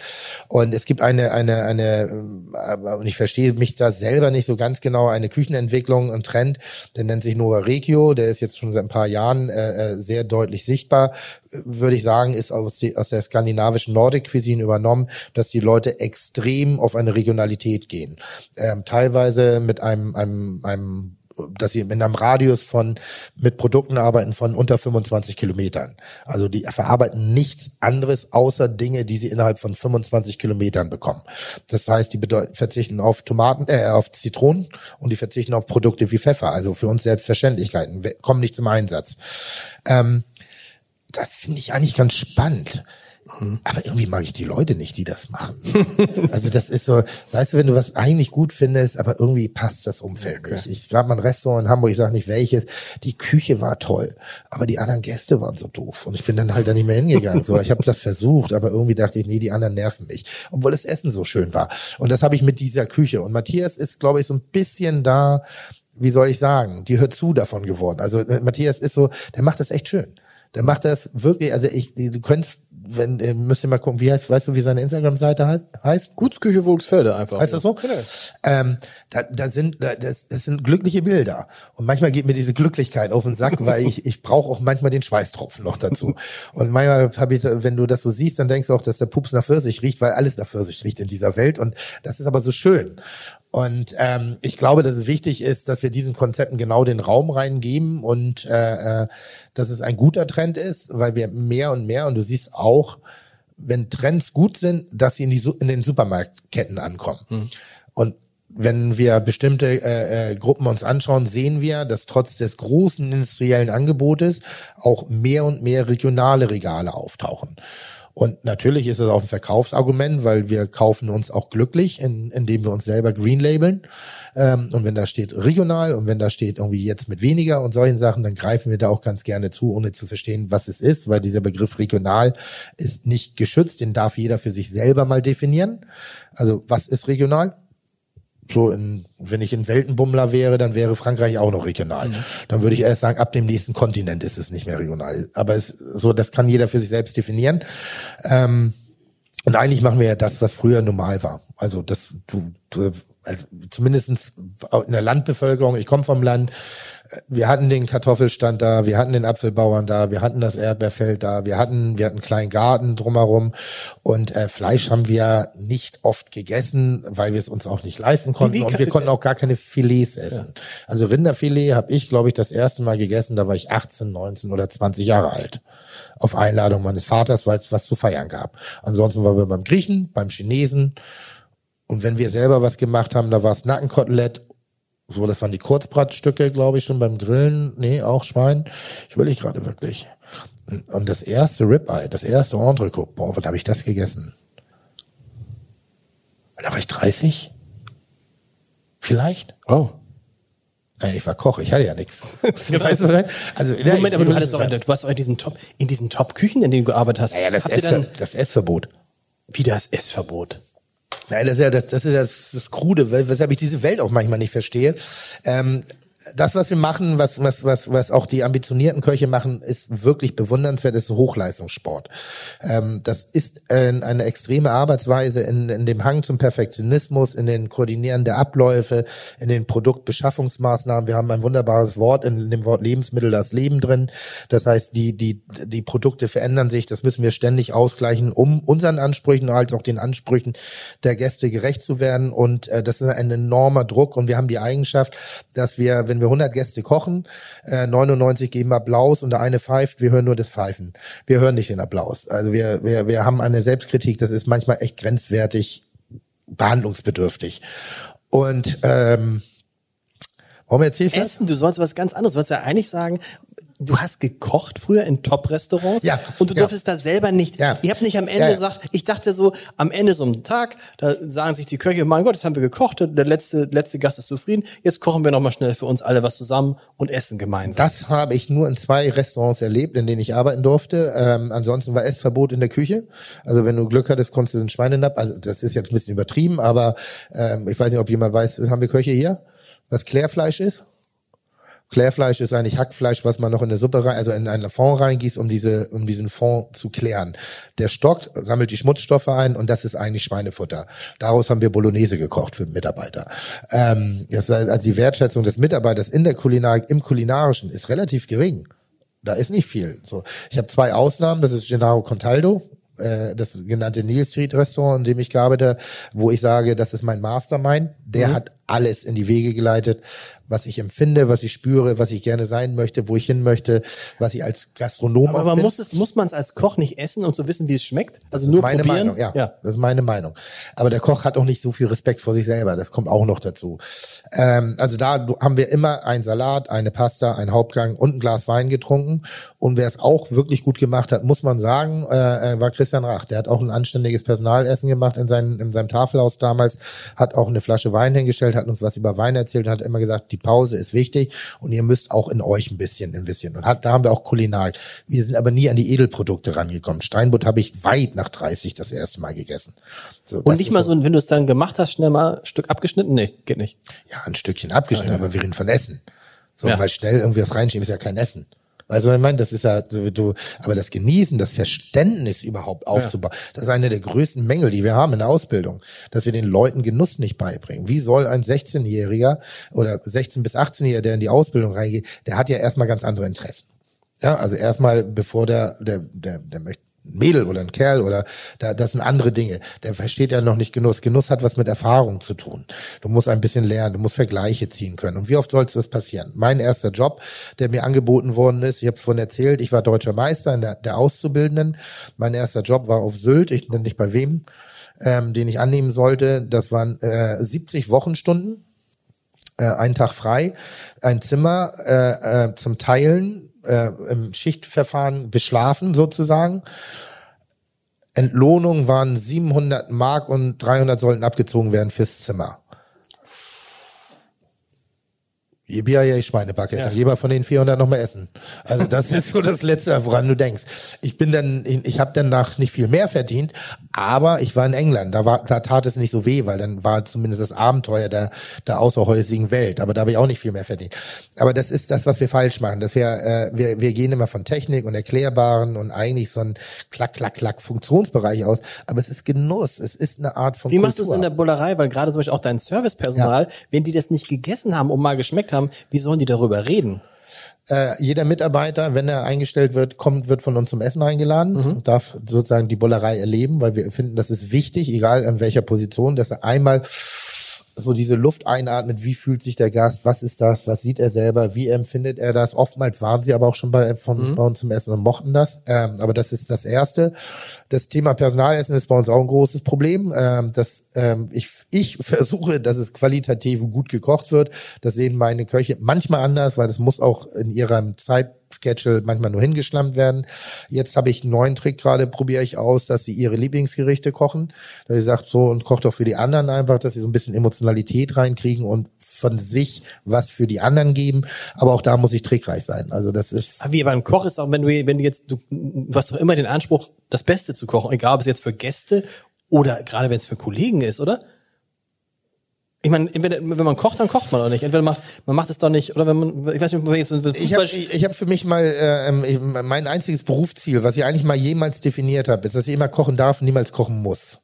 Und es gibt eine, eine, eine, äh, und ich verstehe mich da selber nicht so ganz genau, eine Küchenentwicklung, ein Trend, der nennt sich Nova Regio, der ist jetzt schon seit ein paar Jahren äh, äh sehr deutlich sichtbar, würde ich sagen, ist aus, die, aus der skandinavischen Nordic Cuisine übernommen, dass die Leute extrem auf eine Regionalität gehen. Ähm, teilweise mit einem, einem, einem dass sie in einem Radius von mit Produkten arbeiten von unter 25 Kilometern. Also die verarbeiten nichts anderes außer Dinge, die sie innerhalb von 25 Kilometern bekommen. Das heißt, die verzichten auf Tomaten, äh, auf Zitronen und die verzichten auf Produkte wie Pfeffer. Also für uns Selbstverständlichkeiten kommen nicht zum Einsatz. Ähm, das finde ich eigentlich ganz spannend. Aber irgendwie mag ich die Leute nicht, die das machen. *laughs* also das ist so, weißt du, wenn du was eigentlich gut findest, aber irgendwie passt das Umfeld nicht. Ich war mal ein Restaurant in Hamburg, ich sage nicht welches, die Küche war toll, aber die anderen Gäste waren so doof. Und ich bin dann halt da nicht mehr hingegangen. So, ich habe das versucht, aber irgendwie dachte ich, nee, die anderen nerven mich. Obwohl das Essen so schön war. Und das habe ich mit dieser Küche. Und Matthias ist, glaube ich, so ein bisschen da, wie soll ich sagen, die hört zu davon geworden. Also äh, Matthias ist so, der macht das echt schön. Der macht das wirklich, also ich, du könntest, wenn, äh, müsst ihr mal gucken, wie heißt, weißt du, wie seine Instagram-Seite heißt? heißt? Gutsküche Volksfelde einfach. Heißt das so? Genau. Ähm, da, da sind, da, das, das sind glückliche Bilder. Und manchmal geht mir diese Glücklichkeit auf den Sack, weil ich, ich brauche auch manchmal den Schweißtropfen noch dazu. Und manchmal habe ich, wenn du das so siehst, dann denkst du auch, dass der Pups nach Pfirsich riecht, weil alles nach Pfirsich riecht in dieser Welt. Und das ist aber so schön. Und ähm, ich glaube, dass es wichtig ist, dass wir diesen Konzepten genau den Raum reingeben und äh, äh, dass es ein guter Trend ist, weil wir mehr und mehr, und du siehst auch, wenn Trends gut sind, dass sie in, die, in den Supermarktketten ankommen. Mhm. Und wenn wir bestimmte äh, äh, Gruppen uns anschauen, sehen wir, dass trotz des großen industriellen Angebotes auch mehr und mehr regionale Regale auftauchen. Und natürlich ist es auch ein Verkaufsargument, weil wir kaufen uns auch glücklich, in, indem wir uns selber green labeln. Ähm, und wenn da steht regional und wenn da steht irgendwie jetzt mit weniger und solchen Sachen, dann greifen wir da auch ganz gerne zu, ohne zu verstehen, was es ist, weil dieser Begriff regional ist nicht geschützt, den darf jeder für sich selber mal definieren. Also was ist regional? So in, wenn ich in Weltenbummler wäre, dann wäre Frankreich auch noch regional. Mhm. Dann würde ich erst sagen, ab dem nächsten Kontinent ist es nicht mehr regional. Aber es, so, das kann jeder für sich selbst definieren. Ähm, und eigentlich machen wir ja das, was früher normal war. Also das, du, du also zumindestens in der Landbevölkerung, ich komme vom Land, wir hatten den Kartoffelstand da, wir hatten den Apfelbauern da, wir hatten das Erdbeerfeld da, wir hatten, wir hatten einen kleinen Garten drumherum und äh, Fleisch haben wir nicht oft gegessen, weil wir es uns auch nicht leisten konnten Wie, und wir konnten auch gar keine Filets essen. Ja. Also Rinderfilet habe ich, glaube ich, das erste Mal gegessen, da war ich 18, 19 oder 20 Jahre alt. Auf Einladung meines Vaters, weil es was zu feiern gab. Ansonsten waren wir beim Griechen, beim Chinesen, und wenn wir selber was gemacht haben, da war es Nackenkotelett. So, das waren die Kurzbratstücke, glaube ich, schon beim Grillen. Nee, auch Schwein. Ich will ich gerade wirklich. Und das erste Ribeye, das erste Entrecot, boah, wann habe ich das gegessen? Da war ich 30? Vielleicht? Oh. Nein, ich war Koch, ich hatte ja nichts. *laughs* weißt du, also, ja, Moment, aber du hattest auch, du hast auch diesen Top, in diesen Top-Küchen, in denen du gearbeitet hast. Ja, das, Ess, das Essverbot. Wie das Essverbot? Nein, das ist ja das, das ist ja das, das Krude, weshalb ich diese Welt auch manchmal nicht verstehe. Ähm, das, was wir machen, was, was, was, was auch die ambitionierten Köche machen, ist wirklich bewundernswert, ist Hochleistungssport. Ähm, das ist ein, eine extreme Arbeitsweise in, in dem Hang zum Perfektionismus, in den Koordinieren der Abläufe, in den Produktbeschaffungsmaßnahmen. Wir haben ein wunderbares Wort in dem Wort Lebensmittel, das Leben drin. Das heißt, die, die, die Produkte verändern sich. Das müssen wir ständig ausgleichen, um unseren Ansprüchen als auch den Ansprüchen der Gäste gerecht zu werden. Und äh, das ist ein enormer Druck. Und wir haben die Eigenschaft, dass wir, wenn wir 100 Gäste kochen, äh, 99 geben Applaus und der eine pfeift, wir hören nur das Pfeifen. Wir hören nicht den Applaus. Also wir, wir, wir haben eine Selbstkritik, das ist manchmal echt grenzwertig, behandlungsbedürftig. Und ähm, Warum erzählst du Essen, du sollst was ganz anderes. Du sollst ja eigentlich sagen, du hast gekocht früher in Top-Restaurants ja, und du ja. durftest da selber nicht. Ja. Ihr habt nicht am Ende ja, gesagt, ich dachte so, am Ende so einem Tag, da sagen sich die Köche, mein Gott, jetzt haben wir gekocht, der letzte, letzte Gast ist zufrieden, jetzt kochen wir nochmal schnell für uns alle was zusammen und essen gemeinsam. Das habe ich nur in zwei Restaurants erlebt, in denen ich arbeiten durfte. Ähm, ansonsten war Essverbot in der Küche. Also wenn du Glück hattest, konntest du den Schweinenapp, also das ist jetzt ein bisschen übertrieben, aber ähm, ich weiß nicht, ob jemand weiß, haben wir Köche hier, was Klärfleisch ist? Klärfleisch ist eigentlich Hackfleisch, was man noch in der Suppe rein, also in einen Fond reingießt, um diese, um diesen Fond zu klären. Der stockt, sammelt die Schmutzstoffe ein und das ist eigentlich Schweinefutter. Daraus haben wir Bolognese gekocht für Mitarbeiter. Ähm, das, also die Wertschätzung des Mitarbeiters in der Kulinarik, im Kulinarischen ist relativ gering. Da ist nicht viel. So, ich habe zwei Ausnahmen. Das ist Gennaro Contaldo, äh, das genannte Neil Street Restaurant, in dem ich gearbeitet, wo ich sage, das ist mein Mastermind. Der mhm. hat alles in die Wege geleitet, was ich empfinde, was ich spüre, was ich gerne sein möchte, wo ich hin möchte, was ich als Gastronom Aber man muss es, muss man es als Koch nicht essen, um zu wissen, wie es schmeckt? Also nur meine probieren? Meinung, ja, ja. Das ist meine Meinung. Aber der Koch hat auch nicht so viel Respekt vor sich selber. Das kommt auch noch dazu. Ähm, also da haben wir immer einen Salat, eine Pasta, einen Hauptgang und ein Glas Wein getrunken. Und wer es auch wirklich gut gemacht hat, muss man sagen, äh, war Christian Rach. Der hat auch ein anständiges Personalessen gemacht in, seinem in seinem Tafelhaus damals, hat auch eine Flasche Wein hingestellt, hat uns was über Wein erzählt und hat immer gesagt, die Pause ist wichtig und ihr müsst auch in euch ein bisschen investieren. Und hat, da haben wir auch Kulinar. Wir sind aber nie an die Edelprodukte rangekommen. Steinbutt habe ich weit nach 30 das erste Mal gegessen. So, und nicht mal so, wenn du es dann gemacht hast, schnell mal ein Stück abgeschnitten? Nee, geht nicht. Ja, ein Stückchen abgeschnitten, ja, ja. aber wir reden von Essen. So, ja. weil schnell irgendwie was reinschieben ist ja kein Essen. Weißt du, ich meine, das ist ja, du, aber das Genießen, das Verständnis überhaupt aufzubauen, ja. das ist eine der größten Mängel, die wir haben in der Ausbildung, dass wir den Leuten Genuss nicht beibringen. Wie soll ein 16-Jähriger oder 16 bis 18-Jähriger, der in die Ausbildung reingeht, der hat ja erstmal ganz andere Interessen. Ja, also erstmal, bevor der, der, der, der möchte Mädel oder ein Kerl oder da, das sind andere Dinge. Der versteht ja noch nicht Genuss. Genuss hat was mit Erfahrung zu tun. Du musst ein bisschen lernen, du musst Vergleiche ziehen können. Und wie oft soll das passieren? Mein erster Job, der mir angeboten worden ist, ich habe es vorhin erzählt, ich war deutscher Meister in der, der Auszubildenden. Mein erster Job war auf Sylt, ich nenne nicht bei wem, ähm, den ich annehmen sollte. Das waren äh, 70 Wochenstunden, äh, ein Tag frei, ein Zimmer äh, äh, zum Teilen äh, im Schichtverfahren beschlafen sozusagen. Entlohnung waren 700 Mark und 300 sollten abgezogen werden fürs Zimmer. Ihr Bier ja Schweinebacke. Ja. Dann geh mal von den 400 noch mal essen. Also das *laughs* ist so das Letzte, woran du denkst. Ich bin dann, ich habe danach nicht viel mehr verdient, aber ich war in England. Da war, da tat es nicht so weh, weil dann war zumindest das Abenteuer der, der außerhäusigen Welt. Aber da habe ich auch nicht viel mehr verdient. Aber das ist das, was wir falsch machen. Dass wir, äh, wir, wir gehen immer von Technik und Erklärbaren und eigentlich so ein Klack, Klack, Klack Funktionsbereich aus. Aber es ist Genuss. Es ist eine Art von Wie Kultur. machst du es in der Bullerei? Weil gerade zum Beispiel auch dein Servicepersonal, ja. wenn die das nicht gegessen haben und mal geschmeckt haben, haben, wie sollen die darüber reden? Äh, jeder Mitarbeiter, wenn er eingestellt wird, kommt, wird von uns zum Essen eingeladen mhm. und darf sozusagen die Bollerei erleben, weil wir finden, das ist wichtig, egal in welcher Position, dass er einmal so diese Luft einatmet, wie fühlt sich der Gast, was ist das, was sieht er selber, wie empfindet er das. Oftmals waren sie aber auch schon bei, von, mhm. bei uns zum Essen und mochten das. Ähm, aber das ist das Erste. Das Thema Personalessen ist bei uns auch ein großes Problem. Ähm, dass, ähm, ich, ich *laughs* versuche, dass es qualitativ gut gekocht wird. Das sehen meine Köche manchmal anders, weil das muss auch in ihrem Zeit Schedule manchmal nur hingeschlammt werden. Jetzt habe ich einen neuen Trick gerade, probiere ich aus, dass sie ihre Lieblingsgerichte kochen. Da sie sagt, so und kocht auch für die anderen einfach, dass sie so ein bisschen Emotionalität reinkriegen und von sich was für die anderen geben. Aber auch da muss ich trickreich sein. Also das ist. Aber wie beim Koch ist auch, wenn du, wenn du jetzt, du, du hast doch immer den Anspruch, das Beste zu kochen, egal ob es jetzt für Gäste oder gerade wenn es für Kollegen ist, oder? Ich meine, wenn man kocht, dann kocht man auch nicht. Entweder macht man macht es doch nicht, oder wenn man, ich weiß nicht, jetzt ich habe ich, hab für mich mal äh, ähm, mein einziges Berufsziel, was ich eigentlich mal jemals definiert habe, ist, dass ich immer kochen darf, niemals kochen muss.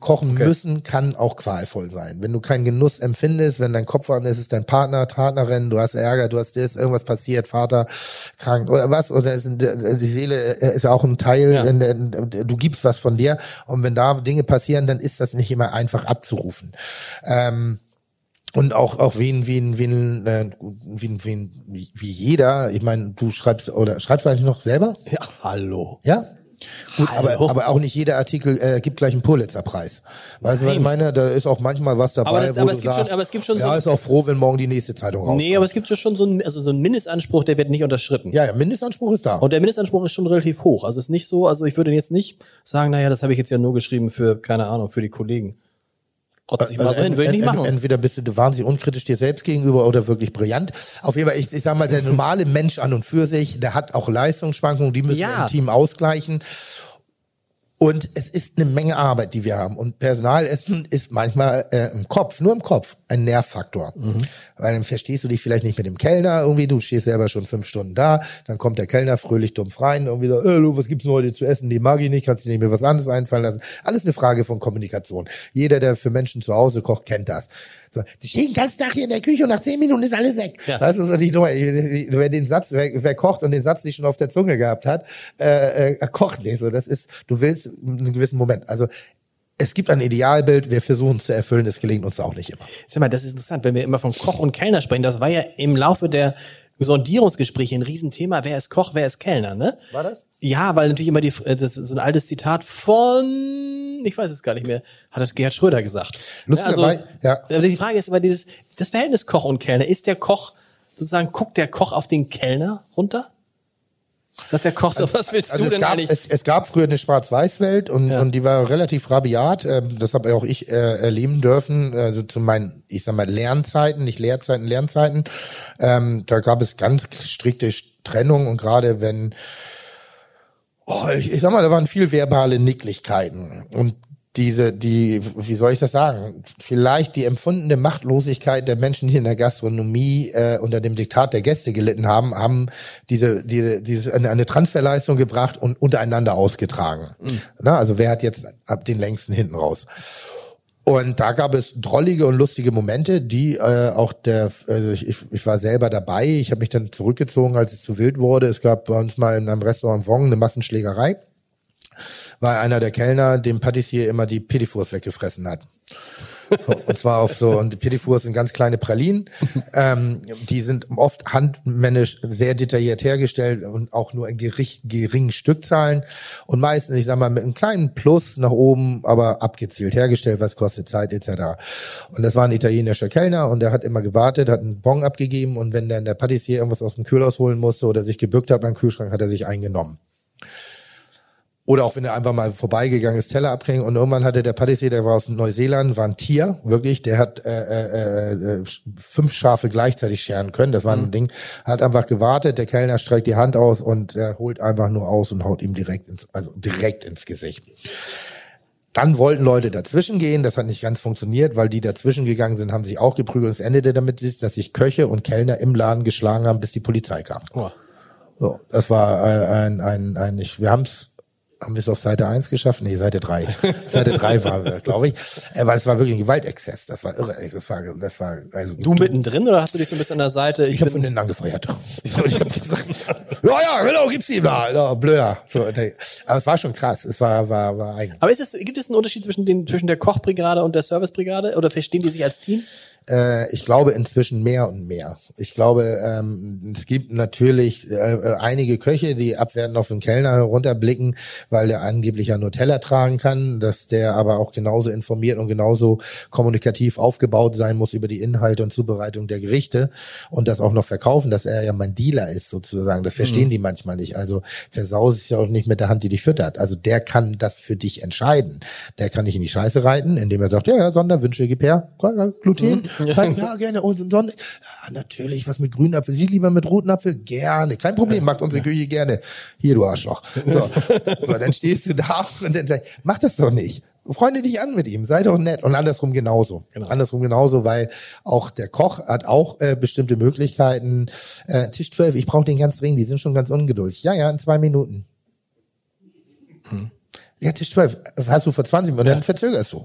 Kochen okay. müssen kann auch qualvoll sein. Wenn du keinen Genuss empfindest, wenn dein Kopf an ist, ist dein Partner, Partnerin, du hast Ärger, du hast das, irgendwas passiert, Vater krank oder was, oder ist, die Seele äh, ist auch ein Teil, ja. du gibst was von dir und wenn da Dinge passieren, dann ist das nicht immer einfach abzurufen. Ähm, und auch auch wen wen wen äh, wen, wie jeder ich meine du schreibst oder schreibst du eigentlich noch selber ja hallo ja Gut, aber, aber auch nicht jeder Artikel äh, gibt gleich einen Pulitzerpreis. Weißt du, was ich meine? Da ist auch manchmal was dabei, aber das, wo aber du es gibt sagst, schon, aber es gibt schon ja, so ist auch froh, wenn morgen die nächste Zeitung rauskommt. Nee, aber es gibt schon so einen, also so einen Mindestanspruch, der wird nicht unterschritten. Ja, ja, Mindestanspruch ist da. Und der Mindestanspruch ist schon relativ hoch. Also es ist nicht so, also ich würde jetzt nicht sagen, naja, das habe ich jetzt ja nur geschrieben für, keine Ahnung, für die Kollegen. Trotz ich mal so hin, würde ich nicht machen. Entweder bist du wahnsinnig unkritisch dir selbst gegenüber oder wirklich brillant. Auf jeden Fall, ich, ich sag mal, der normale Mensch an und für sich, der hat auch Leistungsschwankungen, die müssen ja. im Team ausgleichen. Und es ist eine Menge Arbeit, die wir haben. Und Personalessen ist manchmal äh, im Kopf, nur im Kopf, ein Nervfaktor. Mhm. Weil dann verstehst du dich vielleicht nicht mit dem Kellner irgendwie, du stehst selber schon fünf Stunden da, dann kommt der Kellner fröhlich dumpf rein, irgendwie so, äh, du, was gibt's denn heute zu essen? Die mag ich nicht, kannst du nicht mehr was anderes einfallen lassen. Alles eine Frage von Kommunikation. Jeder, der für Menschen zu Hause kocht, kennt das. So, die stehen ganz Tag hier in der Küche und nach zehn Minuten ist alles weg. Ja. Weißt du, so die Nummer, wer den Satz, wer, wer kocht und den Satz nicht schon auf der Zunge gehabt hat, äh, äh, kocht nicht. So, das ist, du willst einen gewissen Moment. Also es gibt ein Idealbild, wir versuchen es zu erfüllen, es gelingt uns auch nicht immer. Sag mal, das ist interessant, wenn wir immer von Koch und Kellner sprechen, das war ja im Laufe der Sondierungsgespräche ein Riesenthema, wer ist Koch, wer ist Kellner, ne? War das? Ja, weil natürlich immer die, äh, das ist so ein altes Zitat von, ich weiß es gar nicht mehr, hat das Gerhard Schröder gesagt. Lustigerweise, also, ja. Die Frage ist immer dieses, das Verhältnis Koch und Kellner, ist der Koch, sozusagen, guckt der Koch auf den Kellner runter? Sagt der Koch so, also, was willst also du denn gab, eigentlich? Es, es gab früher eine Schwarz-Weiß-Welt und, ja. und die war relativ rabiat. Ähm, das habe auch ich äh, erleben dürfen, also zu meinen, ich sag mal, Lernzeiten, nicht Lehrzeiten, Lernzeiten. Ähm, da gab es ganz strikte Trennung und gerade wenn Oh, ich, ich sag mal, da waren viel verbale Nicklichkeiten. Und diese, die, wie soll ich das sagen? Vielleicht die empfundene Machtlosigkeit der Menschen, die in der Gastronomie äh, unter dem Diktat der Gäste gelitten haben, haben diese, diese, diese eine, eine Transferleistung gebracht und untereinander ausgetragen. Mhm. Na, also wer hat jetzt ab den längsten hinten raus? Und da gab es drollige und lustige Momente, die äh, auch der, also ich, ich war selber dabei. Ich habe mich dann zurückgezogen, als es zu wild wurde. Es gab bei uns mal in einem Restaurant Wong eine Massenschlägerei weil einer der Kellner dem Patissier immer die Petitfours weggefressen hat. Und zwar auf so, und Petitfours sind ganz kleine Pralinen. Ähm, die sind oft handmännisch sehr detailliert hergestellt und auch nur in gering, geringen Stückzahlen. Und meistens, ich sag mal, mit einem kleinen Plus nach oben, aber abgezielt hergestellt, was kostet Zeit etc. Und das war ein italienischer Kellner und der hat immer gewartet, hat einen Bon abgegeben und wenn dann der Patissier irgendwas aus dem Kühlhaus holen musste oder sich gebückt hat beim Kühlschrank, hat er sich eingenommen. Oder auch wenn er einfach mal vorbeigegangen ist, Teller abkriegen. Und irgendwann hatte der Patissier, der war aus Neuseeland, war ein Tier, wirklich, der hat äh, äh, äh, fünf Schafe gleichzeitig scheren können. Das war ein mhm. Ding. Hat einfach gewartet, der Kellner streckt die Hand aus und er holt einfach nur aus und haut ihm direkt ins, also direkt ins Gesicht. Dann wollten Leute dazwischen gehen, das hat nicht ganz funktioniert, weil die dazwischen gegangen sind, haben sich auch geprügelt. Es endete damit, dass sich Köche und Kellner im Laden geschlagen haben, bis die Polizei kam. Oh. So, das war ein, ein, ein, ein ich, wir haben es haben wir es auf Seite 1 geschafft? Nee, Seite 3. *laughs* Seite 3 waren wir, glaube ich. Äh, weil es war wirklich ein Gewaltexzess. Das war irre. Das war, das war, also. Du mittendrin oder hast du dich so ein bisschen an der Seite? Ich, ich habe von denen angefeuert. Ich, ich hab gesagt, ja, ja, genau, gibt's ihm da. Ja, blöder. So, nee. Aber es war schon krass. Es war, war, war eigen. Aber ist es, gibt es einen Unterschied zwischen den, zwischen der Kochbrigade und der Servicebrigade? Oder verstehen die sich als Team? Äh, ich glaube inzwischen mehr und mehr. Ich glaube, ähm, es gibt natürlich äh, äh, einige Köche, die abwertend auf den Kellner herunterblicken, weil der angeblich ja nur Teller tragen kann, dass der aber auch genauso informiert und genauso kommunikativ aufgebaut sein muss über die Inhalte und Zubereitung der Gerichte und das auch noch verkaufen, dass er ja mein Dealer ist sozusagen. Das verstehen mhm. die manchmal nicht. Also versaus ist ja auch nicht mit der Hand, die dich füttert. Also der kann das für dich entscheiden. Der kann dich in die Scheiße reiten, indem er sagt, ja, ja, Sonderwünsche, gib her, Gluten, mhm ja, ja gerne. Und Sonne. Ja, natürlich, was mit grünen Apfel. Sie lieber mit roten Apfel? Gerne. Kein Problem, macht unsere Küche gerne. Hier, du Arschloch. So, so dann stehst du da *laughs* und dann sagst mach das doch nicht. Freunde dich an mit ihm, sei doch nett. Und andersrum genauso. Genau. Andersrum genauso, weil auch der Koch hat auch äh, bestimmte Möglichkeiten. Äh, Tisch 12, ich brauche den ganz dringend, die sind schon ganz ungeduldig. Ja, ja, in zwei Minuten. Hm. Ja, Tisch 12 hast du vor 20 Minuten, ja. dann verzögerst du.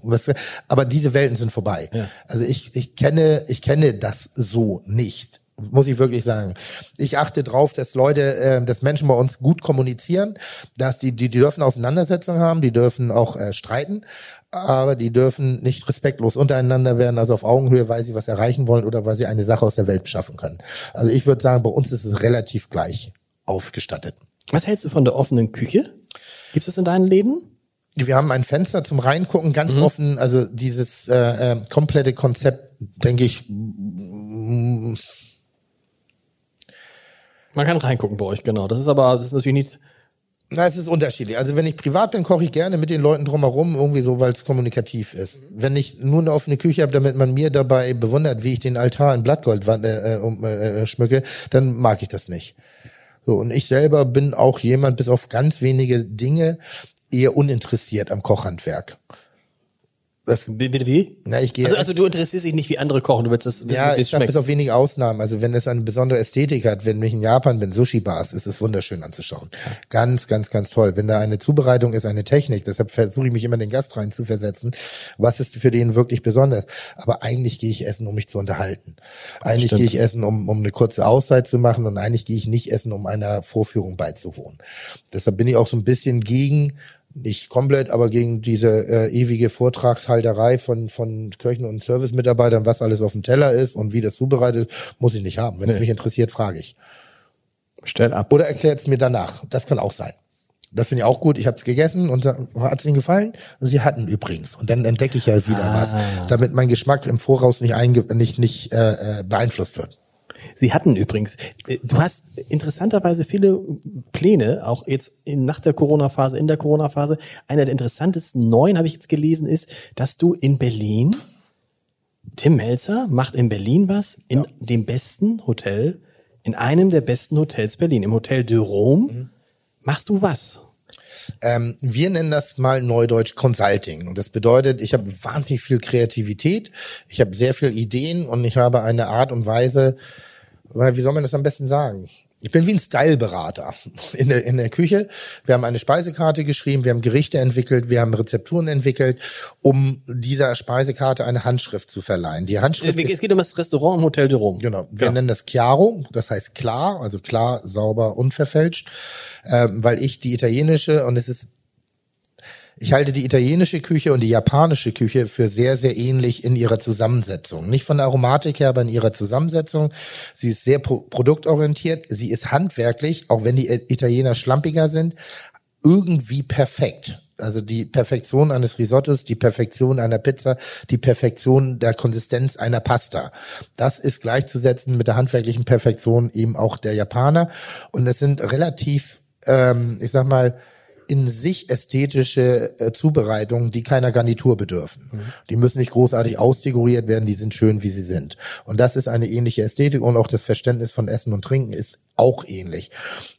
aber diese Welten sind vorbei. Ja. Also ich, ich kenne, ich kenne das so nicht. Muss ich wirklich sagen. Ich achte drauf, dass Leute, äh, dass Menschen bei uns gut kommunizieren, dass die, die, die dürfen Auseinandersetzungen haben, die dürfen auch äh, streiten, aber die dürfen nicht respektlos untereinander werden, also auf Augenhöhe, weil sie was erreichen wollen oder weil sie eine Sache aus der Welt schaffen können. Also ich würde sagen, bei uns ist es relativ gleich aufgestattet. Was hältst du von der offenen Küche? Gibt es in deinen Läden? Wir haben ein Fenster zum Reingucken, ganz mhm. offen. Also dieses äh, äh, komplette Konzept, denke ich. Man kann reingucken bei euch, genau. Das ist aber, das ist natürlich nicht. Na, es ist unterschiedlich. Also wenn ich privat bin, koche ich gerne mit den Leuten drumherum, irgendwie so, weil es kommunikativ ist. Wenn ich nur eine offene Küche habe, damit man mir dabei bewundert, wie ich den Altar in Blattgold äh, äh, äh, schmücke, dann mag ich das nicht. So, und ich selber bin auch jemand, bis auf ganz wenige Dinge, eher uninteressiert am Kochhandwerk. Das, wie, wie? Na, ich gehe. Also, also du interessierst dich nicht, wie andere kochen, du willst das wissen, Ja, ich habe bis auf wenige Ausnahmen. Also wenn es eine besondere Ästhetik hat, wenn ich in Japan bin, Sushi-Bars, ist es wunderschön anzuschauen. Ganz, ganz, ganz toll. Wenn da eine Zubereitung ist, eine Technik, deshalb versuche ich mich immer den Gast rein zu versetzen. Was ist für den wirklich besonders? Aber eigentlich gehe ich essen, um mich zu unterhalten. Eigentlich gehe ich essen, um, um eine kurze Auszeit zu machen und eigentlich gehe ich nicht essen, um einer Vorführung beizuwohnen. Deshalb bin ich auch so ein bisschen gegen nicht komplett, aber gegen diese äh, ewige Vortragshalterei von, von Köchen und Servicemitarbeitern, was alles auf dem Teller ist und wie das zubereitet, muss ich nicht haben. Wenn es mich interessiert, frage ich. Stell ab. Oder erklärt es mir danach. Das kann auch sein. Das finde ich auch gut. Ich habe es gegessen und hat es Ihnen gefallen? Und Sie hatten übrigens. Und dann entdecke ich ja wieder ah. was, damit mein Geschmack im Voraus nicht, einge nicht, nicht äh, äh beeinflusst wird. Sie hatten übrigens, äh, du hast interessanterweise viele Pläne, auch jetzt in, nach der Corona-Phase, in der Corona-Phase. Einer der interessantesten neuen, habe ich jetzt gelesen, ist, dass du in Berlin, Tim Melzer macht in Berlin was, in ja. dem besten Hotel, in einem der besten Hotels Berlin, im Hotel de Rome. Mhm. Machst du was? Ähm, wir nennen das mal Neudeutsch Consulting. Und das bedeutet, ich habe wahnsinnig viel Kreativität, ich habe sehr viel Ideen und ich habe eine Art und Weise, weil wie soll man das am besten sagen? Ich bin wie ein Styleberater *laughs* in der, in der Küche. Wir haben eine Speisekarte geschrieben, wir haben Gerichte entwickelt, wir haben Rezepturen entwickelt, um dieser Speisekarte eine Handschrift zu verleihen. Die Handschrift es geht um das Restaurant im Hotel de Rome. Genau. Wir ja. nennen das Chiaro, das heißt klar, also klar, sauber, unverfälscht, ähm, weil ich die italienische und es ist ich halte die italienische Küche und die japanische Küche für sehr, sehr ähnlich in ihrer Zusammensetzung. Nicht von der Aromatik her, aber in ihrer Zusammensetzung. Sie ist sehr pro produktorientiert. Sie ist handwerklich, auch wenn die Italiener schlampiger sind, irgendwie perfekt. Also die Perfektion eines Risottos, die Perfektion einer Pizza, die Perfektion der Konsistenz einer Pasta. Das ist gleichzusetzen mit der handwerklichen Perfektion eben auch der Japaner. Und es sind relativ, ähm, ich sag mal, in sich ästhetische äh, Zubereitungen, die keiner Garnitur bedürfen. Mhm. Die müssen nicht großartig ausdekoriert werden, die sind schön, wie sie sind. Und das ist eine ähnliche Ästhetik und auch das Verständnis von Essen und Trinken ist auch ähnlich.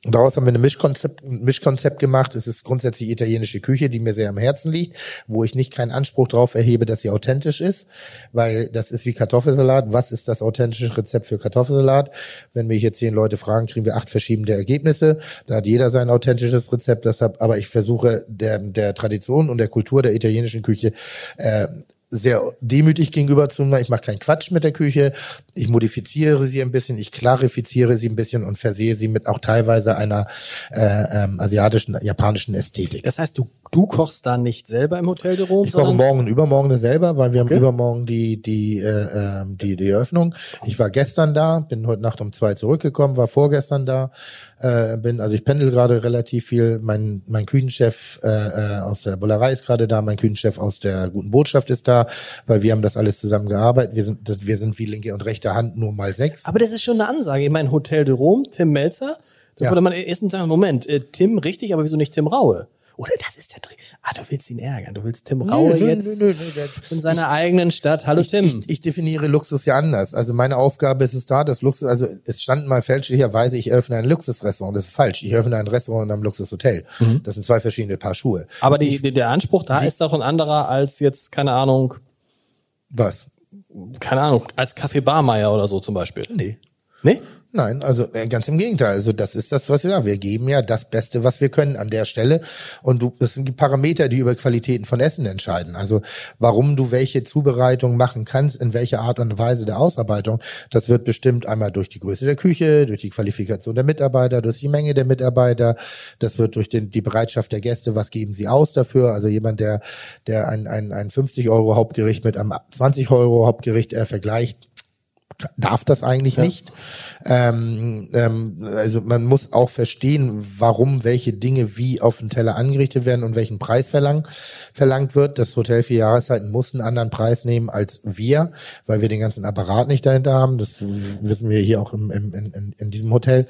Und daraus haben wir eine Mischkonzept, ein Mischkonzept gemacht. Es ist grundsätzlich italienische Küche, die mir sehr am Herzen liegt, wo ich nicht keinen Anspruch darauf erhebe, dass sie authentisch ist, weil das ist wie Kartoffelsalat. Was ist das authentische Rezept für Kartoffelsalat? Wenn wir hier zehn Leute fragen, kriegen wir acht verschiedene Ergebnisse. Da hat jeder sein authentisches Rezept. Deshalb, aber ich versuche der, der Tradition und der Kultur der italienischen Küche äh, sehr demütig gegenüber zu mir. Ich mache keinen Quatsch mit der Küche. Ich modifiziere sie ein bisschen, ich klarifiziere sie ein bisschen und versehe sie mit auch teilweise einer äh, ähm, asiatischen, japanischen Ästhetik. Das heißt, du du kochst da nicht selber im Hotel de Rome? Ich koche morgen und übermorgen selber, weil wir okay. haben übermorgen die die äh, ähm, die die Eröffnung. Ich war gestern da, bin heute Nacht um zwei zurückgekommen, war vorgestern da. Äh, bin also ich pendel gerade relativ viel. Mein mein Küchenchef äh, äh, aus der Bullerei ist gerade da, mein Küchenchef aus der guten Botschaft ist da, weil wir haben das alles zusammen gearbeitet. Wir sind das, wir sind wie linke und rechte Hand nur mal sechs. Aber das ist schon eine Ansage. Ich meine Hotel de Rome, Tim Melzer. Da ja. würde man erstens sagen, Moment, äh, Tim richtig, aber wieso nicht Tim Raue? Oder das ist der Trick. Ah, du willst ihn ärgern. Du willst Tim Raue nö, jetzt nö, nö, *laughs* in seiner ich, eigenen Stadt. Hallo ich, Tim. Ich, ich, definiere Luxus ja anders. Also meine Aufgabe ist es da, das Luxus, also es stand mal fälschlicherweise, ich öffne ein Luxusrestaurant. Das ist falsch. Ich öffne ein Restaurant in einem Luxushotel. Mhm. Das sind zwei verschiedene Paar Schuhe. Aber die, ich, der Anspruch da die, ist doch ein anderer als jetzt, keine Ahnung. Was? Keine Ahnung, als Kaffee Barmeier oder so zum Beispiel. Nee. Nee? Nein, also äh, ganz im Gegenteil. Also das ist das, was wir sagen. Wir geben ja das Beste, was wir können an der Stelle. Und du, das sind die Parameter, die über Qualitäten von Essen entscheiden. Also warum du welche Zubereitung machen kannst, in welcher Art und Weise der Ausarbeitung, das wird bestimmt einmal durch die Größe der Küche, durch die Qualifikation der Mitarbeiter, durch die Menge der Mitarbeiter. Das wird durch den, die Bereitschaft der Gäste, was geben sie aus dafür. Also jemand, der, der ein, ein, ein 50 Euro Hauptgericht mit einem 20 Euro Hauptgericht äh, vergleicht, darf das eigentlich ja. nicht. Ähm, ähm, also man muss auch verstehen, warum welche Dinge wie auf den Teller angerichtet werden und welchen Preis verlang, verlangt wird. Das Hotel für Jahreszeiten muss einen anderen Preis nehmen als wir, weil wir den ganzen Apparat nicht dahinter haben. Das wissen wir hier auch im, im, in, in diesem Hotel.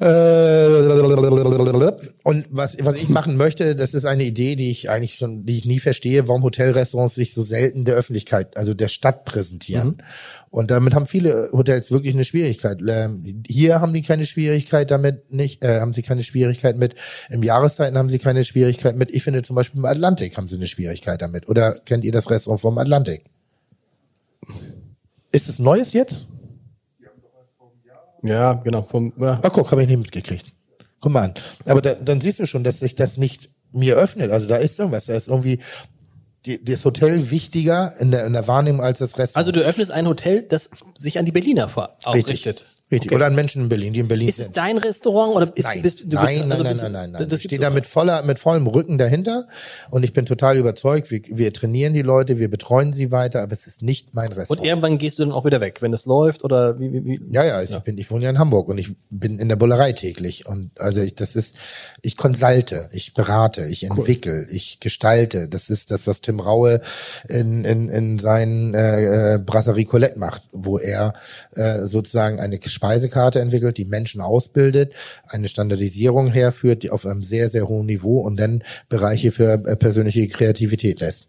Äh, und was, was ich machen möchte, das ist eine Idee, die ich eigentlich schon, die ich nie verstehe, warum Hotelrestaurants sich so selten der Öffentlichkeit, also der Stadt präsentieren. Mhm. Und damit haben viele Hotels wirklich eine Schwierigkeit. Ähm, hier haben die keine Schwierigkeit damit nicht, äh, haben sie keine Schwierigkeit mit. Im Jahreszeiten haben sie keine Schwierigkeit mit. Ich finde zum Beispiel im Atlantik haben sie eine Schwierigkeit damit. Oder kennt ihr das Restaurant vom Atlantik? Ist es Neues jetzt? Ja, genau. Vom, ja. Ach guck, habe ich nicht mitgekriegt. Guck mal an. Aber da, dann siehst du schon, dass sich das nicht mir öffnet. Also da ist irgendwas. Da ist irgendwie die, das Hotel wichtiger in der, in der Wahrnehmung als das Restaurant. Also du öffnest ein Hotel, das sich an die Berliner ausrichtet. Richtig. Okay. Oder an Menschen in Berlin, die in Berlin ist sind. Ist es dein Restaurant oder ist nein. Bist, du, nein, also nein, nein, nein, nein, nein. Ich stehe da mit voller, mit vollem Rücken dahinter und ich bin total überzeugt. Wir, wir trainieren die Leute, wir betreuen sie weiter, aber es ist nicht mein Restaurant. Und irgendwann gehst du dann auch wieder weg, wenn es läuft oder wie, wie, wie? Ja, ja, ich ja. bin, ich wohne ja in Hamburg und ich bin in der Bullerei täglich und also ich, das ist, ich konsulte, ich berate, ich cool. entwickle, ich gestalte. Das ist das, was Tim Raue in, in, in seinen äh, äh Brasserie Colette macht, wo er äh, sozusagen eine Speisekarte entwickelt die Menschen ausbildet, eine Standardisierung herführt, die auf einem sehr, sehr hohen Niveau und dann Bereiche für äh, persönliche Kreativität lässt.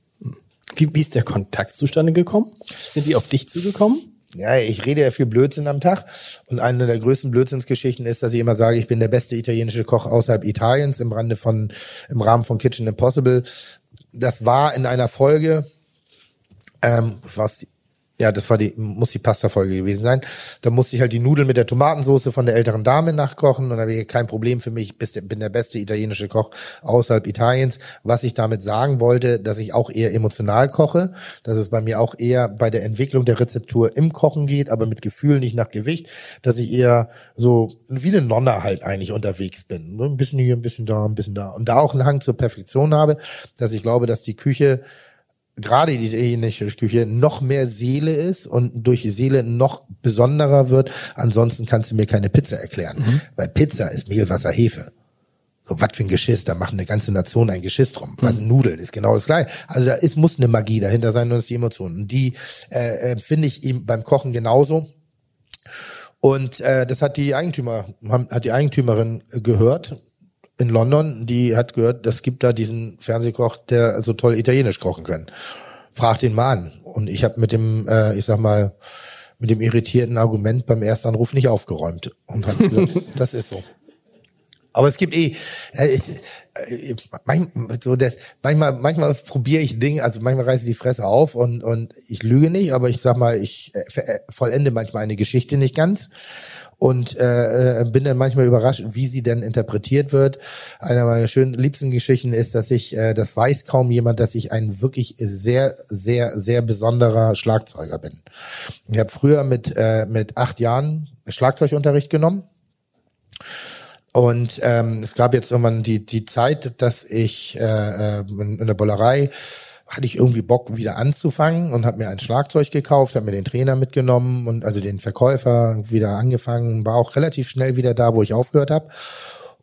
Wie, wie ist der Kontakt zustande gekommen? Sind die auf dich zugekommen? ja, ich rede ja viel Blödsinn am Tag und eine der größten Blödsinnsgeschichten ist, dass ich immer sage, ich bin der beste italienische Koch außerhalb Italiens im Rande von im Rahmen von Kitchen Impossible. Das war in einer Folge, ähm, was ja, das war die, muss die Pasta-Folge gewesen sein. Da musste ich halt die Nudeln mit der Tomatensauce von der älteren Dame nachkochen und da wäre kein Problem für mich. Ich bin der beste italienische Koch außerhalb Italiens. Was ich damit sagen wollte, dass ich auch eher emotional koche, dass es bei mir auch eher bei der Entwicklung der Rezeptur im Kochen geht, aber mit Gefühl, nicht nach Gewicht, dass ich eher so wie eine Nonne halt eigentlich unterwegs bin. Ein bisschen hier, ein bisschen da, ein bisschen da. Und da auch einen Hang zur Perfektion habe, dass ich glaube, dass die Küche gerade die italienische Küche noch mehr Seele ist und durch die Seele noch besonderer wird. Ansonsten kannst du mir keine Pizza erklären, mhm. weil Pizza ist Mehl, Wasser, Hefe. So was für ein Geschiss, da macht eine ganze Nation ein Geschiss drum. Mhm. Also Nudeln ist genau das gleiche. Also da ist, muss eine Magie dahinter sein und das ist die Emotion. Und die äh, äh, finde ich ihm beim Kochen genauso. Und äh, das hat die Eigentümer, hat die Eigentümerin gehört in London, die hat gehört, das gibt da diesen Fernsehkoch, der so toll Italienisch kochen kann. Fragt ihn mal an. Und ich habe mit dem, äh, ich sag mal, mit dem irritierten Argument beim ersten Anruf nicht aufgeräumt. Und hab gesagt, *laughs* das ist so. Aber es gibt eh, äh, äh, manchmal, so das, manchmal, manchmal probiere ich Dinge, also manchmal reiße ich die Fresse auf und, und ich lüge nicht, aber ich sag mal, ich äh, äh vollende manchmal eine Geschichte nicht ganz und äh, äh, bin dann manchmal überrascht, wie sie denn interpretiert wird. Einer meiner schönen liebsten Geschichten ist, dass ich, äh, das weiß kaum jemand, dass ich ein wirklich sehr, sehr, sehr besonderer Schlagzeuger bin. Ich habe früher mit äh, mit acht Jahren Schlagzeugunterricht genommen. Und ähm, es gab jetzt irgendwann die, die Zeit, dass ich äh, äh in, in der Bollerei hatte ich irgendwie Bock wieder anzufangen und habe mir ein Schlagzeug gekauft, habe mir den Trainer mitgenommen und also den Verkäufer wieder angefangen, war auch relativ schnell wieder da, wo ich aufgehört habe.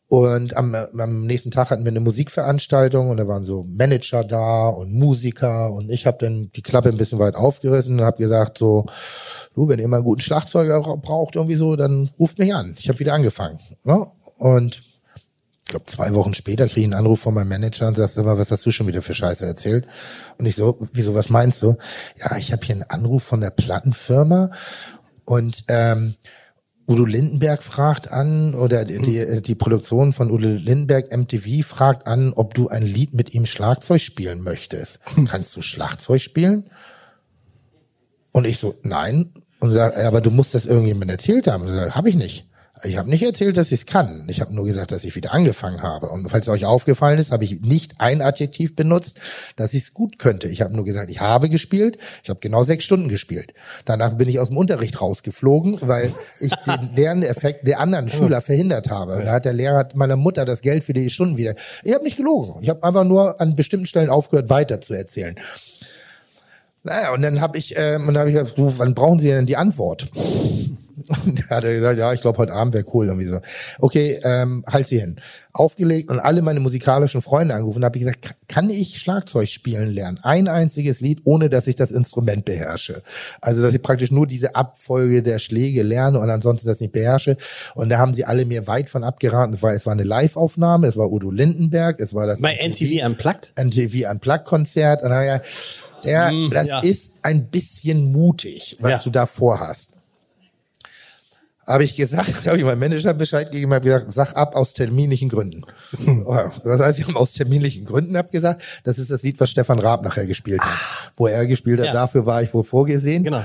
Und am, am nächsten Tag hatten wir eine Musikveranstaltung und da waren so Manager da und Musiker und ich habe dann die Klappe ein bisschen weit aufgerissen und habe gesagt so, du, wenn ihr mal einen guten Schlagzeuger braucht irgendwie so, dann ruft mich an. Ich habe wieder angefangen. Ne? Und ich glaube, zwei Wochen später kriege ich einen Anruf von meinem Manager und sagst immer, was hast du schon wieder für Scheiße erzählt? Und ich so, wieso, was meinst du? Ja, ich habe hier einen Anruf von der Plattenfirma und ähm, Udo Lindenberg fragt an, oder die, die, die Produktion von Udo Lindenberg MTV fragt an, ob du ein Lied mit ihm Schlagzeug spielen möchtest. Kannst du Schlagzeug spielen? Und ich so, nein. Und sag, aber du musst das irgendjemand erzählt haben. Habe ich nicht. Ich habe nicht erzählt, dass ich es kann. Ich habe nur gesagt, dass ich wieder angefangen habe. Und falls euch aufgefallen ist, habe ich nicht ein Adjektiv benutzt, dass ich es gut könnte. Ich habe nur gesagt, ich habe gespielt. Ich habe genau sechs Stunden gespielt. Danach bin ich aus dem Unterricht rausgeflogen, weil ich *laughs* den Lerneffekt der anderen Schüler verhindert habe. Da hat der Lehrer meiner Mutter das Geld für die Stunden wieder. Ich habe nicht gelogen. Ich habe einfach nur an bestimmten Stellen aufgehört, weiter zu erzählen. Naja, und dann habe ich, ähm, und dann habe ich gesagt, du, wann brauchen Sie denn die Antwort? *laughs* Und da hat er gesagt, ja, ich glaube, heute Abend wäre cool. Irgendwie so. Okay, ähm, halt sie hin. Aufgelegt und alle meine musikalischen Freunde angerufen und habe ich gesagt, kann ich Schlagzeug spielen lernen? Ein einziges Lied, ohne dass ich das Instrument beherrsche. Also, dass ich praktisch nur diese Abfolge der Schläge lerne und ansonsten das nicht beherrsche. Und da haben sie alle mir weit von abgeraten. Es war, es war eine Live-Aufnahme, es war Udo Lindenberg, es war das bei NTV Unplugged? NTV Unplugged Konzert. Und dann, ja, mm, das ja. ist ein bisschen mutig, was ja. du da vorhast habe ich gesagt, *laughs* habe ich meinem Manager Bescheid gegeben, habe gesagt, sag ab aus terminlichen Gründen. *laughs* das heißt, wir haben aus terminlichen Gründen abgesagt. Das ist das Lied, was Stefan Raab nachher gespielt hat. Ah. Wo er gespielt hat, ja. dafür war ich wohl vorgesehen. Genau.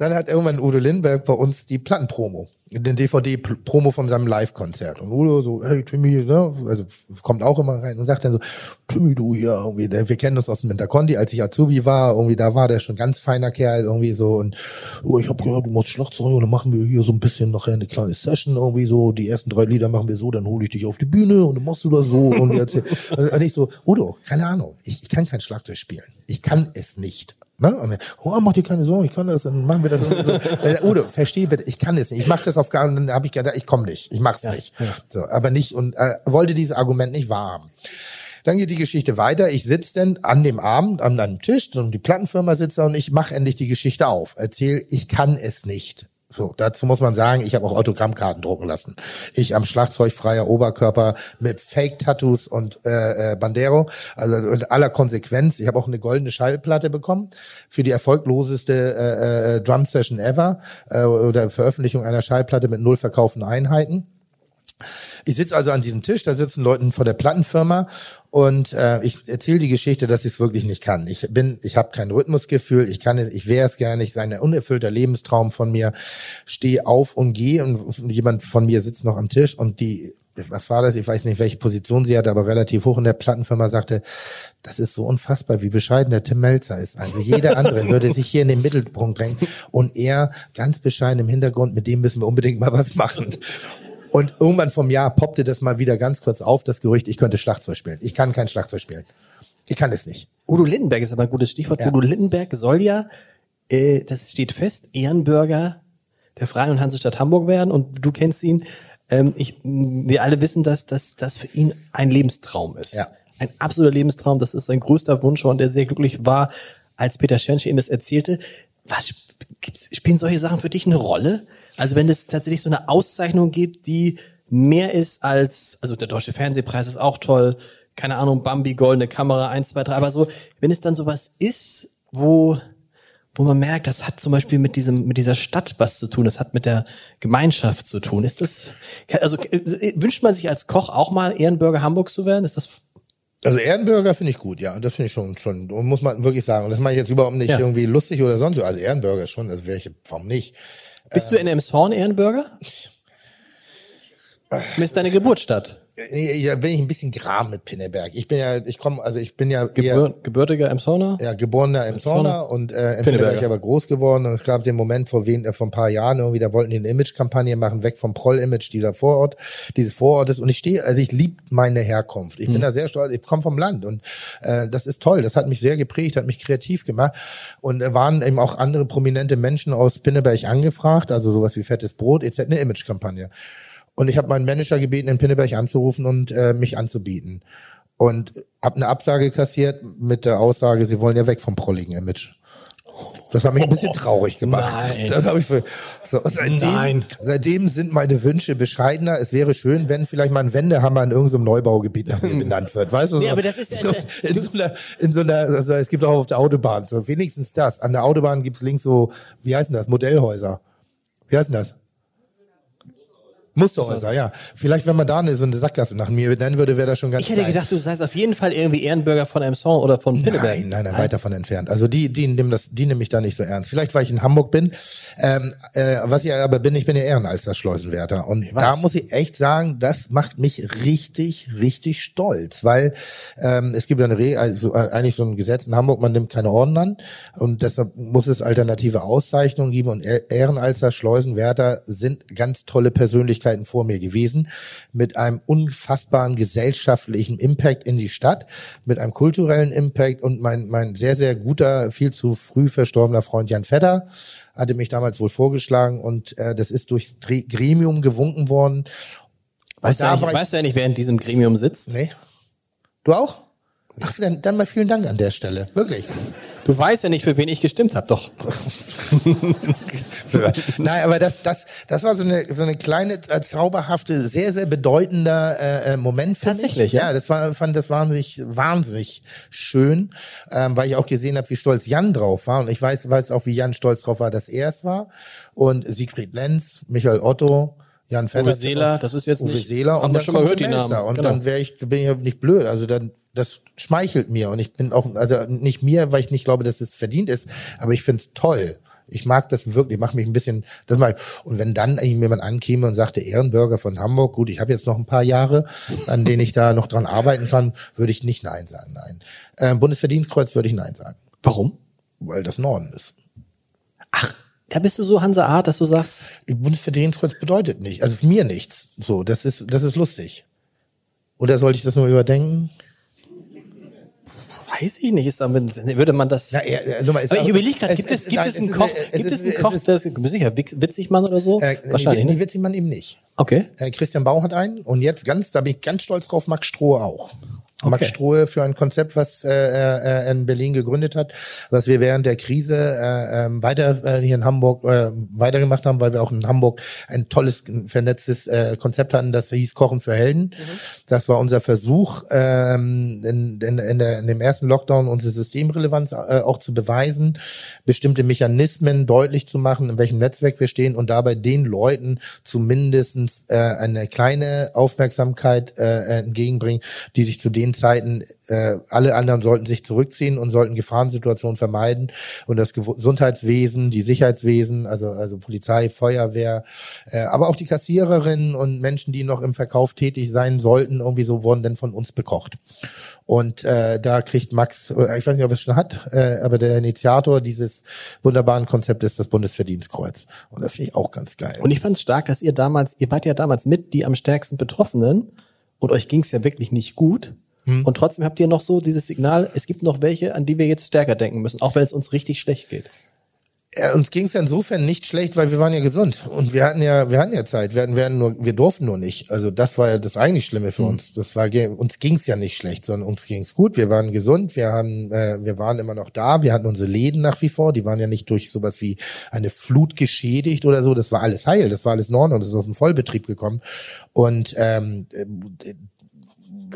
Dann hat irgendwann Udo Lindberg bei uns die Plattenpromo den DVD-Promo von seinem Live-Konzert. Und Udo so, hey Timmy, ne? also kommt auch immer rein und sagt dann so, Timmy, du hier, irgendwie, wir kennen uns aus dem Intercondi, als ich Azubi war, irgendwie, da war der schon ganz feiner Kerl, irgendwie so, und oh, ich habe gehört, du musst Schlagzeug, und dann machen wir hier so ein bisschen nachher eine kleine Session, irgendwie so, die ersten drei Lieder machen wir so, dann hole ich dich auf die Bühne und dann machst du das so und erzähl. *laughs* und ich so, Udo, keine Ahnung, ich, ich kann kein Schlagzeug spielen. Ich kann es nicht. Ne? Und, oh, mach dir keine Sorgen, ich kann das, dann machen wir das. *laughs* Äh, Udo, versteh bitte, ich kann es nicht. Ich mach das auf gar und dann habe ich gesagt, ich komme nicht, ich mach's ja, nicht. Ja. So, aber nicht und äh, wollte dieses Argument nicht wahrhaben. Dann geht die Geschichte weiter. Ich sitze denn an dem Abend an einem Tisch und die Plattenfirma sitzt da und ich mache endlich die Geschichte auf. Erzähl, ich kann es nicht. So, dazu muss man sagen, ich habe auch Autogrammkarten drucken lassen. Ich am Schlagzeug freier Oberkörper mit Fake-Tattoos und äh, äh, Bandero, also in aller Konsequenz. Ich habe auch eine goldene Schallplatte bekommen für die erfolgloseste äh, äh, Drum Session ever äh, oder Veröffentlichung einer Schallplatte mit null verkauften Einheiten. Ich sitze also an diesem Tisch, da sitzen Leute von der Plattenfirma und äh, ich erzähle die Geschichte, dass ich es wirklich nicht kann. Ich bin, ich habe kein Rhythmusgefühl, ich kann es, ich wäre es gerne, ich sei ein unerfüllter Lebenstraum von mir, stehe auf und gehe und jemand von mir sitzt noch am Tisch und die was war das? Ich weiß nicht, welche Position sie hatte, aber relativ hoch in der Plattenfirma sagte, das ist so unfassbar, wie bescheiden der Tim Melzer ist. Also jeder andere würde sich hier in den Mittelpunkt drängen und er ganz bescheiden im Hintergrund, mit dem müssen wir unbedingt mal was machen. Und irgendwann vom Jahr poppte das mal wieder ganz kurz auf, das Gerücht, ich könnte Schlagzeug spielen. Ich kann kein Schlagzeug spielen. Ich kann es nicht. Udo Lindenberg ist aber ein gutes Stichwort. Ja. Udo Lindenberg soll ja, äh, das steht fest, Ehrenbürger der Freien und Hansestadt Hamburg werden und du kennst ihn. Ähm, ich, wir alle wissen, dass das für ihn ein Lebenstraum ist. Ja. Ein absoluter Lebenstraum. Das ist sein größter Wunsch und der sehr glücklich war, als Peter Schensche ihm das erzählte. Was spielen solche Sachen für dich eine Rolle? Also wenn es tatsächlich so eine Auszeichnung gibt, die mehr ist als, also der Deutsche Fernsehpreis ist auch toll, keine Ahnung, Bambi, goldene Kamera, eins, zwei, drei, aber so, wenn es dann sowas ist, wo, wo man merkt, das hat zum Beispiel mit diesem, mit dieser Stadt was zu tun, das hat mit der Gemeinschaft zu tun. Ist das, also äh, wünscht man sich als Koch auch mal Ehrenbürger Hamburgs zu werden? Ist das Also Ehrenbürger finde ich gut, ja. Das finde ich schon, schon, muss man wirklich sagen. Und das mache ich jetzt überhaupt nicht ja. irgendwie lustig oder sonst. Also Ehrenbürger ist schon, also wäre ich, warum nicht? Bist ähm, du in Emshorn Ehrenbürger? Ist deine Geburtsstadt? Ja, bin ich ein bisschen gram mit Pinneberg. Ich bin ja, ich komme, also ich bin ja Gebür gebürtiger Emshorner. Ja, geborener Emshorner und äh, in Pinneberg ich aber groß geworden und es gab den Moment vor wen, äh, vor ein paar Jahren irgendwie, da wollten die eine Image-Kampagne machen, weg vom Proll-Image dieser Vorort, dieses Vorortes und ich stehe, also ich lieb meine Herkunft. Ich mhm. bin da sehr stolz, ich komme vom Land und äh, das ist toll, das hat mich sehr geprägt, hat mich kreativ gemacht und äh, waren eben auch andere prominente Menschen aus Pinneberg angefragt, also sowas wie Fettes Brot, etc., eine Image-Kampagne. Und ich habe meinen Manager gebeten, in Pinneberg anzurufen und äh, mich anzubieten. Und habe eine Absage kassiert mit der Aussage, sie wollen ja weg vom prolligen Image. Das hat mich ein bisschen traurig gemacht. *laughs* Nein. Das habe ich für, so, seitdem, Nein. seitdem sind meine Wünsche bescheidener. Es wäre schön, wenn vielleicht mal ein Wendehammer in irgendeinem Neubaugebiet nach mir benannt wird. Weißt du? Nee, so, aber das ist so, in so einer, in so einer, also es gibt auch auf der Autobahn so wenigstens das. An der Autobahn gibt's links so, wie heißen das? Modellhäuser. Wie heißen das? Musterhäuser, ja. Vielleicht, wenn man da eine, so eine Sackgasse nach mir nennen würde, wäre das schon ganz Ich hätte klein. gedacht, du seist auf jeden Fall irgendwie Ehrenbürger von Emson oder von Pinneberg. Nein, nein, nein, weit davon entfernt. Also die, die nehmen das, die nehmen mich da nicht so ernst. Vielleicht, weil ich in Hamburg bin. Ähm, äh, was ich aber bin, ich bin ja Ehrenalster Schleusenwärter. Und da muss ich echt sagen, das macht mich richtig, richtig stolz. Weil ähm, es gibt ja eine Re also äh, eigentlich so ein Gesetz in Hamburg, man nimmt keine Orden an. Und deshalb muss es alternative Auszeichnungen geben. Und Ehrenalster Schleusenwärter sind ganz tolle Persönlichkeiten Möglichkeiten vor mir gewesen, mit einem unfassbaren gesellschaftlichen Impact in die Stadt, mit einem kulturellen Impact und mein, mein sehr, sehr guter, viel zu früh verstorbener Freund Jan Vetter hatte mich damals wohl vorgeschlagen und äh, das ist durchs Gremium gewunken worden. Weißt, du, ja nicht, weißt du nicht, wer in diesem Gremium sitzt? Nee. Du auch? Ach, dann, dann mal vielen Dank an der Stelle. Wirklich. Du weißt ja nicht, für wen ich gestimmt habe, doch. *laughs* Nein, aber das, das, das war so eine, so eine kleine, äh, zauberhafte, sehr, sehr bedeutender äh, äh Moment für Tatsächlich, mich. Ja, das war, fand das wahnsinnig, wahnsinnig schön, ähm, weil ich auch gesehen habe, wie stolz Jan drauf war. Und ich weiß, weiß auch, wie Jan stolz drauf war, dass er es war. Und Siegfried Lenz, Michael Otto, Jan Uwe Seeler, das ist jetzt Uwe nicht, Seeler und dann schon mal gehört die Namen. Und genau. dann wäre ich, bin ich ja nicht blöd. Also dann das schmeichelt mir und ich bin auch, also nicht mir, weil ich nicht glaube, dass es verdient ist, aber ich finde es toll. Ich mag das wirklich, mache mich ein bisschen, das mal. Und wenn dann jemand ankäme und sagte, Ehrenbürger von Hamburg, gut, ich habe jetzt noch ein paar Jahre, an denen ich da noch dran arbeiten kann, würde ich nicht Nein sagen, nein. Äh, Bundesverdienstkreuz würde ich Nein sagen. Warum? Weil das Norden ist. Ach, da bist du so Hansa Art, dass du sagst. Bundesverdienstkreuz bedeutet nicht, also mir nichts. So, das ist, das ist lustig. Oder sollte ich das nur überdenken? Weiß ich nicht, ist damit, würde man das. Ja, ja, mal, aber ich überlege gerade, gibt es, gibt es einen Koch, gibt es einen Koch, das sicher Witzigmann oder so? Äh, Wahrscheinlich. Nee, Witzigmann eben nicht. Okay. Äh, Christian Bau hat einen und jetzt ganz, da bin ich ganz stolz drauf, Max Strohe auch. Okay. Max Strohe für ein Konzept, was äh, er äh, in Berlin gegründet hat, was wir während der Krise äh, äh, weiter äh, hier in Hamburg äh, weitergemacht haben, weil wir auch in Hamburg ein tolles vernetztes äh, Konzept hatten, das hieß Kochen für Helden. Mhm. Das war unser Versuch, ähm, in, in, in, der, in dem ersten Lockdown unsere Systemrelevanz äh, auch zu beweisen, bestimmte Mechanismen deutlich zu machen, in welchem Netzwerk wir stehen und dabei den Leuten zumindestens äh, eine kleine Aufmerksamkeit äh, entgegenbringen, die sich zu denen den Zeiten, äh, alle anderen sollten sich zurückziehen und sollten Gefahrensituationen vermeiden. Und das Gesundheitswesen, die Sicherheitswesen, also, also Polizei, Feuerwehr, äh, aber auch die Kassiererinnen und Menschen, die noch im Verkauf tätig sein sollten, irgendwie so wurden dann von uns bekocht. Und äh, da kriegt Max, äh, ich weiß nicht, ob es schon hat, äh, aber der Initiator dieses wunderbaren Konzepts ist das Bundesverdienstkreuz. Und das finde ich auch ganz geil. Und ich fand es stark, dass ihr damals, ihr wart ja damals mit die am stärksten Betroffenen und euch ging es ja wirklich nicht gut. Hm. Und trotzdem habt ihr noch so dieses Signal, es gibt noch welche, an die wir jetzt stärker denken müssen, auch wenn es uns richtig schlecht geht. Ja, uns ging es insofern nicht schlecht, weil wir waren ja gesund und wir hatten ja, wir hatten ja Zeit. Wir hatten, wir hatten nur, wir durften nur nicht. Also das war ja das eigentlich Schlimme für mhm. uns. Das war uns ging es ja nicht schlecht, sondern uns ging es gut. Wir waren gesund, wir haben, äh, wir waren immer noch da. Wir hatten unsere Läden nach wie vor. Die waren ja nicht durch sowas wie eine Flut geschädigt oder so. Das war alles heil, das war alles in Ordnung. Das ist aus dem Vollbetrieb gekommen und ähm,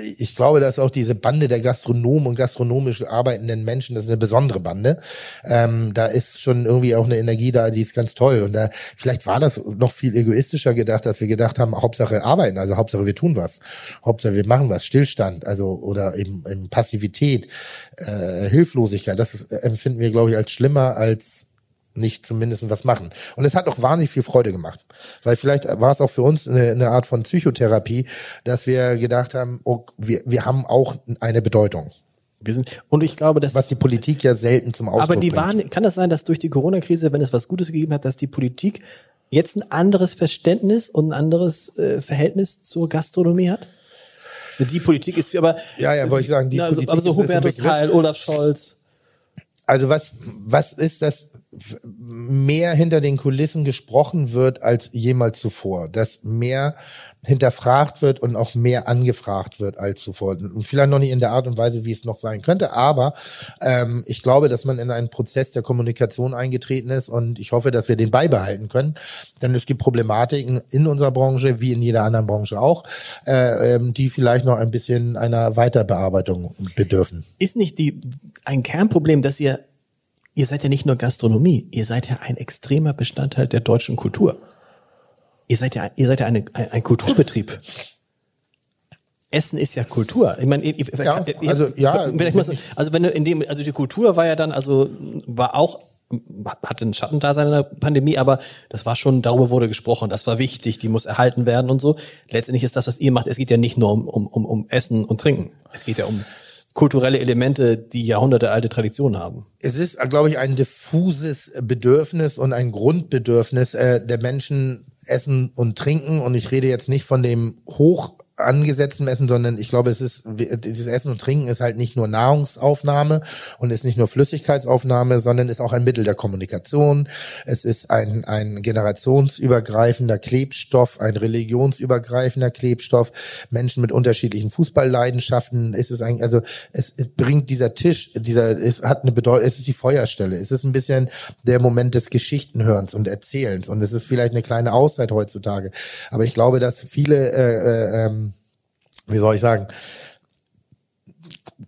ich glaube, dass auch diese Bande der Gastronomen und gastronomisch arbeitenden Menschen, das ist eine besondere Bande. Ähm, da ist schon irgendwie auch eine Energie da, die ist ganz toll. Und da vielleicht war das noch viel egoistischer gedacht, dass wir gedacht haben, Hauptsache arbeiten, also Hauptsache wir tun was, Hauptsache wir machen was, Stillstand, also oder eben, eben Passivität, äh, Hilflosigkeit. Das empfinden wir, glaube ich, als schlimmer als nicht zumindest was machen. Und es hat auch wahnsinnig viel Freude gemacht. Weil vielleicht war es auch für uns eine, eine Art von Psychotherapie, dass wir gedacht haben, oh, wir, wir haben auch eine Bedeutung. Wir sind, und ich glaube, dass. Was die Politik ja selten zum Ausdruck Aber die waren, kann das sein, dass durch die Corona-Krise, wenn es was Gutes gegeben hat, dass die Politik jetzt ein anderes Verständnis und ein anderes äh, Verhältnis zur Gastronomie hat? Die Politik ist, aber. Ja, ja, wollte ich sagen, die na, Politik. Aber so Hubertus Heil, Olaf Scholz. Also was, was ist das mehr hinter den Kulissen gesprochen wird als jemals zuvor, dass mehr hinterfragt wird und auch mehr angefragt wird als zuvor. Und vielleicht noch nicht in der Art und Weise, wie es noch sein könnte, aber ähm, ich glaube, dass man in einen Prozess der Kommunikation eingetreten ist und ich hoffe, dass wir den beibehalten können. Denn es gibt Problematiken in unserer Branche, wie in jeder anderen Branche auch, äh, ähm, die vielleicht noch ein bisschen einer Weiterbearbeitung bedürfen. Ist nicht die ein Kernproblem, dass ihr ihr seid ja nicht nur Gastronomie, ihr seid ja ein extremer Bestandteil der deutschen Kultur. Ihr seid ja, ihr seid ja eine, ein, ein Kulturbetrieb. Essen ist ja Kultur. Ich meine, ihr, ja, also ja, also wenn du in dem, also die Kultur war ja dann, also war auch hatte einen Schattendasein in der Pandemie, aber das war schon, darüber wurde gesprochen, das war wichtig, die muss erhalten werden und so. Letztendlich ist das, was ihr macht, es geht ja nicht nur um, um, um Essen und Trinken. Es geht ja um kulturelle Elemente, die Jahrhunderte alte Tradition haben. Es ist, glaube ich, ein diffuses Bedürfnis und ein Grundbedürfnis äh, der Menschen, Essen und Trinken. Und ich rede jetzt nicht von dem hoch angesetzten Essen, sondern ich glaube, es ist dieses Essen und Trinken ist halt nicht nur Nahrungsaufnahme und ist nicht nur Flüssigkeitsaufnahme, sondern ist auch ein Mittel der Kommunikation. Es ist ein ein generationsübergreifender Klebstoff, ein religionsübergreifender Klebstoff. Menschen mit unterschiedlichen Fußballleidenschaften. ist Es eigentlich also es, es bringt dieser Tisch, dieser es hat eine Bedeutung. Es ist die Feuerstelle. Es ist ein bisschen der Moment des Geschichtenhörens und Erzählens und es ist vielleicht eine kleine Auszeit heutzutage. Aber ich glaube, dass viele äh, äh, ähm, wie soll ich sagen,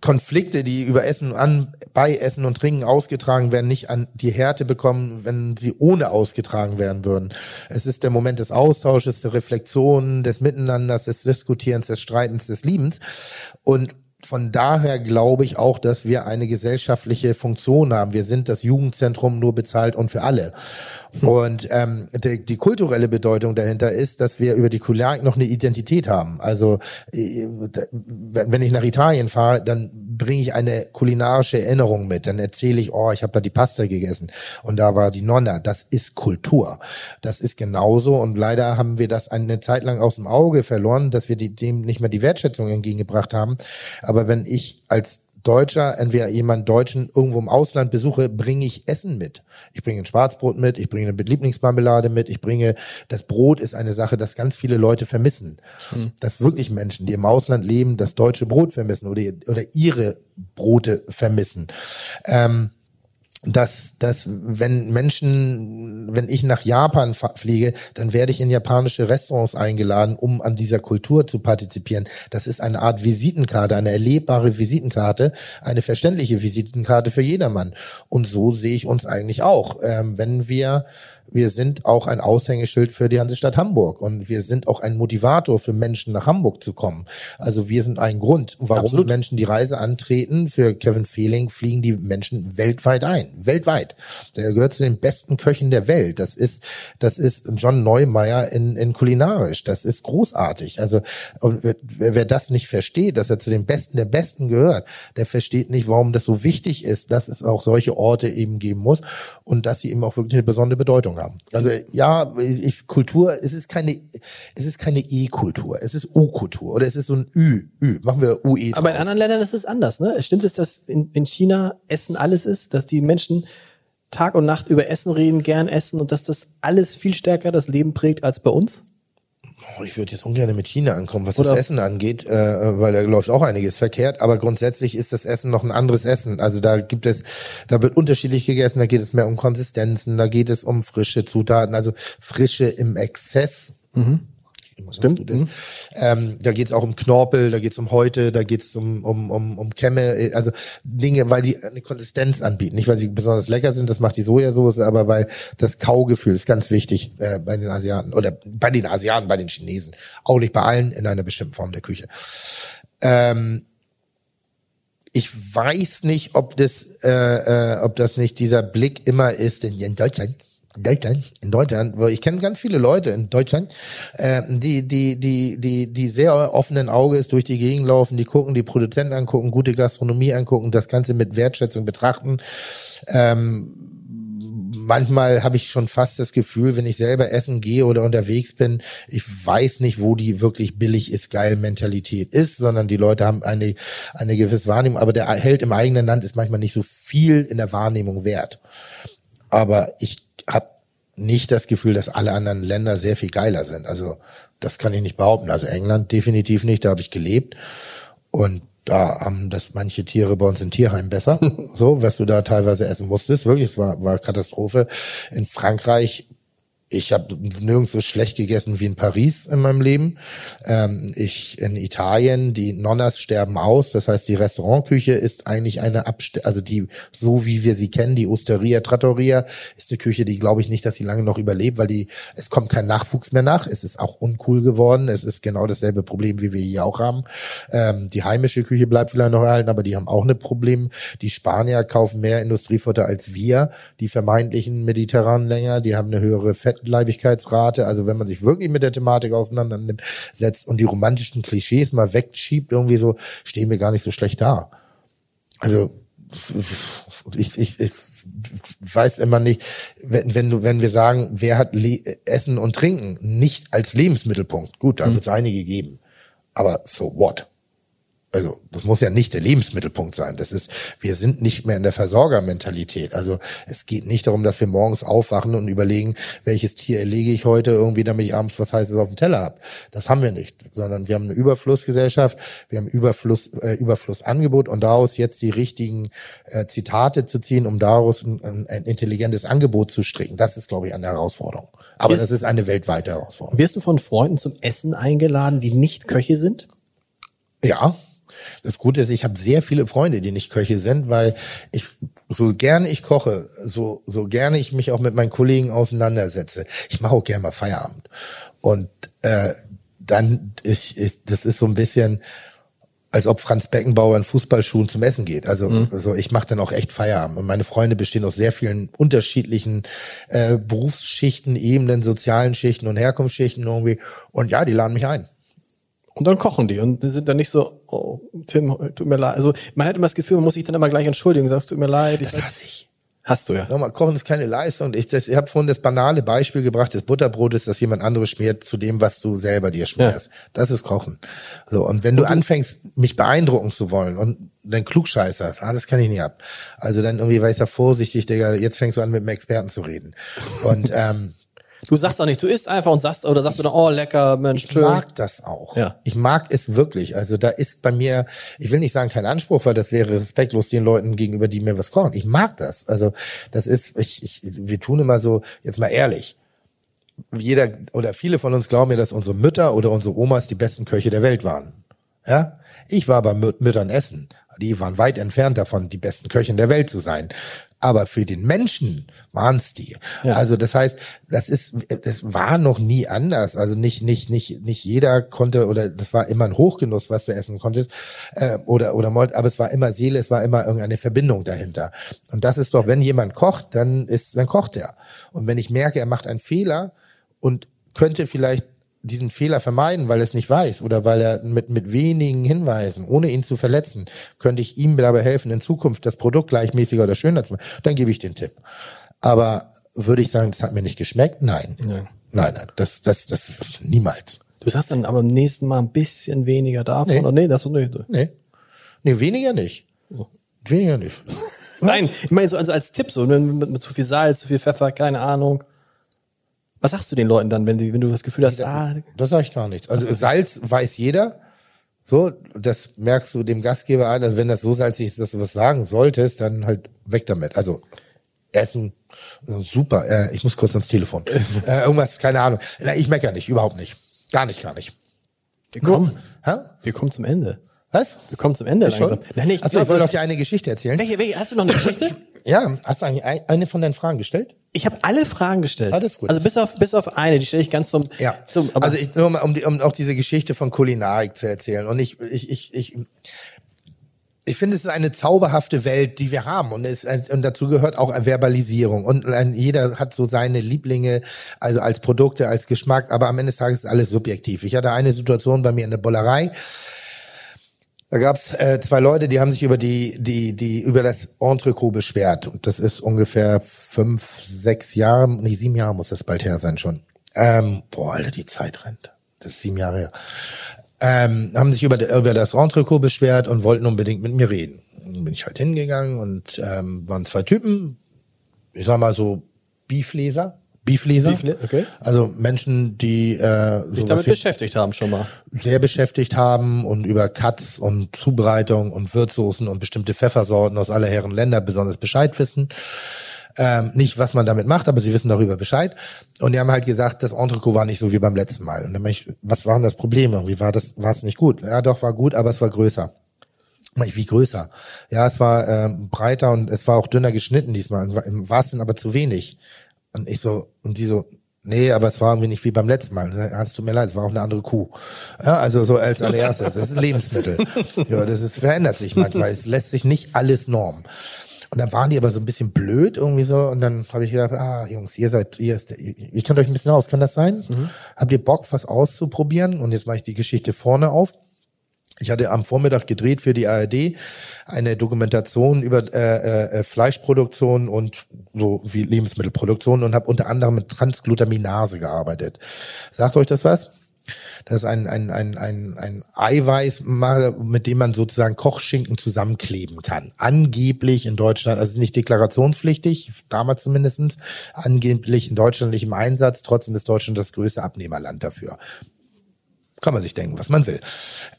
Konflikte, die über Essen an, bei Essen und Trinken ausgetragen werden, nicht an die Härte bekommen, wenn sie ohne ausgetragen werden würden. Es ist der Moment des Austausches, der Reflexion, des Miteinanders, des Diskutierens, des Streitens, des Liebens. Und von daher glaube ich auch, dass wir eine gesellschaftliche Funktion haben. Wir sind das Jugendzentrum nur bezahlt und für alle. Und ähm, die, die kulturelle Bedeutung dahinter ist, dass wir über die Kulinarik noch eine Identität haben. Also äh, wenn ich nach Italien fahre, dann bringe ich eine kulinarische Erinnerung mit. Dann erzähle ich, oh, ich habe da die Pasta gegessen und da war die Nonna. Das ist Kultur. Das ist genauso. Und leider haben wir das eine Zeit lang aus dem Auge verloren, dass wir dem nicht mehr die Wertschätzung entgegengebracht haben. Aber wenn ich als Deutscher, entweder jemand Deutschen irgendwo im Ausland besuche, bringe ich Essen mit. Ich bringe ein Schwarzbrot mit, ich bringe eine Lieblingsmarmelade mit, ich bringe, das Brot ist eine Sache, das ganz viele Leute vermissen. Hm. Dass wirklich Menschen, die im Ausland leben, das deutsche Brot vermissen oder, oder ihre Brote vermissen. Ähm, dass, dass wenn Menschen, wenn ich nach Japan fliege, dann werde ich in japanische Restaurants eingeladen, um an dieser Kultur zu partizipieren. Das ist eine Art Visitenkarte, eine erlebbare Visitenkarte, eine verständliche Visitenkarte für jedermann. Und so sehe ich uns eigentlich auch. Ähm, wenn wir wir sind auch ein Aushängeschild für die Hansestadt Hamburg und wir sind auch ein Motivator für Menschen nach Hamburg zu kommen. Also wir sind ein Grund, warum Absolut. Menschen die Reise antreten. Für Kevin Fehling fliegen die Menschen weltweit ein, weltweit. Der gehört zu den besten Köchen der Welt. Das ist, das ist John Neumeier in, in kulinarisch. Das ist großartig. Also wer, wer das nicht versteht, dass er zu den Besten der Besten gehört, der versteht nicht, warum das so wichtig ist, dass es auch solche Orte eben geben muss und dass sie eben auch wirklich eine besondere Bedeutung Ahnung haben. Also ja, ich, Kultur, es ist keine, es ist keine E-Kultur, es ist O-Kultur oder es ist so ein Ü, Ü. Machen wir UE. Aber in anderen Ländern ist es anders, ne? Stimmt es, dass in, in China Essen alles ist, dass die Menschen Tag und Nacht über Essen reden, gern essen und dass das alles viel stärker das Leben prägt als bei uns? Oh, ich würde jetzt ungern mit China ankommen, was Oder- das Essen angeht, äh, weil da läuft auch einiges verkehrt. Aber grundsätzlich ist das Essen noch ein anderes Essen. Also da gibt es, da wird unterschiedlich gegessen. Da geht es mehr um Konsistenzen, da geht es um frische Zutaten, also frische im Exzess. Immer ganz Stimmt, gut ist. Ähm, da geht es auch um Knorpel, da geht es um Häute, da geht es um, um, um, um Kämme, also Dinge, weil die eine Konsistenz anbieten. Nicht, weil sie besonders lecker sind, das macht die Sojasauce, aber weil das Kaugefühl ist ganz wichtig äh, bei den Asiaten oder bei den Asiaten, bei den Chinesen. Auch nicht bei allen in einer bestimmten Form der Küche. Ähm, ich weiß nicht, ob das, äh, äh, ob das nicht dieser Blick immer ist in, in Deutschland. Deutschland, in Deutschland, weil ich kenne ganz viele Leute in Deutschland, äh, die, die, die, die, die sehr offenen Auges durch die Gegend laufen, die gucken, die Produzenten angucken, gute Gastronomie angucken, das Ganze mit Wertschätzung betrachten. Ähm, manchmal habe ich schon fast das Gefühl, wenn ich selber essen gehe oder unterwegs bin, ich weiß nicht, wo die wirklich billig ist, geil Mentalität ist, sondern die Leute haben eine, eine gewisse Wahrnehmung, aber der Held im eigenen Land ist manchmal nicht so viel in der Wahrnehmung wert. Aber ich habe nicht das Gefühl, dass alle anderen Länder sehr viel geiler sind. Also das kann ich nicht behaupten. Also England definitiv nicht, da habe ich gelebt. Und da haben das manche Tiere bei uns in Tierheim besser. *laughs* so, was du da teilweise essen musstest. Wirklich, es war, war Katastrophe. In Frankreich, ich habe nirgends so schlecht gegessen wie in Paris in meinem Leben. Ähm, ich in Italien, die Nonnas sterben aus. Das heißt, die Restaurantküche ist eigentlich eine Abste also die, so wie wir sie kennen, die Osteria Trattoria, ist eine Küche, die glaube ich nicht, dass sie lange noch überlebt, weil die, es kommt kein Nachwuchs mehr nach. Es ist auch uncool geworden. Es ist genau dasselbe Problem, wie wir hier auch haben. Ähm, die heimische Küche bleibt vielleicht noch erhalten, aber die haben auch ein Problem. Die Spanier kaufen mehr Industriefutter als wir. Die vermeintlichen mediterranen Länger, die haben eine höhere Fettleibigkeitsrate. Also wenn man sich wirklich mit der Thematik auseinandersetzt und die romantischen Klischees mal wegschiebt, irgendwie so, stehen wir gar nicht so schlecht da. Also ich, ich, ich weiß immer nicht, wenn, wenn du, wenn wir sagen, wer hat Le Essen und Trinken nicht als Lebensmittelpunkt, gut, da wird es einige geben. Aber so what? Also, das muss ja nicht der Lebensmittelpunkt sein. Das ist, wir sind nicht mehr in der Versorgermentalität. Also, es geht nicht darum, dass wir morgens aufwachen und überlegen, welches Tier erlege ich heute irgendwie, damit ich abends was Heißes auf dem Teller habe. Das haben wir nicht, sondern wir haben eine Überflussgesellschaft, wir haben Überfluss, äh, Überflussangebot und daraus jetzt die richtigen äh, Zitate zu ziehen, um daraus ein, ein, intelligentes Angebot zu stricken. Das ist, glaube ich, eine Herausforderung. Aber Ist- das ist eine weltweite Herausforderung. Wirst du von Freunden zum Essen eingeladen, die nicht Köche sind? Ja. Das Gute ist, ich habe sehr viele Freunde, die nicht Köche sind, weil ich so gerne ich koche, so so gerne ich mich auch mit meinen Kollegen auseinandersetze. Ich mache auch gerne mal Feierabend und äh, dann ist, ist das ist so ein bisschen als ob Franz Beckenbauer in Fußballschuhen zum Essen geht. Also, also ich mache dann auch echt Feierabend. Und meine Freunde bestehen aus sehr vielen unterschiedlichen äh, Berufsschichten, Ebenen, sozialen Schichten und Herkunftsschichten irgendwie. Und ja, die laden mich ein. Und dann kochen die und die sind dann nicht so, oh, Tim, tut mir leid. Also man hat immer das Gefühl, man muss sich dann immer gleich entschuldigen, sagst, tut mir leid. Ich Das hasse ich. Hast du ja. Nochmal, Kochen ist keine Leistung. Ich, das- ich habe vorhin das banale Beispiel gebracht des Butterbrotes, das jemand anderes schmiert zu dem, was du selber dir schmierst. Das ist Kochen. So und wenn du, anfängst, mich beeindrucken zu wollen und dann klugscheißerst, ah, das kann ich nicht ab. Also dann irgendwie weiß er vorsichtig, Digga, jetzt fängst du an mit einem Experten zu reden. Und ähm, Du sagst auch nicht, du isst einfach und sagst, oder sagst du dann, oh lecker, Mensch, ich schön. mag das auch. Ja. Ich mag es wirklich. Also da ist bei mir, ich will nicht sagen kein Anspruch, weil das wäre respektlos den Leuten gegenüber, die mir was kochen. Ich mag das. Also das ist, ich, ich, wir tun immer so, jetzt mal ehrlich. Jeder oder viele von uns glauben mir, dass unsere Mütter oder unsere Omas die besten Köche der Welt waren. Ja? Ich war bei Mü- Müttern essen. Die waren weit entfernt davon, die besten Köchen der Welt zu sein. Aber für den Menschen waren's die. Ja. Also das heißt, das ist, das war noch nie anders. Also nicht, nicht, nicht, nicht jeder konnte oder das war immer ein Hochgenuss, was du essen konntest äh, oder oder Molt, aber es war immer Seele, es war immer irgendeine Verbindung dahinter. Und das ist doch, wenn jemand kocht, dann ist, dann kocht er. Und wenn ich merke, er macht einen Fehler und könnte vielleicht diesen Fehler vermeiden, weil er es nicht weiß oder weil er mit, mit wenigen Hinweisen, ohne ihn zu verletzen, könnte ich ihm dabei helfen, in Zukunft das Produkt gleichmäßiger oder schöner zu machen, dann gebe ich den Tipp. Aber würde ich sagen, das hat mir nicht geschmeckt? Nein. Nein. Nein, nein, das, das, das, niemals. Du sagst dann aber am nächsten Mal ein bisschen weniger davon. Nee. Oder nee, das nee. du- Nee. Nee, weniger nicht. Weniger nicht. *laughs* Nein, ich meine so also als Tipp so mit, mit, mit zu viel Salz, zu viel Pfeffer, keine Ahnung. Was sagst du den Leuten dann, wenn, sie, wenn du das Gefühl hast, ah, Das sage ich gar nicht. Also Salz weiß jeder. So, das merkst du dem Gastgeber an. Also wenn das so salzig ist, dass du was sagen solltest, dann halt weg damit. Also Essen, super. Äh, ich muss kurz ans Telefon. *laughs* äh, irgendwas, keine Ahnung. Na, ich meckere nicht, überhaupt nicht. Gar nicht, gar nicht. wir kommen, Hä? wir kommen zum Ende. Was? Wir kommen zum Ende langsam. Nein, nee, Achso, ich wollte doch dir eine Geschichte erzählen. welche, welche, hast du noch eine Geschichte? *laughs* Ja, hast du eigentlich ein- eine von deinen Fragen gestellt? Ich habe alle Fragen gestellt. Alles gut. Also bis auf bis auf eine, die stelle ich ganz zum. Ja, Zum, aber also ich, nur mal, um, die, um auch diese Geschichte von Kulinarik zu erzählen. Und ich, ich, ich, ich, ich finde, es ist eine zauberhafte Welt, die wir haben. Und, es, und dazu gehört auch eine Verbalisierung. Und jeder hat so seine Lieblinge, also als Produkte, als Geschmack. Aber am Ende des Tages ist alles subjektiv. Ich hatte eine Situation bei mir in der Bollerei. Da gab's äh, zwei Leute, die haben sich über die, die, die, über das Entrecot beschwert. Und das ist ungefähr fünf, sechs Jahre, nee, sieben Jahre muss das bald her sein schon. Ähm, boah, Alter, die Zeit rennt. Das ist sieben Jahre her. Ähm, haben sich über, über das Entrecot beschwert und wollten unbedingt mit mir reden. Dann bin ich halt hingegangen und ähm, waren zwei Typen, ich sag mal so Beefleser. Beefleser. Beefle- okay. Also Menschen, die äh, sich damit beschäftigt haben schon mal. sehr beschäftigt haben und über Cuts und Zubereitung und Würzsoßen und bestimmte Pfeffersorten aus aller Herren Länder besonders Bescheid wissen. Ähm, nicht, was man damit macht, aber sie wissen darüber Bescheid. Und die haben halt gesagt, das Entrecot war nicht so wie beim letzten Mal. Und dann bin ich, was war denn das Problem? Irgendwie war das, war es nicht gut? Ja, doch, war gut, aber es war größer. Wie größer? Ja, es war ähm, breiter und es war auch dünner geschnitten diesmal. War es denn aber zu wenig? Und ich so, und die so, nee, aber es war irgendwie nicht wie beim letzten Mal. Ja, Es tut mir leid, es war auch eine andere Kuh. Ja, also so als allererstes. Das ist ein Lebensmittel. *laughs* Ja, das ist, verändert sich manchmal. Es lässt sich nicht alles normen. Und dann waren die aber so ein bisschen blöd irgendwie so. Und dann habe ich gedacht, ah, Jungs, ihr seid, ihr, ist, ihr, kennt euch ein bisschen aus. Kann das sein? Habt ihr Bock, was auszuprobieren? Und jetzt mache ich die Geschichte vorne auf. Ich hatte am Vormittag gedreht für die ARD eine Dokumentation über äh, äh, Fleischproduktion und so wie Lebensmittelproduktion und habe unter anderem mit Transglutaminase gearbeitet. Sagt euch das was? Das ist ein, ein, ein, ein, ein Eiweiß, mit dem man sozusagen Kochschinken zusammenkleben kann. Angeblich in Deutschland, also nicht deklarationspflichtig, damals zumindestens, angeblich in Deutschland nicht im Einsatz, trotzdem ist Deutschland das größte Abnehmerland dafür kann man sich denken, was man will.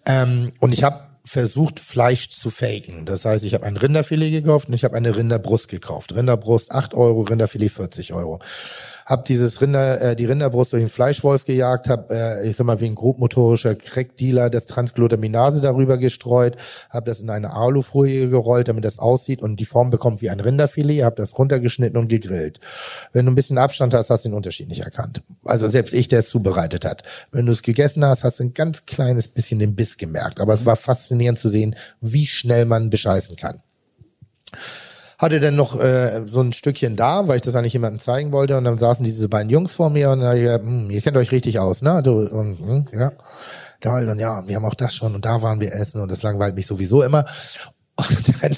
Ähm, und ich habe versucht, Fleisch zu faken. Das heißt, ich habe ein Rinderfilet gekauft und ich habe eine Rinderbrust gekauft. Rinderbrust 8 Euro, Rinderfilet 40 Euro. Hab dieses Rinder, äh, die Rinderbrust durch den Fleischwolf gejagt, hab, äh, ich sag mal, wie ein grobmotorischer Crackdealer das Transglutaminase darüber gestreut, hab das in eine Alufolie gerollt, damit das aussieht und die Form bekommt wie ein Rinderfilet, hab das runtergeschnitten und gegrillt. Wenn du ein bisschen Abstand hast, hast du den Unterschied nicht erkannt. Also selbst ich, der es zubereitet hat. Wenn du es gegessen hast, hast du ein ganz kleines bisschen den Biss gemerkt. Aber es war faszinierend zu sehen, wie schnell man bescheißen kann hatte dann noch äh, so ein Stückchen da, weil ich das eigentlich jemandem zeigen wollte. Und dann saßen diese beiden Jungs vor mir und äh, hm, ihr kennt euch richtig aus, ne? Du, und, hm, ja. Da und ja, wir haben auch das schon und da waren wir essen und das langweilt mich sowieso immer. Und *laughs* dann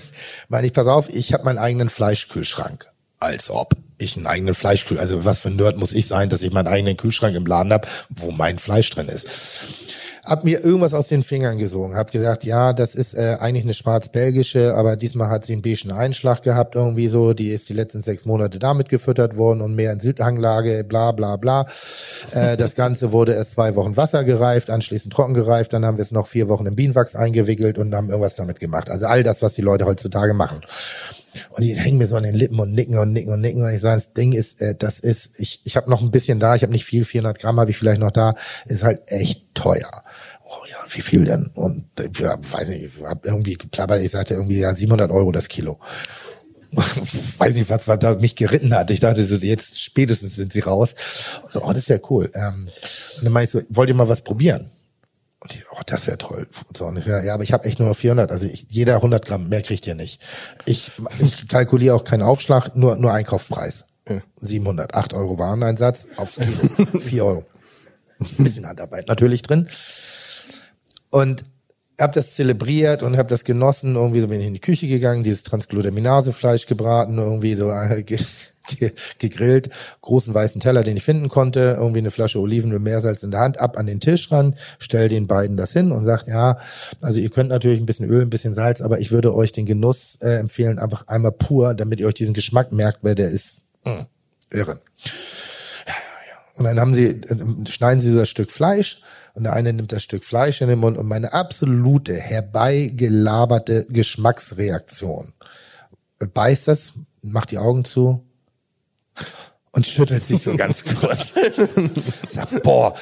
meine ich, pass auf, ich habe meinen eigenen Fleischkühlschrank. Als ob ich einen eigenen Fleischkühl, also was für ein Nerd muss ich sein, dass ich meinen eigenen Kühlschrank im Laden habe, wo mein Fleisch drin ist hab mir irgendwas aus den Fingern gesogen, hab gesagt, ja, das ist äh, eigentlich eine schwarz-belgische, aber diesmal hat sie einen beigen Einschlag gehabt irgendwie so, die ist die letzten sechs Monate damit gefüttert worden und mehr in Südhanglage, bla bla bla. Äh, das Ganze wurde erst zwei Wochen Wasser gereift, anschließend trocken gereift, dann haben wir es noch vier Wochen im Bienenwachs eingewickelt und haben irgendwas damit gemacht. Also all das, was die Leute heutzutage machen. Und die hängen mir so an den Lippen und nicken und nicken und nicken. Und ich sage, das Ding ist, äh, das ist, ich, ich habe noch ein bisschen da, ich habe nicht viel, 400 Gramm habe ich vielleicht noch da, ist halt echt teuer. Oh ja, wie viel denn? Und äh, ja, weiß nicht, ich habe irgendwie geplappert, ich sagte irgendwie ja 700 Euro das Kilo. *laughs* weiß nicht, was, was da mich geritten hat. Ich dachte, so, jetzt spätestens sind sie raus. Und so, oh, das ist ja cool. Ähm, und dann meinte ich so, wollt ihr mal was probieren? Und die, oh, das wäre toll. Und so, und ich, ja, aber ich habe echt nur 400. Also ich, jeder 100 Gramm, mehr kriegt ihr nicht. Ich, ich kalkuliere auch keinen Aufschlag, nur, nur Einkaufspreis. 700, 8 Euro Wareneinsatz aufs Kilo, *laughs* 4 Euro. Ein bisschen Handarbeit natürlich drin. Und habe das zelebriert und habe das genossen. Irgendwie so bin ich in die Küche gegangen, dieses Transglutaminase-Fleisch gebraten, irgendwie so äh, *laughs* gegrillt, großen weißen Teller, den ich finden konnte, irgendwie eine Flasche Oliven mit Meersalz in der Hand, ab an den Tisch ran, stell den beiden das hin und sagt, ja, also ihr könnt natürlich ein bisschen Öl, ein bisschen Salz, aber ich würde euch den Genuss äh, empfehlen, einfach einmal pur, damit ihr euch diesen Geschmack merkt, weil der ist mh, hm, irre. Und dann haben sie, äh, schneiden sie das Stück Fleisch, und der eine nimmt das Stück Fleisch in den Mund und meine absolute herbeigelaberte Geschmacksreaktion. Beißt das, macht die Augen zu, und schüttelt sich so *laughs* ganz kurz. *laughs* Sagt, boah,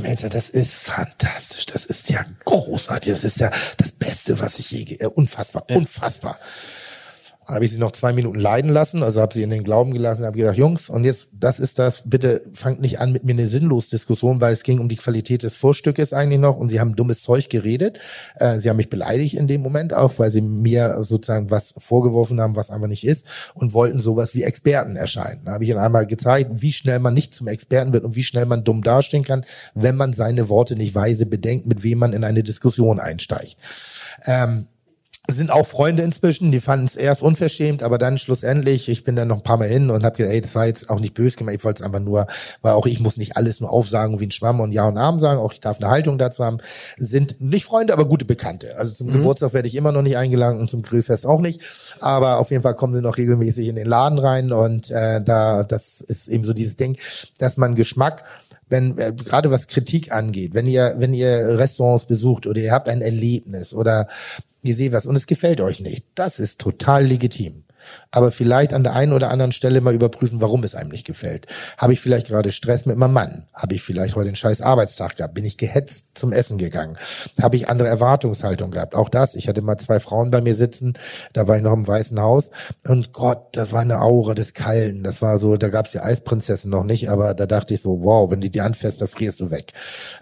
Melzer, das ist fantastisch, das ist ja großartig, das ist ja das Beste, was ich je, äh, unfassbar, unfassbar habe ich sie noch zwei Minuten leiden lassen, also habe sie in den Glauben gelassen, habe gesagt, Jungs, und jetzt, das ist das, bitte fangt nicht an mit mir eine sinnlose Diskussion, weil es ging um die Qualität des Vorstückes eigentlich noch und sie haben dummes Zeug geredet. Äh, sie haben mich beleidigt in dem Moment auch, weil sie mir sozusagen was vorgeworfen haben, was einfach nicht ist und wollten sowas wie Experten erscheinen. Da habe ich ihnen einmal gezeigt, wie schnell man nicht zum Experten wird und wie schnell man dumm dastehen kann, wenn man seine Worte nicht weise bedenkt, mit wem man in eine Diskussion einsteigt. Ähm, sind auch Freunde inzwischen, die fanden es erst unverschämt, aber dann schlussendlich, ich bin dann noch ein paar Mal hin und habe gesagt, ey, das war jetzt auch nicht böse gemacht, ich wollte es einfach nur, weil auch ich muss nicht alles nur aufsagen wie ein Schwamm und Ja und Abend sagen, auch ich darf eine Haltung dazu haben, sind nicht Freunde, aber gute Bekannte. Also zum mhm. Geburtstag werde ich immer noch nicht eingeladen und zum Grillfest auch nicht, aber auf jeden Fall kommen sie noch regelmäßig in den Laden rein und äh, da, das ist eben so dieses Ding, dass man Geschmack wenn äh, gerade was Kritik angeht, wenn ihr wenn ihr Restaurants besucht oder ihr habt ein Erlebnis oder ihr seht was und es gefällt euch nicht, das ist total legitim aber vielleicht an der einen oder anderen Stelle mal überprüfen, warum es einem nicht gefällt. Habe ich vielleicht gerade Stress mit meinem Mann? Habe ich vielleicht heute einen scheiß Arbeitstag gehabt? Bin ich gehetzt zum Essen gegangen? Habe ich andere Erwartungshaltung gehabt? Auch das. Ich hatte mal zwei Frauen bei mir sitzen, da war ich noch im Weißen Haus und Gott, das war eine Aura des Kalten. Das war so, da gab es die Eisprinzessin noch nicht, aber da dachte ich so, wow, wenn die anfährst, da frierst du weg.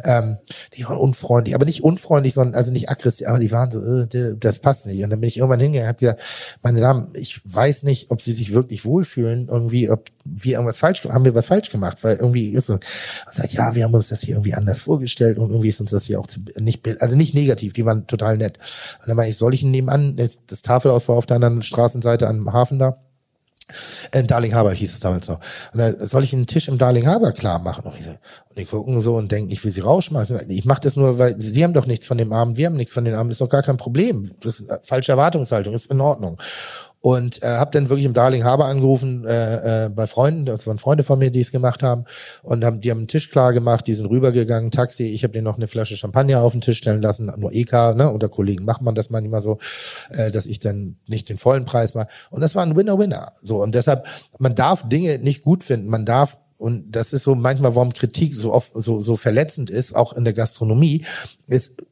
Ähm, die waren unfreundlich, aber nicht unfreundlich, sondern also nicht aggressiv, aber die waren so, äh, das passt nicht. Und dann bin ich irgendwann hingegangen und habe gesagt, meine Damen, ich weiß nicht, ob sie sich wirklich wohlfühlen, irgendwie, ob wir irgendwas falsch haben wir was falsch gemacht, weil irgendwie ist und sagt, ja, wir haben uns das hier irgendwie anders vorgestellt und irgendwie ist uns das hier auch zu, nicht, also nicht negativ, die waren total nett. Und dann meine ich, soll ich ihn nebenan, das, Tafelaus war auf der anderen Straßenseite am Hafen da, äh, Darling Harbour hieß es damals noch. Und da soll ich einen Tisch im Darling Harbour klar machen. Und, und die gucken so und denken, ich will sie rausschmeißen. Ich mache das nur, weil sie haben doch nichts von dem Abend, wir haben nichts von dem Abend, ist doch gar kein Problem. Das ist falsche Erwartungshaltung, ist in Ordnung. Und äh, habe dann wirklich im Darling Harbour angerufen äh, äh, bei Freunden, das waren Freunde von mir, die es gemacht haben. Und haben, die haben einen Tisch klar gemacht, die sind rübergegangen, Taxi, ich habe denen noch eine Flasche Champagner auf den Tisch stellen lassen, nur EK, ne? Unter Kollegen macht man das manchmal so, äh, dass ich dann nicht den vollen Preis mache. Und das war ein Winner-Winner. So, und deshalb, man darf Dinge nicht gut finden, man darf und das ist so manchmal, warum Kritik so oft so, so verletzend ist, auch in der Gastronomie, ist,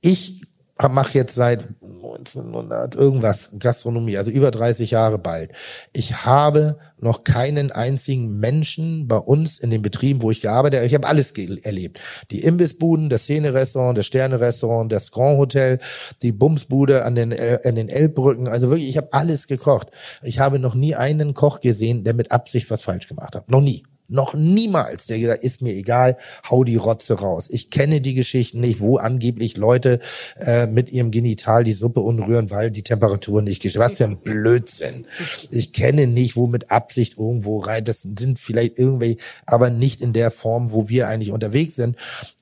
ich mache jetzt seit 1900 irgendwas Gastronomie, also über 30 Jahre bald. Ich habe noch keinen einzigen Menschen bei uns in den Betrieben, wo ich gearbeitet habe. Ich habe alles erlebt. Die Imbissbuden, das Szene-Restaurant, das Sterne-Restaurant, das Grand Hotel, die Bumsbude an den, äh, an den Elbbrücken. Also wirklich, ich habe alles gekocht. Ich habe noch nie einen Koch gesehen, der mit Absicht was falsch gemacht hat. Noch nie. Noch niemals, der gesagt, ist mir egal, hau die Rotze raus. Ich kenne die Geschichten nicht, wo angeblich Leute äh, mit ihrem Genital die Suppe unrühren, weil die Temperatur nicht geschieht. Was für ein Blödsinn. Ich kenne nicht, wo mit Absicht irgendwo rein. Das sind vielleicht irgendwelche, aber nicht in der Form, wo wir eigentlich unterwegs sind.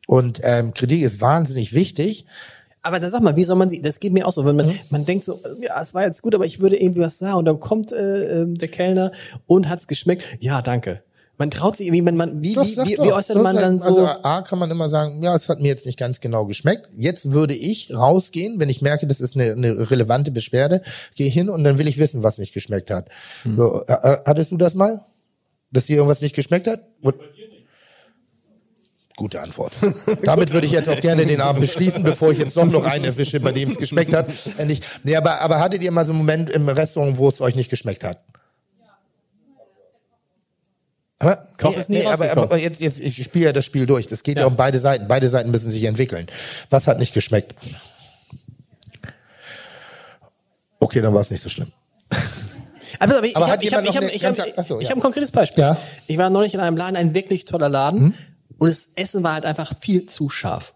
Und ähm, Kritik ist wahnsinnig wichtig. Aber dann sag mal, wie soll man sie, das geht mir auch so, wenn man, mhm. man denkt so, ja, es war jetzt gut, aber ich würde irgendwie was sagen und dann kommt äh, ähm, der Kellner und hat's geschmeckt. Ja, danke. Man traut sich irgendwie, wenn man, wie, doch, wie, wie, wie äußert man dann so? Also A kann man immer sagen, ja, es hat mir jetzt nicht ganz genau geschmeckt. Jetzt würde ich rausgehen, wenn ich merke, das ist eine, eine relevante Beschwerde, gehe hin und dann will ich wissen, was nicht geschmeckt hat. Hm. So, äh, äh hattest du das mal? Dass dir irgendwas nicht geschmeckt hat? Und Gute Antwort. *laughs* Damit würde ich jetzt auch gerne den Abend beschließen, bevor ich jetzt doch noch einen erwische, bei dem es geschmeckt hat. Nee, aber, aber hattet ihr mal so einen Moment im Restaurant, wo es euch nicht geschmeckt hat? Aber, Koch ist nie nee, aber, aber jetzt, jetzt, ich spiele ja das Spiel durch. Das geht ja. ja um beide Seiten. Beide Seiten müssen sich entwickeln. Was hat nicht geschmeckt? Okay, dann war es nicht so schlimm. *laughs* Aber, aber ich, habe ich hab, ich hab, ich hab, ich hab, ich hab ein konkretes Beispiel. Ja? Ich war neulich in einem Laden, ein wirklich toller Laden, hm? und das Essen war halt einfach viel zu scharf.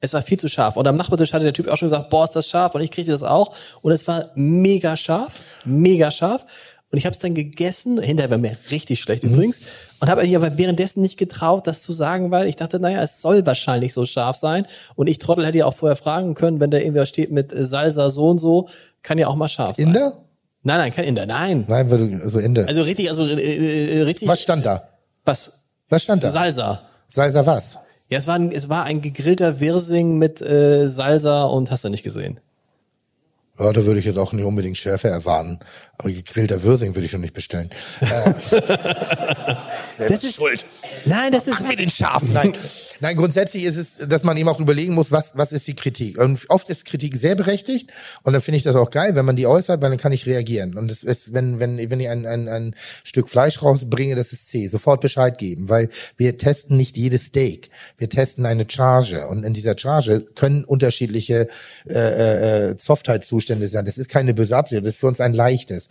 Es war viel zu scharf. Und am Nachbartisch hatte der Typ auch schon gesagt, boah, ist das scharf. Und ich kriegte das auch. Und es war mega scharf, mega scharf. Und ich habe es dann gegessen, hinterher war mir richtig schlecht übrigens, und habe mich aber währenddessen nicht getraut, das zu sagen, weil ich dachte, naja, es soll wahrscheinlich so scharf sein. Und ich Trottel hätte ja auch vorher fragen können, wenn da irgendwer steht mit äh, Salsa so und so, kann ja auch mal scharf sein. Inder? Nein, nein, kein Inder, nein. Nein, weil du, also Inder. Also richtig, also äh, äh, richtig. was stand da? Was? Was stand da? Salsa. Salsa was? Ja, es war ein, es war ein gegrillter Wirsing mit äh, Salsa und hast du nicht gesehen. Ja, da würde ich jetzt auch nicht unbedingt Schärfe erwarten. Aber gegrillter Würsing würde ich schon nicht bestellen. Äh, *laughs* *laughs* selber Das ist- schuld. Nein, das ist Mach mir den scharf. Nein. *laughs* Nein, grundsätzlich ist es, dass man eben auch überlegen muss, was, was ist die Kritik. Und oft ist Kritik sehr berechtigt. Und dann finde ich das auch geil, wenn man die äußert, weil dann kann ich reagieren. Und es ist, wenn, wenn, wenn ich ein, ein, ein Stück Fleisch rausbringe, das ist C, sofort Bescheid geben, weil wir testen nicht jedes Steak. Wir testen eine Charge. Und in dieser Charge können unterschiedliche äh, äh, Softheitszustände sein. Das ist keine böse Absicht, das ist für uns ein leichtes.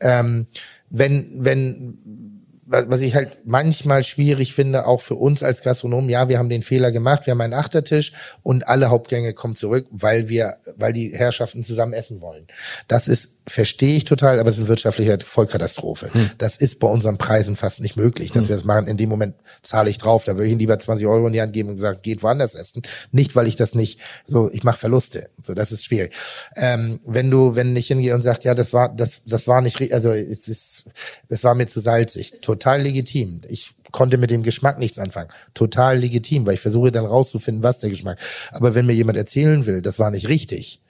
Ähm, wenn, wenn was was ich halt manchmal schwierig finde, auch für uns als Gastronomen, ja, wir haben den Fehler gemacht, wir haben einen Achtertisch und alle Hauptgänge kommen zurück, weil wir, weil die Herrschaften zusammen essen wollen. Das ist, verstehe ich total, aber es ist eine wirtschaftliche Vollkatastrophe. Das ist bei unseren Preisen fast nicht möglich, dass wir das machen. In dem Moment zahle ich drauf, da würde ich ihnen lieber 20 Euro in die Hand geben und sagen, geht woanders essen. Nicht, weil ich das nicht, so, ich mache Verluste. So, das ist schwierig. Ähm, wenn du, wenn ich hingehe und sagt, ja, das war, das, das war nicht, also, es ist, das war mir zu salzig. Total legitim. Ich konnte mit dem Geschmack nichts anfangen. Total legitim, weil ich versuche dann rauszufinden, was der Geschmack. Aber wenn mir jemand erzählen will, das war nicht richtig,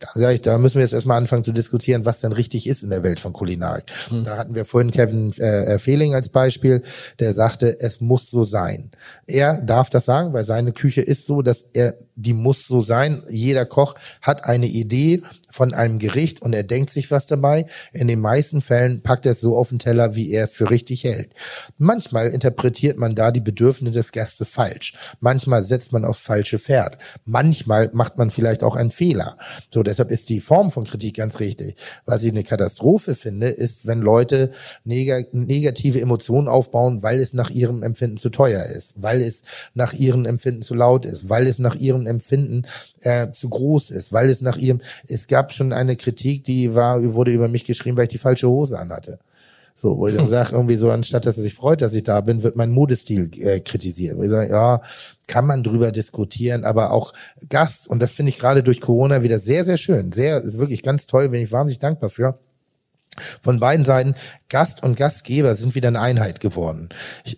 dann sage ich, da müssen wir jetzt erstmal anfangen zu diskutieren, was denn richtig ist in der Welt von Kulinarik. Da hatten wir vorhin Kevin äh, Fehling als Beispiel, der sagte, es muss so sein. Er darf das sagen, weil seine Küche ist so, dass er, die muss so sein. Jeder Koch hat eine Idee von einem Gericht und er denkt sich was dabei. In den meisten Fällen packt er es so auf den Teller, wie er es für richtig hält. Manchmal interpretiert man da die Bedürfnisse des Gastes falsch. Manchmal setzt man aufs falsche Pferd. Manchmal macht man vielleicht auch einen Fehler. So, deshalb ist die Form von Kritik ganz richtig. Was ich eine Katastrophe finde, ist, wenn Leute neg negative Emotionen aufbauen, weil es nach ihrem Empfinden zu teuer ist, weil es nach ihrem Empfinden zu laut ist, weil es nach ihrem Empfinden äh, zu groß ist, weil es nach ihrem, es gab schon eine Kritik, die war, wurde über mich geschrieben, weil ich die falsche Hose anhatte. So, wo ich dann sage, irgendwie so, anstatt dass er sich freut, dass ich da bin, wird mein Modestil äh, kritisiert. Wo ich sage, ja, kann man drüber diskutieren, aber auch Gast, und das finde ich gerade durch Corona wieder sehr, sehr schön. Sehr, ist wirklich ganz toll, bin ich wahnsinnig dankbar für. Von beiden Seiten, Gast und Gastgeber sind wieder eine Einheit geworden.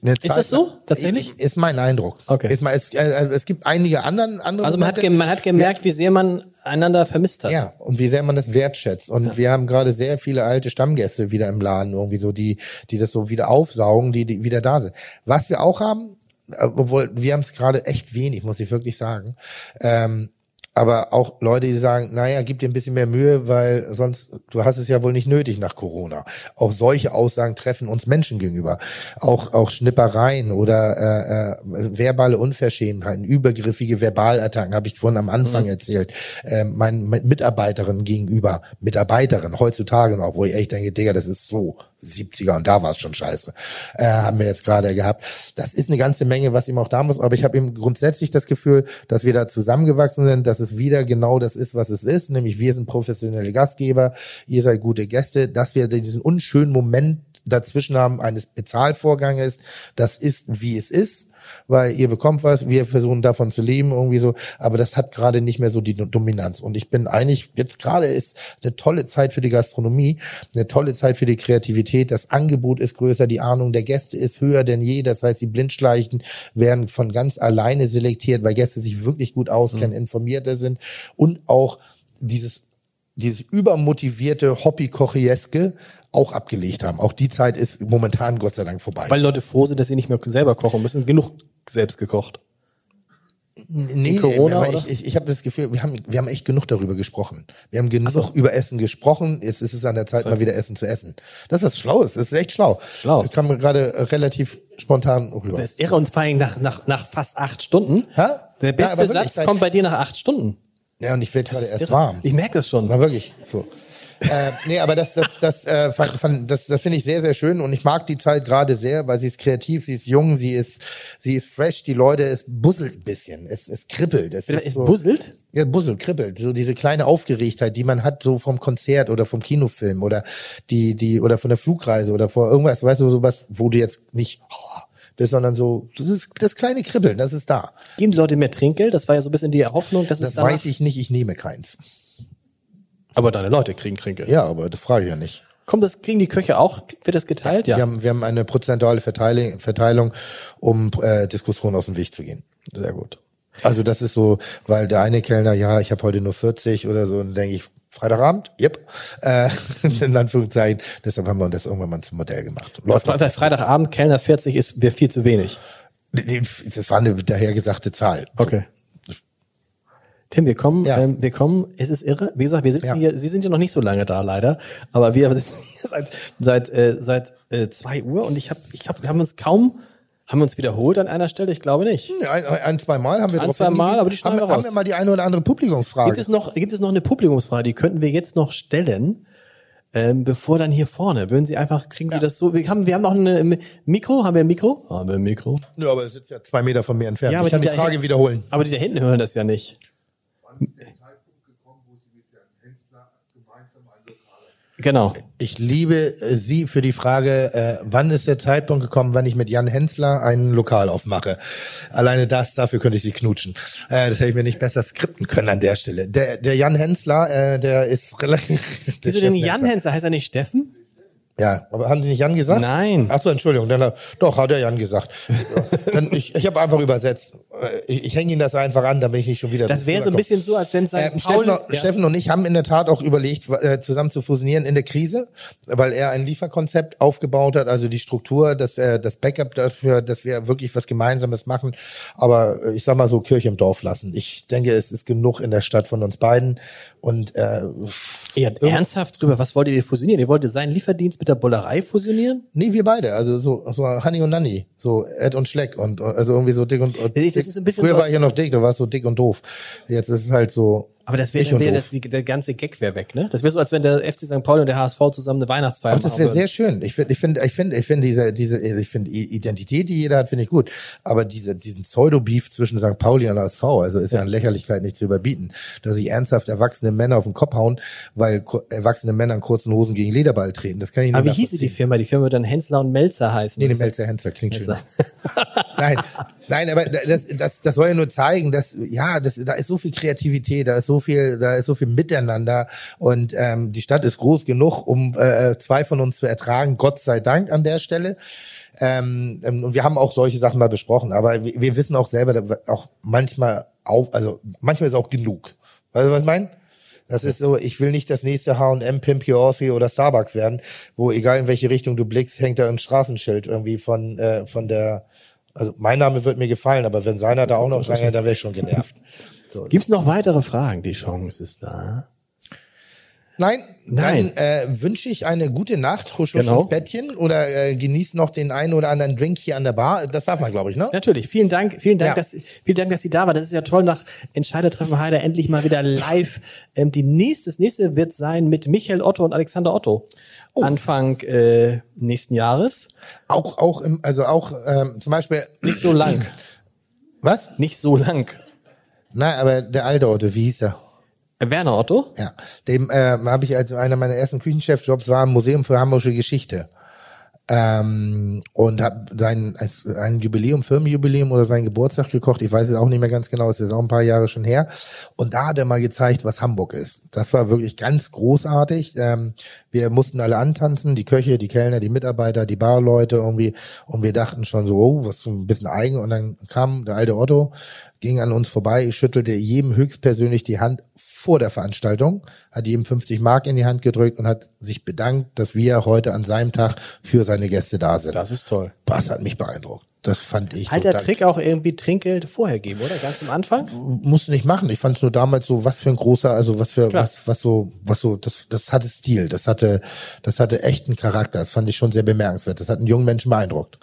Eine Ist das so? Tatsächlich? Ich, ist mein Eindruck. Okay. Ist mal, es, äh, es gibt einige anderen, andere Also man hat, Momente. ge man hat gemerkt, wie sehr man einander vermisst hat. Ja, und wie sehr man das wertschätzt. Und wir haben gerade sehr viele alte Stammgäste wieder im Laden, irgendwie so, die, die das so wieder aufsaugen, die, die wieder da sind. Was wir auch haben, äh, obwohl wir haben es gerade echt wenig, muss ich wirklich sagen. Ähm, aber auch Leute, die sagen, naja, gib dir ein bisschen mehr Mühe, weil sonst, du hast es ja wohl nicht nötig nach Corona. Auch solche Aussagen treffen uns Menschen gegenüber. Auch, auch Schnippereien oder äh, äh, verbale Unverschämtheiten, übergriffige Verbalattacken, habe ich vorhin am Anfang erzählt, äh, meinen Mitarbeiterin gegenüber, Mitarbeiterin heutzutage noch, wo ich echt denke, Digga, das ist so 70er und da war es schon scheiße, äh, haben wir jetzt gerade gehabt. Das ist eine ganze Menge, was ihm auch da muss, aber ich habe eben grundsätzlich das Gefühl, dass wir da zusammengewachsen sind, dass es wieder genau das ist, was es ist, nämlich wir sind professionelle Gastgeber, ihr seid gute Gäste, dass wir diesen unschönen Moment dazwischen haben eines Bezahlvorganges, das ist, wie es ist, weil ihr bekommt was, wir versuchen davon zu leben, irgendwie so, aber das hat gerade nicht mehr so die Dominanz. Und ich bin eigentlich, jetzt gerade ist eine tolle Zeit für die Gastronomie, eine tolle Zeit für die Kreativität, das Angebot ist größer, die Ahnung der Gäste ist höher denn je, das heißt, die Blindschleichen werden von ganz alleine selektiert, weil Gäste sich wirklich gut auskennen, informierter sind. Und auch dieses dieses übermotivierte Hobby-Kochieske auch abgelegt haben. Auch die Zeit ist momentan Gott sei Dank vorbei. Weil Leute froh sind, dass sie nicht mehr selber kochen müssen. Genug selbst gekocht. Nee, Corona, aber ich, ich, ich habe das Gefühl, wir haben, wir haben echt genug darüber gesprochen. Wir haben genug über Essen gesprochen. Jetzt ist es an der Zeit, mal wieder Essen zu essen. Das ist was Schlaues. Das ist echt schlau. Schlau. Das kam mir gerade äh, relativ spontan rüber. Das ist irre und vor allem nach, nach, nach fast acht Stunden. Hä? Der Ja, beste wirklich, Satz kommt bei dir nach acht Stunden. Ja, und ich werde gerade erst Irre. warm. Ich merke das schon. Na wirklich, so. äh, nee, aber das, das, das, äh, fand, fand, das, das finde ich sehr, sehr schön und ich mag die Zeit gerade sehr, weil sie ist kreativ, sie ist jung, sie ist, sie ist fresh, die Leute, es busselt ein bisschen, es, es kribbelt. Es, Es ist so, busselt? Ja, busselt, kribbelt. So diese kleine Aufgeregtheit, die man hat, so vom Konzert oder vom Kinofilm oder die, die, oder von der Flugreise oder vor irgendwas, weißt du, sowas, wo du jetzt nicht oh, bist, sondern so, das, das kleine Kribbeln, das ist da. Geben die Leute mehr Trinkgeld? Das war ja so ein bisschen die Hoffnung, dass Das es danach... weiß ich nicht, ich nehme keins. Aber deine Leute kriegen Trinkgeld. Ja, aber das frage ich ja nicht. Kommt das, kriegen die Köche auch? Wird das geteilt? Ja. Wir haben, wir haben eine prozentuale Verteilung, Verteilung um äh, Diskussionen aus dem Weg zu gehen. Sehr gut. Also das ist so, weil der eine Kellner, ja, ich habe heute nur 40 oder so, und dann denke ich, Freitagabend, yep, äh, *laughs* in Anführungszeichen. Deshalb haben wir uns das irgendwann mal zum Modell gemacht. Läuft Weil Freitagabend Kellner 40 ist mir viel zu wenig. Das war eine dahergesagte Zahl. Okay. Tim, wir kommen, Ja. ähm, wir kommen, es ist irre. Wie gesagt, wir sitzen Ja. hier, Sie sind ja noch nicht so lange da, leider. Aber wir *laughs* sitzen hier seit, seit, äh, seit äh, zwei Uhr und ich habe, ich glaube, wir haben uns kaum, haben wir uns wiederholt an einer Stelle? Ich glaube nicht. Ein, ein zwei Mal haben wir Ein, zwei Mal, aber die haben, wir haben raus. wir mal die eine oder andere Publikumsfrage. Gibt es noch, gibt es noch eine Publikumsfrage, die könnten wir jetzt noch stellen? Ähm, bevor dann hier vorne, würden Sie einfach, kriegen Sie das so, wir haben, wir haben noch ein Mikro, haben wir ein Mikro? Haben wir ein Mikro? Nö, aber es sitzt ja zwei Meter von mir entfernt. Ja, aber ich kann die Frage hin- wiederholen. Aber die da hinten hören das ja nicht. Genau. Ich liebe äh, Sie für die Frage, äh, wann ist der Zeitpunkt gekommen, wann ich mit Jan Hensler ein Lokal aufmache. Alleine das, dafür könnte ich Sie knutschen. Äh, das hätte ich mir nicht besser skripten können an der Stelle. Der, der Jan Hensler, äh, der ist *laughs* relativ... Wieso denn Jan Hensler? Heißt er nicht Steffen? Ja, aber haben Sie nicht Jan gesagt? Nein. Ach so, Entschuldigung. Dann, doch, hat er Jan gesagt. *laughs* dann, ich ich habe einfach übersetzt. Äh, Ich, ich hänge Ihnen das einfach an, damit ich nicht schon wieder... Das wäre so ein bisschen so, als wenn sein Ähm, Paul, Steffen, ja. Steffen und ich haben in der Tat auch überlegt, äh, zusammen zu fusionieren in der Krise, weil er ein Lieferkonzept aufgebaut hat, also die Struktur, das, äh, das Backup dafür, dass wir wirklich was Gemeinsames machen. Aber äh, ich sag mal so, Kirche im Dorf lassen. Ich denke, es ist genug in der Stadt von uns beiden. Und äh, Ihr habt ernsthaft drüber, was wollt ihr fusionieren? Ihr wolltet seinen Lieferdienst mit der Bullerei fusionieren? nee, wir beide, also so, so Honey und Nanny, so Ed und Schleck und also irgendwie so dick und, und Das ist- dick. Früher war ich ja noch dick, da war es so dick und doof. Jetzt ist es halt so Aber das wäre wär, das, die, der ganze Gag wäre weg, ne? Das wäre so, als wenn der FC St. Pauli und der HSV zusammen eine Weihnachtsfeier Und das machen wäre sehr schön. Ich finde, ich finde, ich finde, ich finde diese, diese, ich finde Identität, die jeder hat, finde ich gut. Aber diese, diesen Pseudo-Beef zwischen St. Pauli und HSV, also ist ja an Lächerlichkeit nicht zu überbieten, dass sich ernsthaft erwachsene Männer auf den Kopf hauen, weil erwachsene Männer in kurzen Hosen gegen Lederball treten. Das kann ich nicht Aber wie hieße die. Firma? Die Firma wird dann Hensler und Melzer heißen. Nee, ist- Melzer Hensler klingt schön. Nein, nein, aber das, das, das soll ja nur zeigen, dass ja, das, da ist so viel Kreativität, da ist so viel, da ist so viel Miteinander und ähm, die Stadt ist groß genug, um äh, zwei von uns zu ertragen. Gott sei Dank an der Stelle. Ähm, ähm, und wir haben auch solche Sachen mal besprochen, aber wir, wir wissen auch selber, auch manchmal auch, also manchmal ist auch genug. Weißt du, was ich meine? Das ist so, ich will nicht das nächste H&M, Pimp Kioski oder Starbucks werden, wo egal in welche Richtung du blickst, hängt da ein Straßenschild irgendwie von, äh, von der, also mein Name wird mir gefallen, aber wenn seiner da auch noch dran, dann wäre ich schon genervt. *laughs* So. Gibt's noch weitere Fragen? Die Chance ist da. Nein, Nein. dann äh, wünsche ich eine gute Nacht, husch, husch Genau. ins Bettchen oder äh, genieß noch den einen oder anderen Drink hier an der Bar. Das darf man, glaube ich, ne? Natürlich. Vielen Dank, vielen Dank, Ja. dass, vielen Dank, dass Sie da war. Das ist ja toll nach Entscheidertreffen Heider endlich mal wieder live. Ähm, die nächste, das nächste wird sein mit Michael Otto und Alexander Otto. Oh. Anfang äh, nächsten Jahres. Auch, auch im, also auch ähm, zum Beispiel, Nicht so lang. was? Nicht so lang. Nein, aber der alte Otto, wie hieß er? Äh, Werner Otto? Ja, dem ähm, habe ich als einer meiner ersten Küchenchefjobs war im Museum für Hamburgische Geschichte. Ähm, und habe sein als ein Jubiläum, Firmenjubiläum oder sein Geburtstag gekocht. Ich weiß es auch nicht mehr ganz genau, es ist auch ein paar Jahre schon her. Und da hat er mal gezeigt, was Hamburg ist. Das war wirklich ganz großartig. Ähm, wir mussten alle antanzen, die Köche, die Kellner, die Mitarbeiter, die Barleute irgendwie. Und wir dachten schon so, oh, was ein bisschen eigen. Und dann kam der alte Otto, ging an uns vorbei, schüttelte jedem höchstpersönlich die Hand vor der Veranstaltung, hat jedem 50 Mark in die Hand gedrückt und hat sich bedankt, dass wir heute an seinem Tag für seine Gäste da sind. Das ist toll. Das hat mich beeindruckt. Das fand ich Alter so Trick auch irgendwie Trinkgeld vorher geben, oder? Ganz am Anfang? musste nicht machen. Ich fand es nur damals so, was für ein großer, also was für Klar. was, was so, was so, das, das hatte Stil, das hatte, das hatte echten Charakter. Das fand ich schon sehr bemerkenswert. Das hat einen jungen Menschen beeindruckt.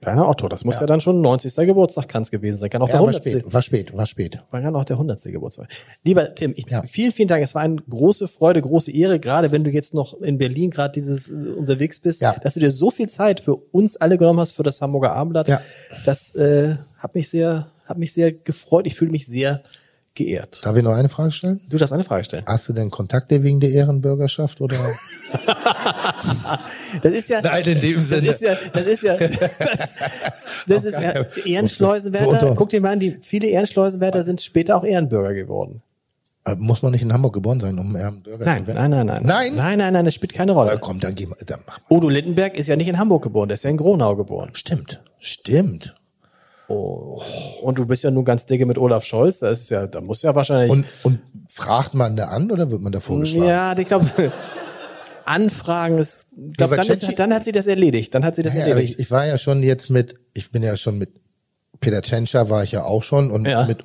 Kleiner Otto, das muss ja, dann schon 90. Geburtstag kann es gewesen sein. Kann auch Ja, der war 100. spät, war spät, war spät. War kann auch der 100. Geburtstag. Lieber Tim, ich, Ja. vielen, vielen Dank. Es war eine große Freude, große Ehre, gerade wenn du jetzt noch in Berlin gerade dieses äh, unterwegs bist, Ja. dass du dir so viel Zeit für uns alle genommen hast, für das Hamburger Abendblatt. Ja. Das äh, hat mich sehr, hat mich sehr gefreut. Ich fühle mich sehr geehrt. Darf ich noch eine Frage stellen? Du darfst eine Frage stellen. Hast du denn Kontakte wegen der Ehrenbürgerschaft oder? *laughs* Das ist ja, Nein, in dem Sinne. Das ist ja, das ist ja, *laughs* das, das ist ja, Ehrenschleusenwärter. Guck dir mal an, die viele Ehrenschleusenwärter sind später auch Ehrenbürger geworden. Äh, Muss man nicht in Hamburg geboren sein, um Ehrenbürger Nein, zu werden? nein, nein, nein. Nein? Nein, nein, nein, das spielt keine Rolle. komm, dann geh mal. Dann mach. Udo Lindenberg ist ja nicht in Hamburg geboren, der ist ja in Gronau geboren. Stimmt, stimmt. Und du bist ja nun ganz dicke mit Olaf Scholz, das ist ja, da muss ja wahrscheinlich. Und, und fragt man da an oder wird man da vorgeschlagen? ja, ich glaube, *laughs* Anfragen ist, glaub, Ja, dann, ist, dann hat sie das erledigt. Dann hat sie das Ja, erledigt. ich, ich war ja schon jetzt mit, ich bin ja schon mit Peter Tschentscher war ich ja auch schon und Ja. mit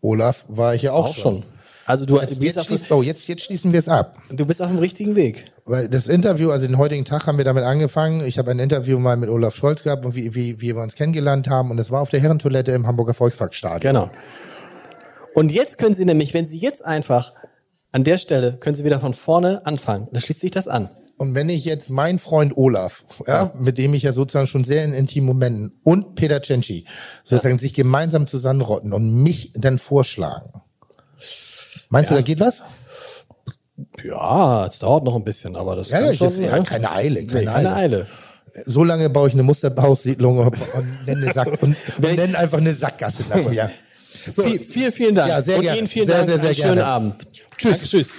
Olaf war ich ja auch, auch schon. Also du, Jetzt, bist auf, schließt, oh, jetzt, jetzt schließen wir es ab. du bist auf dem richtigen Weg. Weil das Interview, also den heutigen Tag haben wir damit angefangen. Ich habe ein Interview mal mit Olaf Scholz gehabt und wie, wie, wie wir uns kennengelernt haben. Und es war auf der Herrentoilette im Hamburger Volksparkstadion. Genau. Und jetzt können Sie nämlich, wenn Sie jetzt einfach an der Stelle, können Sie wieder von vorne anfangen. Da schließt sich das an. Und wenn ich jetzt meinen Freund Olaf, ja, mit dem ich ja sozusagen schon sehr in intimen Momenten und Peter Tschentschi sozusagen sich gemeinsam zusammenrotten und mich dann vorschlagen. Meinst du, da geht was? Ja, es dauert noch ein bisschen, aber das Ja, kann ja, schon. das, ja, keine Eile, keine, nee, keine Eile. Eile. So lange baue ich eine Musterhaussiedlung und, nenne, Sack, und, *laughs* und nenne einfach eine Sackgasse nach mir. So, vielen, vielen, Dank. Ja, sehr Und gerne. Ihnen vielen Sehr, Dank. sehr, sehr einen schönen. Abend. Tschüss. Danke, tschüss.